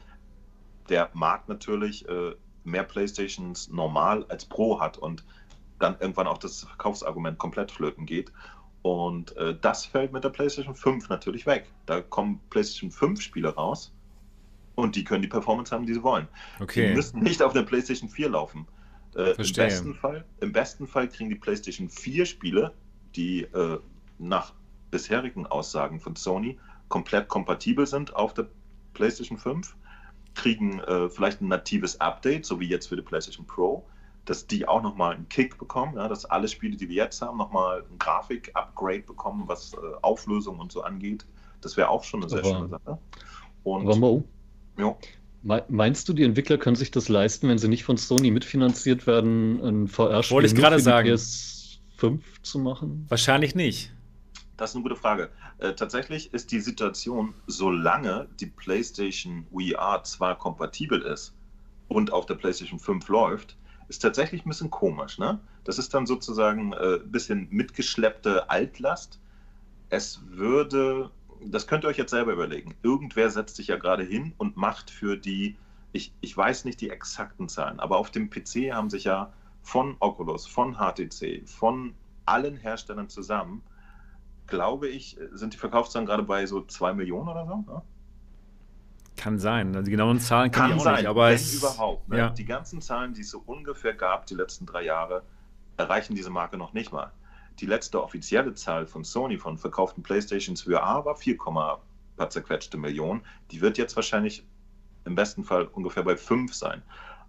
der Markt natürlich äh, mehr PlayStations normal als Pro hat und dann irgendwann auch das Verkaufsargument komplett flöten geht. Und äh, das fällt mit der PlayStation 5 natürlich weg. Da kommen PlayStation 5 Spiele raus und die können die Performance haben, die sie wollen. Okay. Die müssen nicht auf der PlayStation 4 laufen. Äh, im, besten Fall, Im besten Fall kriegen die PlayStation 4 Spiele, die äh, nach bisherigen Aussagen von Sony komplett kompatibel sind auf der PlayStation 5, kriegen äh, vielleicht ein natives Update, so wie jetzt für die PlayStation Pro dass die auch nochmal einen Kick bekommen, ja, dass alle Spiele, die wir jetzt haben, nochmal ein Grafik-Upgrade bekommen, was äh, Auflösung und so angeht. Das wäre auch schon eine sehr aber, schöne Sache. Und, aber Mo, ja. Meinst du, die Entwickler können sich das leisten, wenn sie nicht von Sony mitfinanziert werden, ein VR-Spiel Wollte ich gerade sagen. PS5 zu machen? Wahrscheinlich nicht. Das ist eine gute Frage. Äh, tatsächlich ist die Situation, solange die PlayStation VR zwar kompatibel ist und auf der PlayStation 5 läuft, ist tatsächlich ein bisschen komisch. Ne? Das ist dann sozusagen ein äh, bisschen mitgeschleppte Altlast. Es würde, das könnt ihr euch jetzt selber überlegen, irgendwer setzt sich ja gerade hin und macht für die, ich, ich weiß nicht die exakten Zahlen, aber auf dem PC haben sich ja von Oculus, von HTC, von allen Herstellern zusammen, glaube ich, sind die Verkaufszahlen gerade bei so 2 Millionen oder so. Ne? Kann sein. Also die genauen Zahlen kann, kann ich auch sein, nicht. Aber wenn es, überhaupt. Ne? Ja. Die ganzen Zahlen, die es so ungefähr gab die letzten drei Jahre, erreichen diese Marke noch nicht mal. Die letzte offizielle Zahl von Sony von verkauften Playstations für A war 4, paar zerquetschte Millionen. Die wird jetzt wahrscheinlich im besten Fall ungefähr bei 5 sein.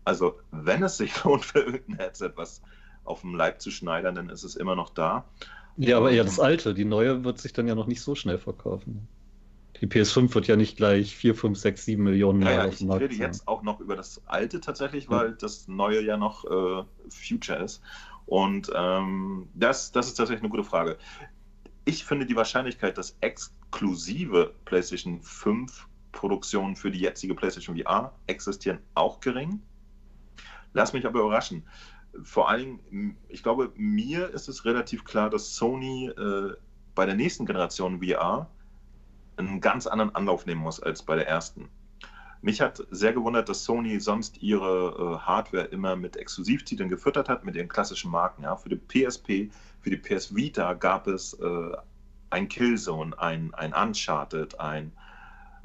Also wenn es sich lohnt für irgendein Headset, was auf dem Leib zu schneidern, dann ist es immer noch da. Ja, aber eher das alte. Die neue wird sich dann ja noch nicht so schnell verkaufen. Die PS5 wird ja nicht gleich 4, 5, 6, 7 Millionen Mal ja, auf dem Markt Ich rede sein. jetzt auch noch über das alte tatsächlich, weil ja. das neue ja noch äh, Future ist. Und ähm, das, das ist tatsächlich eine gute Frage. Ich finde die Wahrscheinlichkeit, dass exklusive PlayStation 5 Produktionen für die jetzige PlayStation VR existieren, auch gering. Lass mich aber überraschen. Vor allem, ich glaube, mir ist es relativ klar, dass Sony äh, bei der nächsten Generation VR einen ganz anderen Anlauf nehmen muss als bei der ersten. Mich hat sehr gewundert, dass Sony sonst ihre äh, Hardware immer mit Exklusivtiteln gefüttert hat, mit ihren klassischen Marken. Ja. Für die PSP, für die PS Vita gab es äh, ein Killzone, ein, ein Uncharted, ein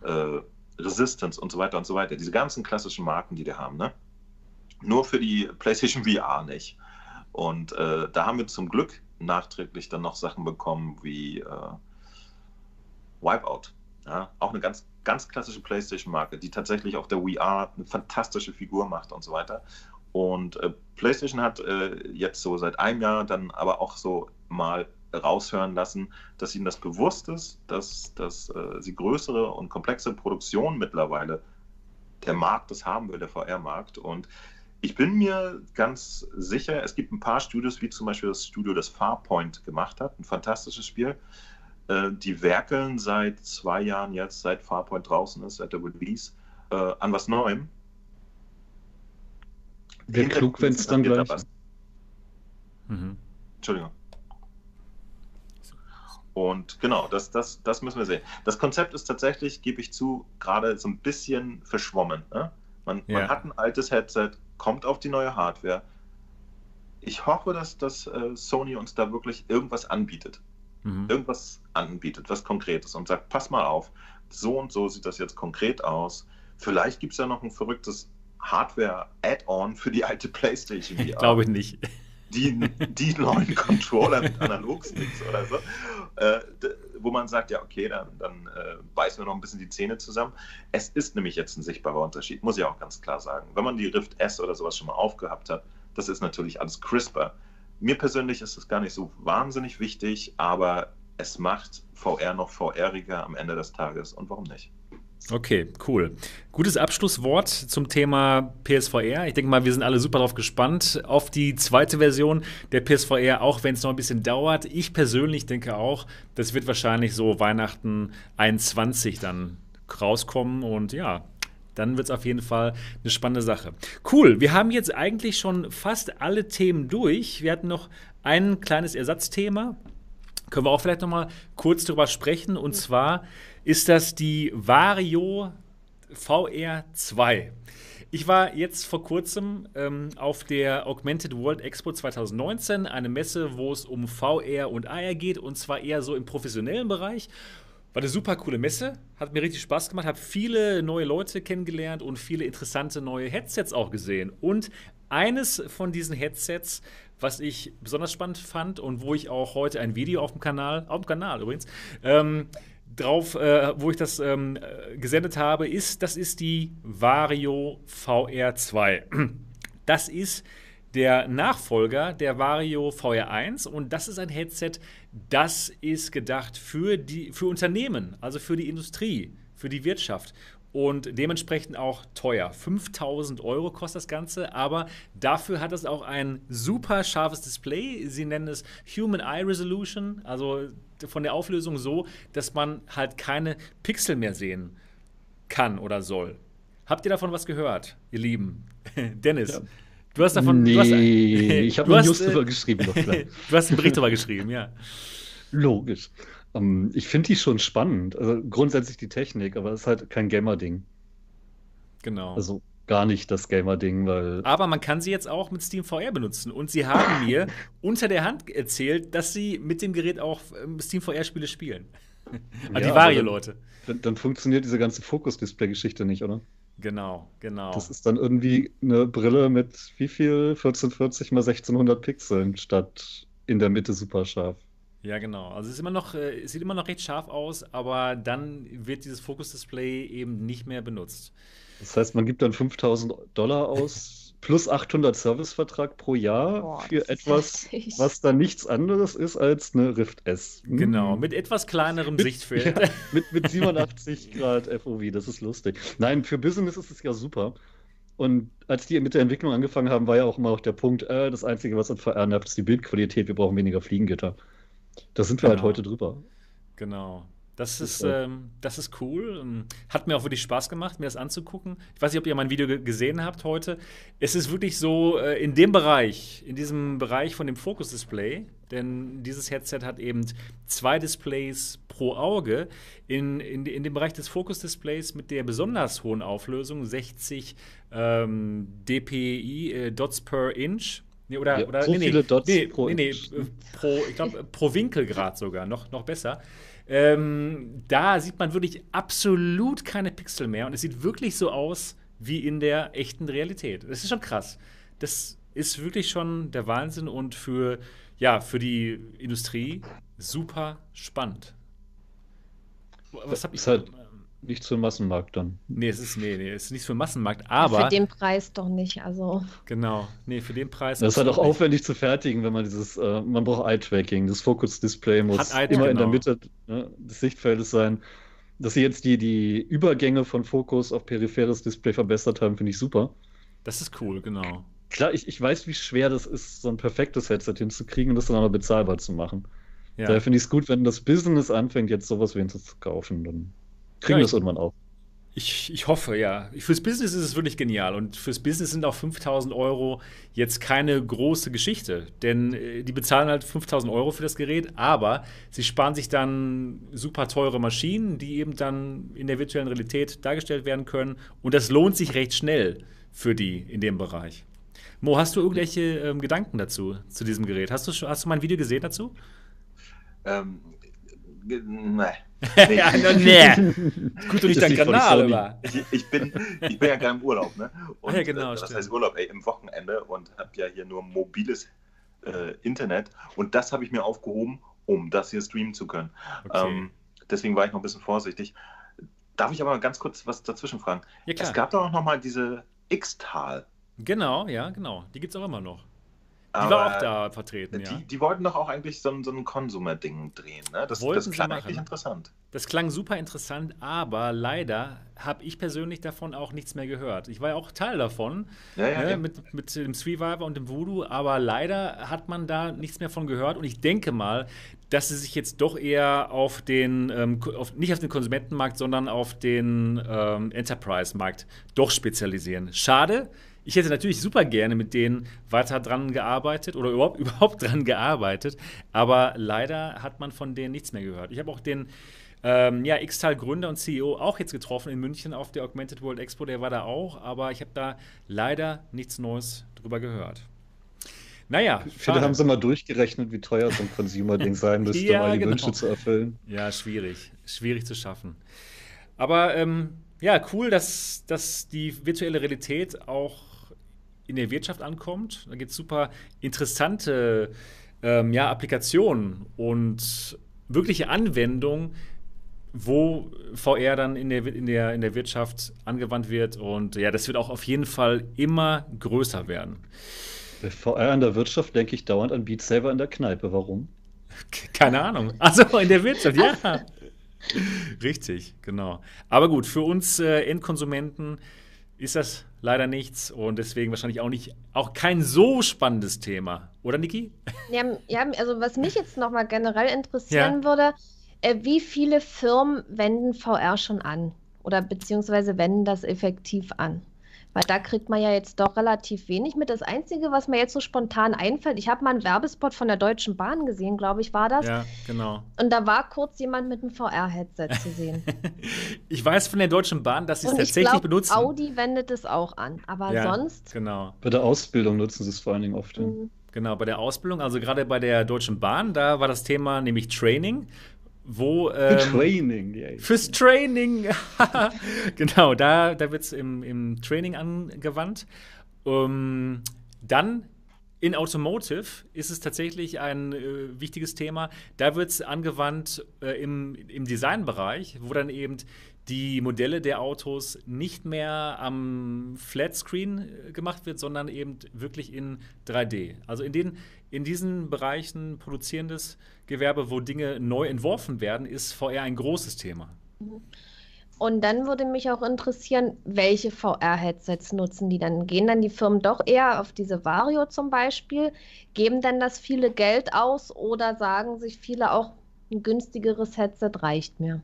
äh, Resistance und so weiter und so weiter. Diese ganzen klassischen Marken, die die haben. Ne? Nur für die PlayStation VR nicht. Und äh, da haben wir zum Glück nachträglich dann noch Sachen bekommen wie äh, Wipeout. Ja? Auch eine ganz, ganz klassische PlayStation-Marke, die tatsächlich auf der VR eine fantastische Figur macht und so weiter. Und äh, PlayStation hat äh, jetzt so seit einem Jahr dann aber auch so mal raushören lassen, dass ihnen das bewusst ist, dass, dass äh, sie größere und komplexe Produktionen mittlerweile der Markt das haben will, der VR-Markt. Und ich bin mir ganz sicher, es gibt ein paar Studios, wie zum Beispiel das Studio, das Farpoint gemacht hat, ein fantastisches Spiel. Äh, die werkeln seit zwei Jahren jetzt, seit Farpoint draußen ist, seit der Release, äh, an was Neuem. Wäre klug, wenn es dann gleich. Mhm. Entschuldigung. Und genau, das, das, das müssen wir sehen. Das Konzept ist tatsächlich, gebe ich zu, gerade so ein bisschen verschwommen. Ne? Man, ja. man, hat ein altes Headset, kommt auf die neue Hardware. Ich hoffe, dass, dass äh, Sony uns da wirklich irgendwas anbietet. Mhm. Irgendwas anbietet, was Konkretes und sagt, pass mal auf, so und so sieht das jetzt konkret aus. Vielleicht gibt es ja noch ein verrücktes Hardware-Add-on für die alte PlayStation VR. Glaube ich nicht die, die neuen Controller mit Analogsticks oder so, äh, wo man sagt, ja, okay, dann, dann äh, beißen wir noch ein bisschen die Zähne zusammen. Es ist nämlich jetzt ein sichtbarer Unterschied, muss ich auch ganz klar sagen. Wenn man die Rift S oder sowas schon mal aufgehabt hat, das ist natürlich alles crisper. Mir persönlich ist es gar nicht so wahnsinnig wichtig, aber es macht VR noch VRiger am Ende des Tages und warum nicht? Okay, cool. Gutes Abschlusswort zum Thema PSVR. Ich denke mal, wir sind alle super drauf gespannt auf die zweite Version der PSVR, auch wenn es noch ein bisschen dauert. Ich persönlich denke auch, das wird wahrscheinlich so Weihnachten 21 dann rauskommen und ja, dann wird es auf jeden Fall eine spannende Sache. Cool, wir haben jetzt eigentlich schon fast alle Themen durch. Wir hatten noch ein kleines Ersatzthema. Können wir auch vielleicht noch mal kurz darüber sprechen und zwar ist das die Vario VR2. Ich war jetzt vor kurzem ähm, auf der Augmented World Expo 2019, eine Messe, wo es um VR und AR geht und zwar eher so im professionellen Bereich. War eine super coole Messe, hat mir richtig Spaß gemacht, habe viele neue Leute kennengelernt und viele interessante neue Headsets auch gesehen. Und eines von diesen Headsets, was ich besonders spannend fand und wo ich auch heute ein Video auf dem Kanal, auf dem Kanal übrigens, ähm, drauf, äh, wo ich das ähm, äh, gesendet habe, ist, das ist die Vario VR2. Das ist der Nachfolger der Vario VR1 und das ist ein Headset, das ist gedacht für, die, für Unternehmen, also für die Industrie, für die Wirtschaft und dementsprechend auch teuer. 5000 Euro kostet das Ganze, aber dafür hat es auch ein super scharfes Display. Sie nennen es Human Eye Resolution, also von der Auflösung so, dass man halt keine Pixel mehr sehen kann oder soll. Habt ihr davon was gehört, ihr Lieben? Dennis. Ja. Du hast davon. Nee, hast, ich habe einen News darüber äh, geschrieben. du hast einen Bericht darüber geschrieben, ja. Logisch. Um, ähm, ich finde die schon spannend. Also grundsätzlich die Technik, aber es ist halt kein Gamer-Ding. Genau. Also gar nicht das Gamer-Ding, weil. Aber man kann sie jetzt auch mit Steam VR benutzen. Und sie haben mir unter der Hand erzählt, dass sie mit dem Gerät auch ähm, Steam VR-Spiele spielen. also ja, die Vario-Leute. Dann, dann, funktioniert diese ganze Fokus-Display-Geschichte nicht, oder? Genau, genau. Das ist dann irgendwie eine Brille mit wie viel? 1440 mal 1600 Pixeln statt in der Mitte super scharf. Ja, genau. Also es ist immer noch, äh, es sieht immer noch recht scharf aus, aber dann wird dieses Fokus-Display eben nicht mehr benutzt. Das heißt, man gibt dann 5000 Dollar aus plus 800 Servicevertrag pro Jahr Boah, für etwas, was dann nichts anderes ist als eine Rift S. Hm. Genau, mit etwas kleinerem mit, Sichtfeld. Ja, mit, mit 87 Grad FOV, das ist lustig. Nein, für Business ist es ja super. Und als die mit der Entwicklung angefangen haben, war ja auch immer noch der Punkt, äh, das Einzige, was uns VR nervt, ist die Bildqualität, wir brauchen weniger Fliegengitter. Da sind wir halt genau. halt heute drüber. Genau. Das ist, ähm, das ist cool. Hat mir auch wirklich Spaß gemacht, mir das anzugucken. Ich weiß nicht, ob ihr mein Video gesehen habt heute. Es ist wirklich so, äh, in dem Bereich, in diesem Bereich von dem Focus-Display, denn dieses Headset hat eben zwei Displays pro Auge. In, in, in dem Bereich des Focus-Displays mit der besonders hohen Auflösung, 60 ähm, dpi, äh, Dots per Inch, Nee, oder, ja, oder so nee, viele Dots nee, pro, nee, nee, äh, pro, ich glaube, pro Winkelgrad sogar, noch, noch besser. Ähm, da sieht man wirklich absolut keine Pixel mehr und es sieht wirklich so aus wie in der echten Realität. Das ist schon krass. Das ist wirklich schon der Wahnsinn und für, ja, für die Industrie super spannend. Was hab ich? Ist halt nichts für den Massenmarkt dann. Nee, es ist, nee, nee, es ist nichts für den Massenmarkt, aber. Für den Preis doch nicht, also. Genau, nee, für den Preis. Das ist halt auch aufwendig zu fertigen, wenn man dieses, äh, man braucht Eye-Tracking, das Focus-Display muss immer genau. in der. Mitte ne, des Sichtfeldes sein. Dass sie jetzt die, die Übergänge von Fokus auf peripheres Display verbessert haben, finde ich super. Das ist cool, genau. Klar, ich, ich weiß, wie schwer das ist, so ein perfektes Headset hinzukriegen und das dann auch bezahlbar zu machen. Ja. Daher finde ich es gut, wenn das Business anfängt, jetzt sowas wie zu kaufen. Dann kriegen wir ja, das irgendwann auch. Ich, ich hoffe, ja. Fürs Business ist es wirklich genial. Und fürs Business sind auch 5000 Euro jetzt keine große Geschichte. Denn äh, die bezahlen halt 5000 Euro für das Gerät, aber sie sparen sich dann super teure Maschinen, die eben dann in der virtuellen Realität dargestellt werden können. Und das lohnt sich recht schnell für die in dem Bereich. Mo, hast du irgendwelche ähm, Gedanken dazu, zu diesem Gerät? Hast du, hast du mein Video gesehen dazu? Ähm, nee. Nee. ja, nee. Gut, du nicht dein Kanal, aber. Ich, ich, bin, ich bin ja gar im Urlaub, ne? Und, ja, genau. Äh, das heißt Urlaub, ey, im Wochenende und habe ja hier nur mobiles äh, Internet. Und das habe ich mir aufgehoben, um das hier streamen zu können. Okay. Ähm, deswegen war ich noch ein bisschen vorsichtig. Darf ich aber mal ganz kurz was dazwischen fragen? Ja, klar. Es gab doch noch mal diese X-Tal. Genau, ja, genau. Die gibt es auch immer noch. Die war auch da vertreten, die, ja. Die wollten doch auch eigentlich so, so ein Consumer-Ding drehen, ne? Das, das klang eigentlich interessant. Das klang super interessant, aber leider habe ich persönlich davon auch nichts mehr gehört. Ich war ja auch Teil davon, ja, ja, ne, ja. Mit, mit dem Survivor und dem Voodoo, aber leider hat man da nichts mehr von gehört und ich denke mal, dass sie sich jetzt doch eher auf den, ähm, auf, nicht auf den Konsumentenmarkt, sondern auf den ähm, Enterprise-Markt doch spezialisieren. Schade, ich hätte natürlich super gerne mit denen weiter dran gearbeitet oder überhaupt, überhaupt dran gearbeitet, aber leider hat man von denen nichts mehr gehört. Ich habe auch den ähm, ja, Xtal-Gründer und CEO auch jetzt getroffen in München auf der Augmented World Expo, der war da auch, aber ich habe da leider nichts Neues drüber gehört. Naja. Viele haben sie mal durchgerechnet, wie teuer so ein Consumer-Ding sein müsste, ja, um die genau. Wünsche zu erfüllen. Ja, schwierig. Schwierig zu schaffen. Aber ähm, ja, cool, dass, dass die virtuelle Realität auch in der Wirtschaft ankommt. Da gibt es super interessante ähm, ja, Applikationen und wirkliche Anwendungen, wo VR dann in der, in, der, in der Wirtschaft angewandt wird. Und ja, das wird auch auf jeden Fall immer größer werden. Bei VR in der Wirtschaft denke ich dauernd an Beat Saber in der Kneipe. Warum? Keine Ahnung. Also in der Wirtschaft, ja. Richtig, genau. Aber gut, für uns äh, Endkonsumenten ist das leider nichts und deswegen wahrscheinlich auch nicht, auch kein so spannendes Thema, oder Niki? Ja, ja also was mich jetzt nochmal generell interessieren ja. würde, äh, wie viele Firmen wenden VR schon an oder beziehungsweise wenden das effektiv an? Weil da kriegt man ja jetzt doch relativ wenig mit. Das Einzige, was mir jetzt so spontan einfällt, ich habe mal einen Werbespot von der Deutschen Bahn gesehen, glaube ich, war das. Ja, genau. Und da war kurz jemand mit einem VR-Headset zu sehen. ich weiß von der Deutschen Bahn, dass sie es tatsächlich glaub, benutzen. Audi wendet es auch an, aber ja, sonst. Genau. Bei der Ausbildung nutzen sie es vor allen Dingen oft. Mhm. Genau, bei der Ausbildung, also gerade bei der Deutschen Bahn, da war das Thema nämlich Training wo. Ähm, Training, yeah. Fürs Training. genau, da, da wird es im, im Training angewandt. Um, dann in Automotive ist es tatsächlich ein äh, wichtiges Thema. Da wird es angewandt äh, im, im Designbereich, wo dann eben die Modelle der Autos nicht mehr am Flatscreen äh, gemacht wird, sondern eben wirklich in 3D. Also in, den, in diesen Bereichen produzierendes Gewerbe, wo Dinge neu entworfen werden, ist VR ein großes Thema. Und dann würde mich auch interessieren, welche VR-Headsets nutzen die dann? Gehen dann die Firmen doch eher auf diese Vario zum Beispiel? Geben dann das viele Geld aus oder sagen sich viele auch, ein günstigeres Headset reicht mir?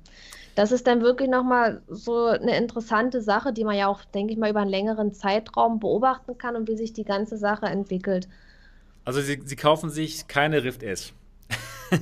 Das ist dann wirklich nochmal so eine interessante Sache, die man ja auch, denke ich mal, über einen längeren Zeitraum beobachten kann und wie sich die ganze Sache entwickelt. Also Sie, Sie kaufen sich keine Rift S.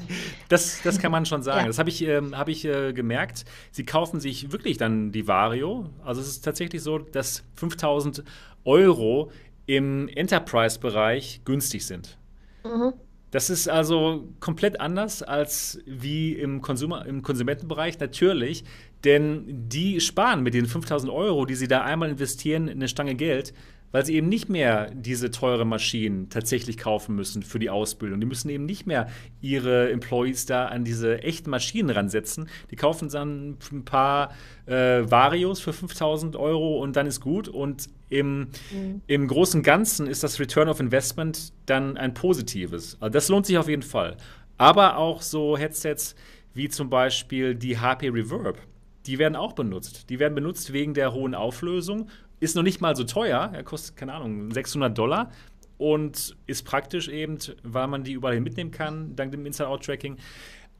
das, das kann man schon sagen. Ja. Das habe ich, ähm, hab ich äh, gemerkt. Sie kaufen sich wirklich dann die Vario. Also es ist tatsächlich so, dass 5000 Euro im Enterprise-Bereich günstig sind. Mhm. Das ist also komplett anders als wie im, Konsumer, im Konsumentenbereich, natürlich. Denn die sparen mit den 5000 Euro, die sie da einmal investieren, eine Stange Geld, weil sie eben nicht mehr diese teure Maschinen tatsächlich kaufen müssen für die Ausbildung. Die müssen eben nicht mehr ihre Employees da an diese echten Maschinen ransetzen. Die kaufen dann ein paar äh, Varios für 5000 Euro und dann ist gut. Und im, mhm. im großen Ganzen ist das Return of Investment dann ein positives. Also das lohnt sich auf jeden Fall. Aber auch so Headsets wie zum Beispiel die HP Reverb. Die werden auch benutzt. Die werden benutzt wegen der hohen Auflösung ist noch nicht mal so teuer. Er kostet, keine Ahnung, 600 Dollar und ist praktisch eben, weil man die überall mitnehmen kann, dank dem Inside-Out-Tracking.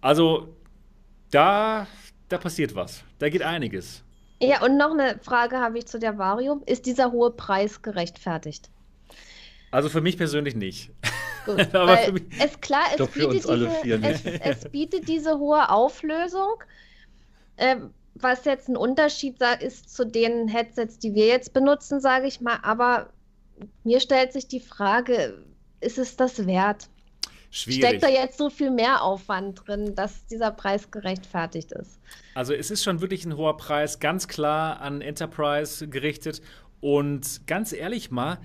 Also da, da passiert was. Da geht einiges. Ja, und noch eine Frage habe ich zu der Varium. Ist dieser hohe Preis gerechtfertigt? Also für mich persönlich nicht. Gut, Aber für mich es klar, es bietet, diese, es, es bietet, diese, hohe Auflösung. Ähm, was jetzt ein Unterschied ist zu den Headsets, die wir jetzt benutzen, sage ich mal. Aber mir stellt sich die Frage, ist es das wert? Schwierig. Steckt da jetzt so viel mehr Aufwand drin, dass dieser Preis gerechtfertigt ist? Also es ist schon wirklich ein hoher Preis, ganz klar an Enterprise gerichtet. Und ganz ehrlich mal,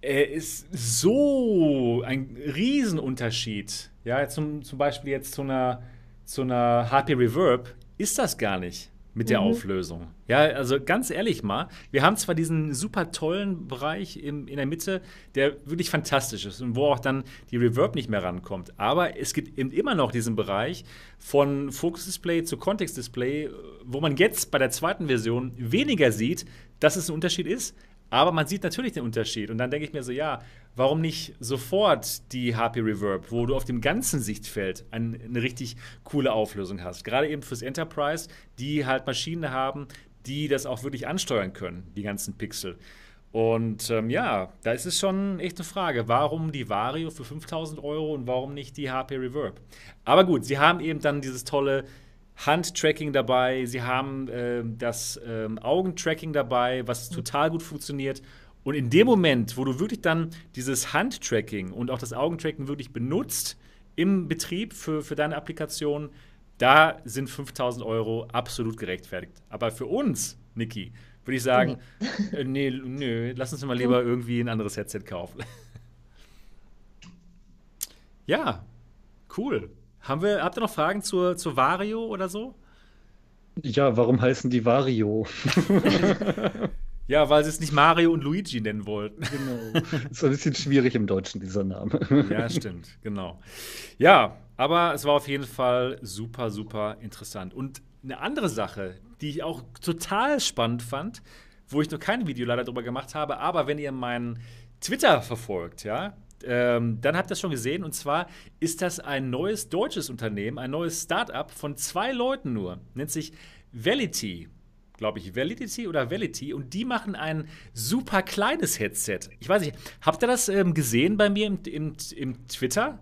er ist so ein Riesenunterschied. Ja, zum, zum Beispiel jetzt zu einer, zu einer HP Reverb ist das gar nicht mit der mhm. Auflösung. Ja, also ganz ehrlich mal, wir haben zwar diesen super tollen Bereich im, in der Mitte, der wirklich fantastisch ist und wo auch dann die Reverb nicht mehr rankommt, aber es gibt eben immer noch diesen Bereich von Focus Display zu Context Display, wo man jetzt bei der zweiten Version weniger sieht, dass es ein Unterschied ist, aber man sieht natürlich den Unterschied. Und dann denke ich mir so, ja, warum nicht sofort die HP Reverb, wo du auf dem ganzen Sichtfeld eine, eine richtig coole Auflösung hast. Gerade eben fürs Enterprise, die halt Maschinen haben, die das auch wirklich ansteuern können, die ganzen Pixel. Und ähm, ja, da ist es schon echt eine Frage, warum die Vario für 5000 Euro und warum nicht die HP Reverb? Aber gut, sie haben eben dann dieses tolle Handtracking dabei, sie haben äh, das ähm, Augentracking dabei, was mhm. total gut funktioniert. Und in dem Moment, wo du wirklich dann dieses Handtracking und auch das Augentracking wirklich benutzt im Betrieb für, für deine Applikation, da sind 5000 Euro absolut gerechtfertigt. Aber für uns, Niki, würde ich sagen, nee. äh, nee, nö, lass uns mal lieber irgendwie ein anderes Headset kaufen. ja, cool. Haben wir, habt ihr noch Fragen zur, zur Vario oder so? Ja, warum heißen die Vario? ja, weil sie es nicht Mario und Luigi nennen wollten. Genau. Ist ein bisschen schwierig im Deutschen, dieser Name. ja, stimmt, genau. Ja, aber es war auf jeden Fall super, super interessant. Und eine andere Sache, die ich auch total spannend fand, wo ich noch kein Video leider drüber gemacht habe, aber wenn ihr meinen Twitter verfolgt, ja, ähm, dann habt ihr das schon gesehen. Und zwar ist das ein neues deutsches Unternehmen, ein neues Startup von zwei Leuten nur. Nennt sich Vality. Glaube ich, Validity oder Vality. Und die machen ein super kleines Headset. Ich weiß nicht, habt ihr das ähm, gesehen bei mir im, im, im Twitter?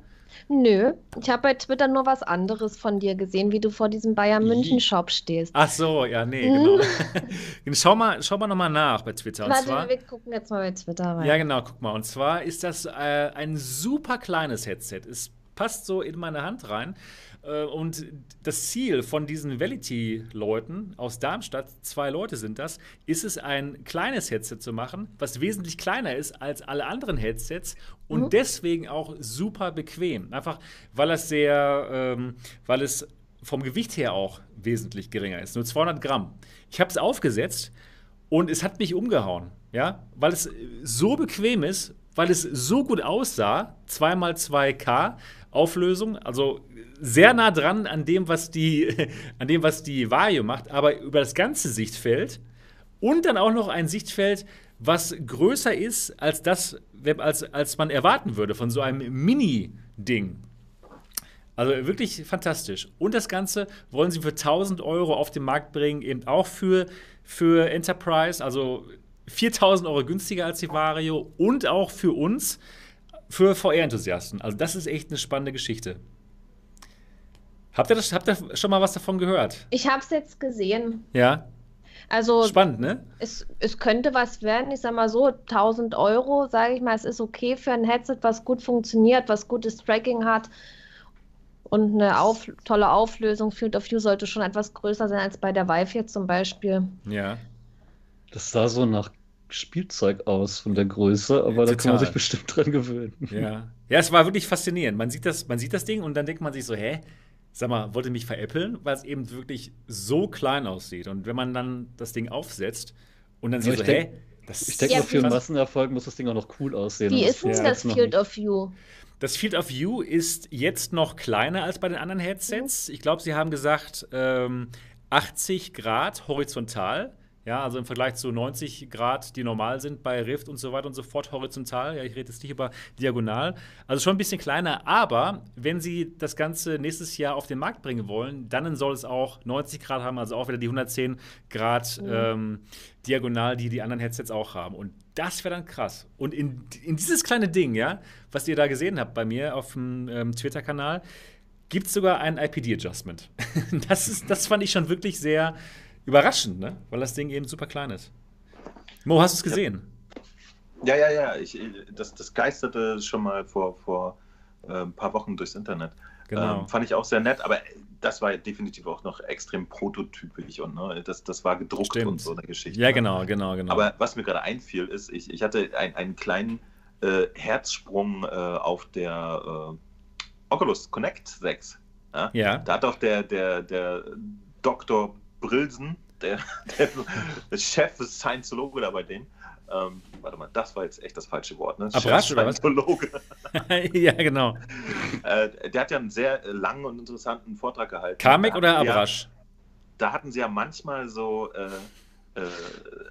Nö, ich habe bei Twitter nur was anderes von dir gesehen, wie du vor diesem Bayern München Shop stehst. Ach so, ja, nee, genau. schau mal, schau mal nochmal nach bei Twitter. Und Warte, zwar, wir gucken jetzt mal bei Twitter rein. Ja, genau, guck mal. Und zwar ist das äh, ein super kleines Headset. Es passt so in meine Hand rein. Äh, und das Ziel von diesen Vality-Leuten aus Darmstadt, zwei Leute sind das, ist es, ein kleines Headset zu machen, was wesentlich kleiner ist als alle anderen Headsets und mhm. deswegen auch super bequem. Einfach, weil es sehr, ähm, weil es vom Gewicht her auch wesentlich geringer ist. Nur 200 Gramm. Ich habe es aufgesetzt und es hat mich umgehauen. Ja, weil es so bequem ist, weil es so gut aussah, 2x2K Auflösung, also sehr nah dran an dem, was die, an dem, was die Vario macht, aber über das ganze Sichtfeld und dann auch noch ein Sichtfeld, was größer ist als das, als, als man erwarten würde von so einem Mini-Ding. Also wirklich fantastisch. Und das Ganze wollen sie für 1000 Euro auf den Markt bringen, eben auch für, für Enterprise, also 4000 Euro günstiger als die Vario und auch für uns, für VR-Enthusiasten. Also das ist echt eine spannende Geschichte. Habt ihr, das, habt ihr schon mal was davon gehört? Ich habe es jetzt gesehen. Ja. Also Spannend, ne? es, es könnte was werden, ich sag mal so, 1000 Euro, sage ich mal, es ist okay für ein Headset, was gut funktioniert, was gutes Tracking hat und eine auf, tolle Auflösung. Field of View sollte schon etwas größer sein als bei der Vive jetzt zum Beispiel. Ja. Das sah so nach Spielzeug aus von der Größe, aber da kann man Total. sich bestimmt dran gewöhnen. Ja. Ja, es war wirklich faszinierend. Man sieht das, man sieht das Ding und dann denkt man sich so, hä? Sag mal, wollte mich veräppeln, weil es eben wirklich so klein aussieht. Und wenn man dann das Ding aufsetzt und dann Ja, sieht so, denk- hä? Das Ich denke Ja, mal, für einen Massenerfolg muss das Ding auch noch cool aussehen. Wie ist denn das ja, Field of View? Das Field of View ist jetzt noch kleiner als bei den anderen Headsets. Ich glaube, sie haben gesagt, ähm, 80 Grad horizontal. Ja, also im Vergleich zu 90 Grad, die normal sind bei Rift und so weiter und so fort, horizontal. Ja, ich rede jetzt nicht über diagonal. Also schon ein bisschen kleiner, aber wenn sie das Ganze nächstes Jahr auf den Markt bringen wollen, dann soll es auch 90 Grad haben, also auch wieder die 110 Grad ähm, diagonal, die die anderen Headsets auch haben. Und das wäre dann krass. Und in, in dieses kleine Ding, ja, was ihr da gesehen habt bei mir auf dem ähm, Twitter-Kanal, gibt es sogar ein IPD-Adjustment. das, ist- das fand ich schon wirklich sehr überraschend, ne? weil das Ding eben super klein ist. Mo, hast du es gesehen? Ja, ja, ja. Ich, das, das geisterte schon mal vor, vor äh, ein paar Wochen durchs Internet. Genau. Ähm, fand ich auch sehr nett, aber das war definitiv auch noch extrem prototypisch und ne, das, das war gedruckt Stimmt. und so eine Geschichte. ja, ne? genau, genau, genau. Aber was mir gerade einfiel, ist, ich, ich hatte ein, einen kleinen äh, Herzsprung äh, auf der äh, Oculus Connect 6. Ja? ja, Da hat auch der, der, der Dr. Brilsen, der, der Chef des Scientologe da bei denen, ähm, warte mal, das war jetzt echt das falsche Wort, ne? Abrasch, oder was? Scientologe. ja, genau. Äh, der hat ja einen sehr langen und interessanten Vortrag gehalten. Kamek oder sie ja- Abrasch? da hatten sie ja manchmal so, äh, äh,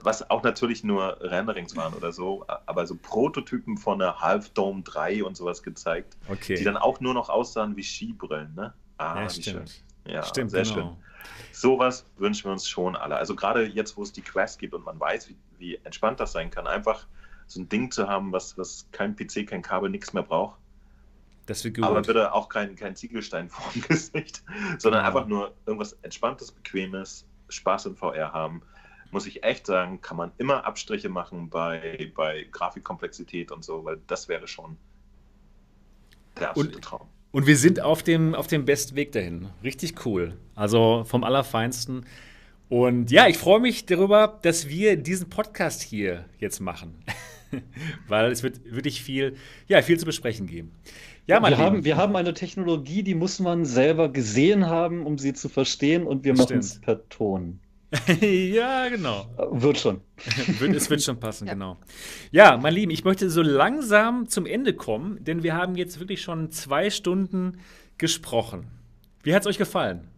was auch natürlich nur Renderings waren oder so, aber so Prototypen von der Half Dome 3 und sowas gezeigt, Okay. die dann auch nur noch aussahen wie Skibrillen, ne? Ah, ja, wie stimmt. schön. Ja, stimmt, sehr genau. schön. Sowas wünschen wir uns schon alle. Also gerade jetzt, wo es die Quest gibt und man weiß, wie, wie entspannt das sein kann, einfach so ein Ding zu haben, was, was kein PC, kein Kabel, nichts mehr braucht. Das wird gut. Aber bitte auch kein, kein Ziegelstein vorm Gesicht, sondern Genau. einfach nur irgendwas Entspanntes, Bequemes, Spaß in VR haben. Muss ich echt sagen, kann man immer Abstriche machen bei, bei Grafikkomplexität und so, weil das wäre schon der absolute Traum. Und wir sind auf dem, auf dem besten Weg dahin. Richtig cool. Also vom Allerfeinsten. Und ja, ich freue mich darüber, dass wir diesen Podcast hier jetzt machen. Weil es wird wirklich viel, ja, viel zu besprechen geben. Ja, wir, haben, wir haben eine Technologie, die muss man selber gesehen haben, um sie zu verstehen, und wir machen es per Ton. ja, genau. Wird schon. Es wird schon passen, Ja. genau. Ja, mein Lieben, ich möchte so langsam zum Ende kommen, denn wir haben jetzt wirklich schon zwei Stunden gesprochen. Wie hat es euch gefallen?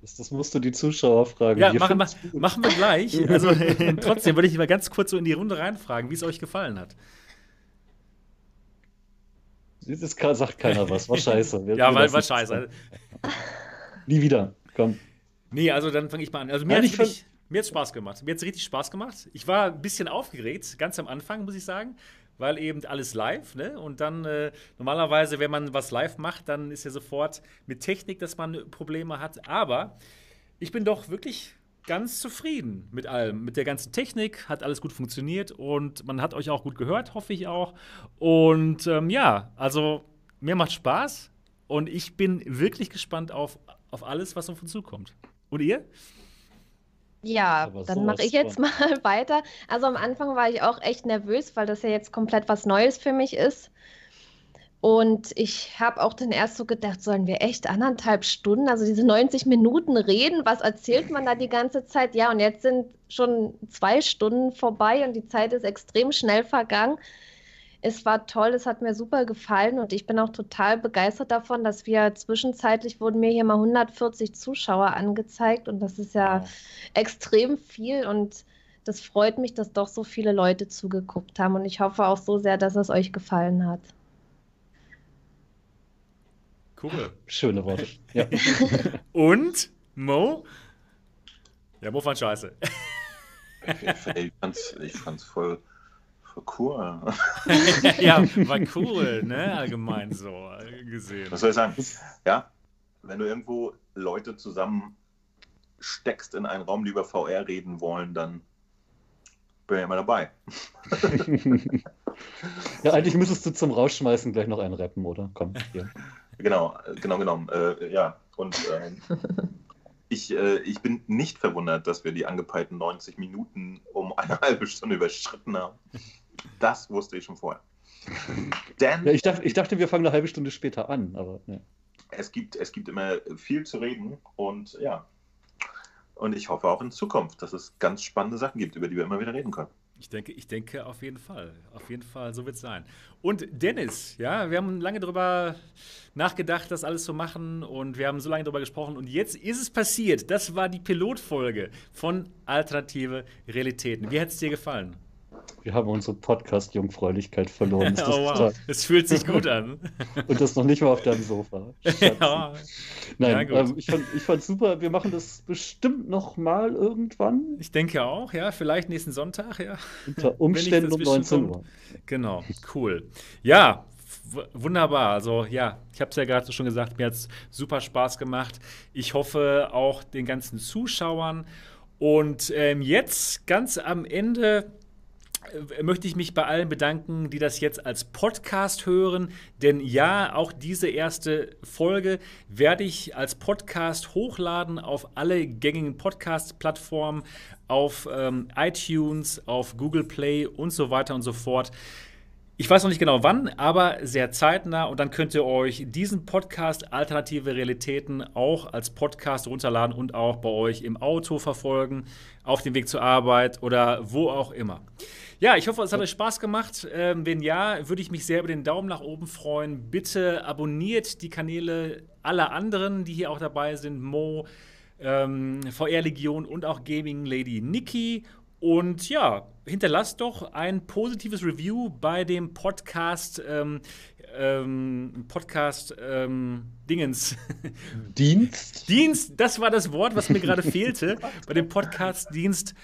Das, das musst du die Zuschauer fragen. Ja, Wir machen, wir- finden's gut. machen wir gleich. Also trotzdem würde ich mal ganz kurz so in die Runde reinfragen, wie es euch gefallen hat. Jetzt sagt keiner was. War scheiße. Wir- Ja, weil war scheiße. Nie wieder. Komm. Nee, also dann fange ich mal an. Also mir hat es Spaß gemacht. Mir hat es richtig Spaß gemacht. Ich war ein bisschen aufgeregt, ganz am Anfang, muss ich sagen, weil eben alles live, ne? Und dann äh, normalerweise, wenn man was live macht, dann ist ja sofort mit Technik, dass man Probleme hat. Aber ich bin doch wirklich ganz zufrieden mit allem. Mit der ganzen Technik hat alles gut funktioniert und man hat euch auch gut gehört, hoffe ich auch. Und ähm, ja, also mir macht Spaß und ich bin wirklich gespannt auf, auf alles, was auf uns zukommt. Und ihr? Ja, Aber dann mache ich jetzt von. mal weiter. Also am Anfang war ich auch echt nervös, weil das ja jetzt komplett was Neues für mich ist. Und ich habe auch dann erst so gedacht, sollen wir echt anderthalb Stunden, also diese 90 Minuten reden? Was erzählt man da die ganze Zeit? Ja, und jetzt sind schon zwei Stunden vorbei und die Zeit ist extrem schnell vergangen. Es war toll, es hat mir super gefallen und ich bin auch total begeistert davon, dass wir zwischenzeitlich wurden mir hier mal 140 Zuschauer angezeigt und das ist ja extrem viel und das freut mich, dass doch so viele Leute zugeguckt haben und ich hoffe auch so sehr, dass es euch gefallen hat. Cool. Schöne Worte. Ja. Und Mo? Ja, Mo fand scheiße. Ich fand's, ich fand's voll cool. ja, war cool, ne? Allgemein so äh, gesehen. Was soll ich sagen? Ja, wenn du irgendwo Leute zusammen steckst in einen Raum, die über VR reden wollen, dann bin ich immer dabei. ja, eigentlich müsstest du zum Rausschmeißen gleich noch einen rappen, oder? Komm, hier. Genau, genau genommen. Äh, ja, und äh, ich, äh, ich bin nicht verwundert, dass wir die angepeilten 90 Minuten um eine halbe Stunde überschritten haben. Das wusste ich schon vorher. Denn ja, ich, dachte, ich dachte, wir fangen eine halbe Stunde später an, aber ja. es, gibt, es gibt immer viel zu reden und ja. Und ich hoffe auch in Zukunft, dass es ganz spannende Sachen gibt, über die wir immer wieder reden können. Ich denke, ich denke auf jeden Fall. Auf jeden Fall, so wird es sein. Und Dennis, ja, wir haben lange darüber nachgedacht, das alles zu machen und wir haben so lange darüber gesprochen und jetzt ist es passiert. Das war die Pilotfolge von Alternative Realitäten. Wie hat es dir gefallen? Wir haben unsere Podcast-Jungfräulichkeit verloren. oh, wow. Es fühlt sich gut an. Und das noch nicht mal auf deinem Sofa. ja. Nein, ja, ähm, ich, fand, ich fand super. Wir machen das bestimmt noch mal irgendwann. Ich denke auch, ja. Vielleicht nächsten Sonntag, ja. Unter Umständen um 19 Uhr. Genau, cool. Ja, wunderbar. Also ja, ich habe es ja gerade schon gesagt, mir hat es super Spaß gemacht. Ich hoffe auch den ganzen Zuschauern. Und ähm, jetzt ganz am Ende möchte ich mich bei allen bedanken, die das jetzt als Podcast hören. Denn ja, auch diese erste Folge werde ich als Podcast hochladen auf alle gängigen Podcast-Plattformen, auf ähm, iTunes, auf Google Play und so weiter und so fort. Ich weiß noch nicht genau wann, aber sehr zeitnah und dann könnt ihr euch diesen Podcast Alternative Realitäten auch als Podcast runterladen und auch bei euch im Auto verfolgen, auf dem Weg zur Arbeit oder wo auch immer. Ja, ich hoffe, es hat euch Spaß gemacht. Ähm, wenn ja, würde ich mich sehr über den Daumen nach oben freuen. Bitte abonniert die Kanäle aller anderen, die hier auch dabei sind. Mo, ähm, VR Legion und auch Gaming Lady Nikki. Und ja, hinterlasst doch ein positives Review bei dem Podcast ähm, ähm, Podcast ähm, Dingens. Dienst? Dienst, das war das Wort, was mir gerade fehlte bei dem Podcast Dienst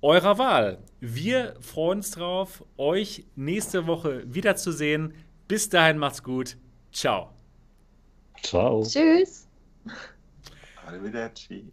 eurer Wahl. Wir freuen uns drauf, euch nächste Woche wiederzusehen. Bis dahin macht's gut. Ciao. Ciao. Tschüss. Arrivederci.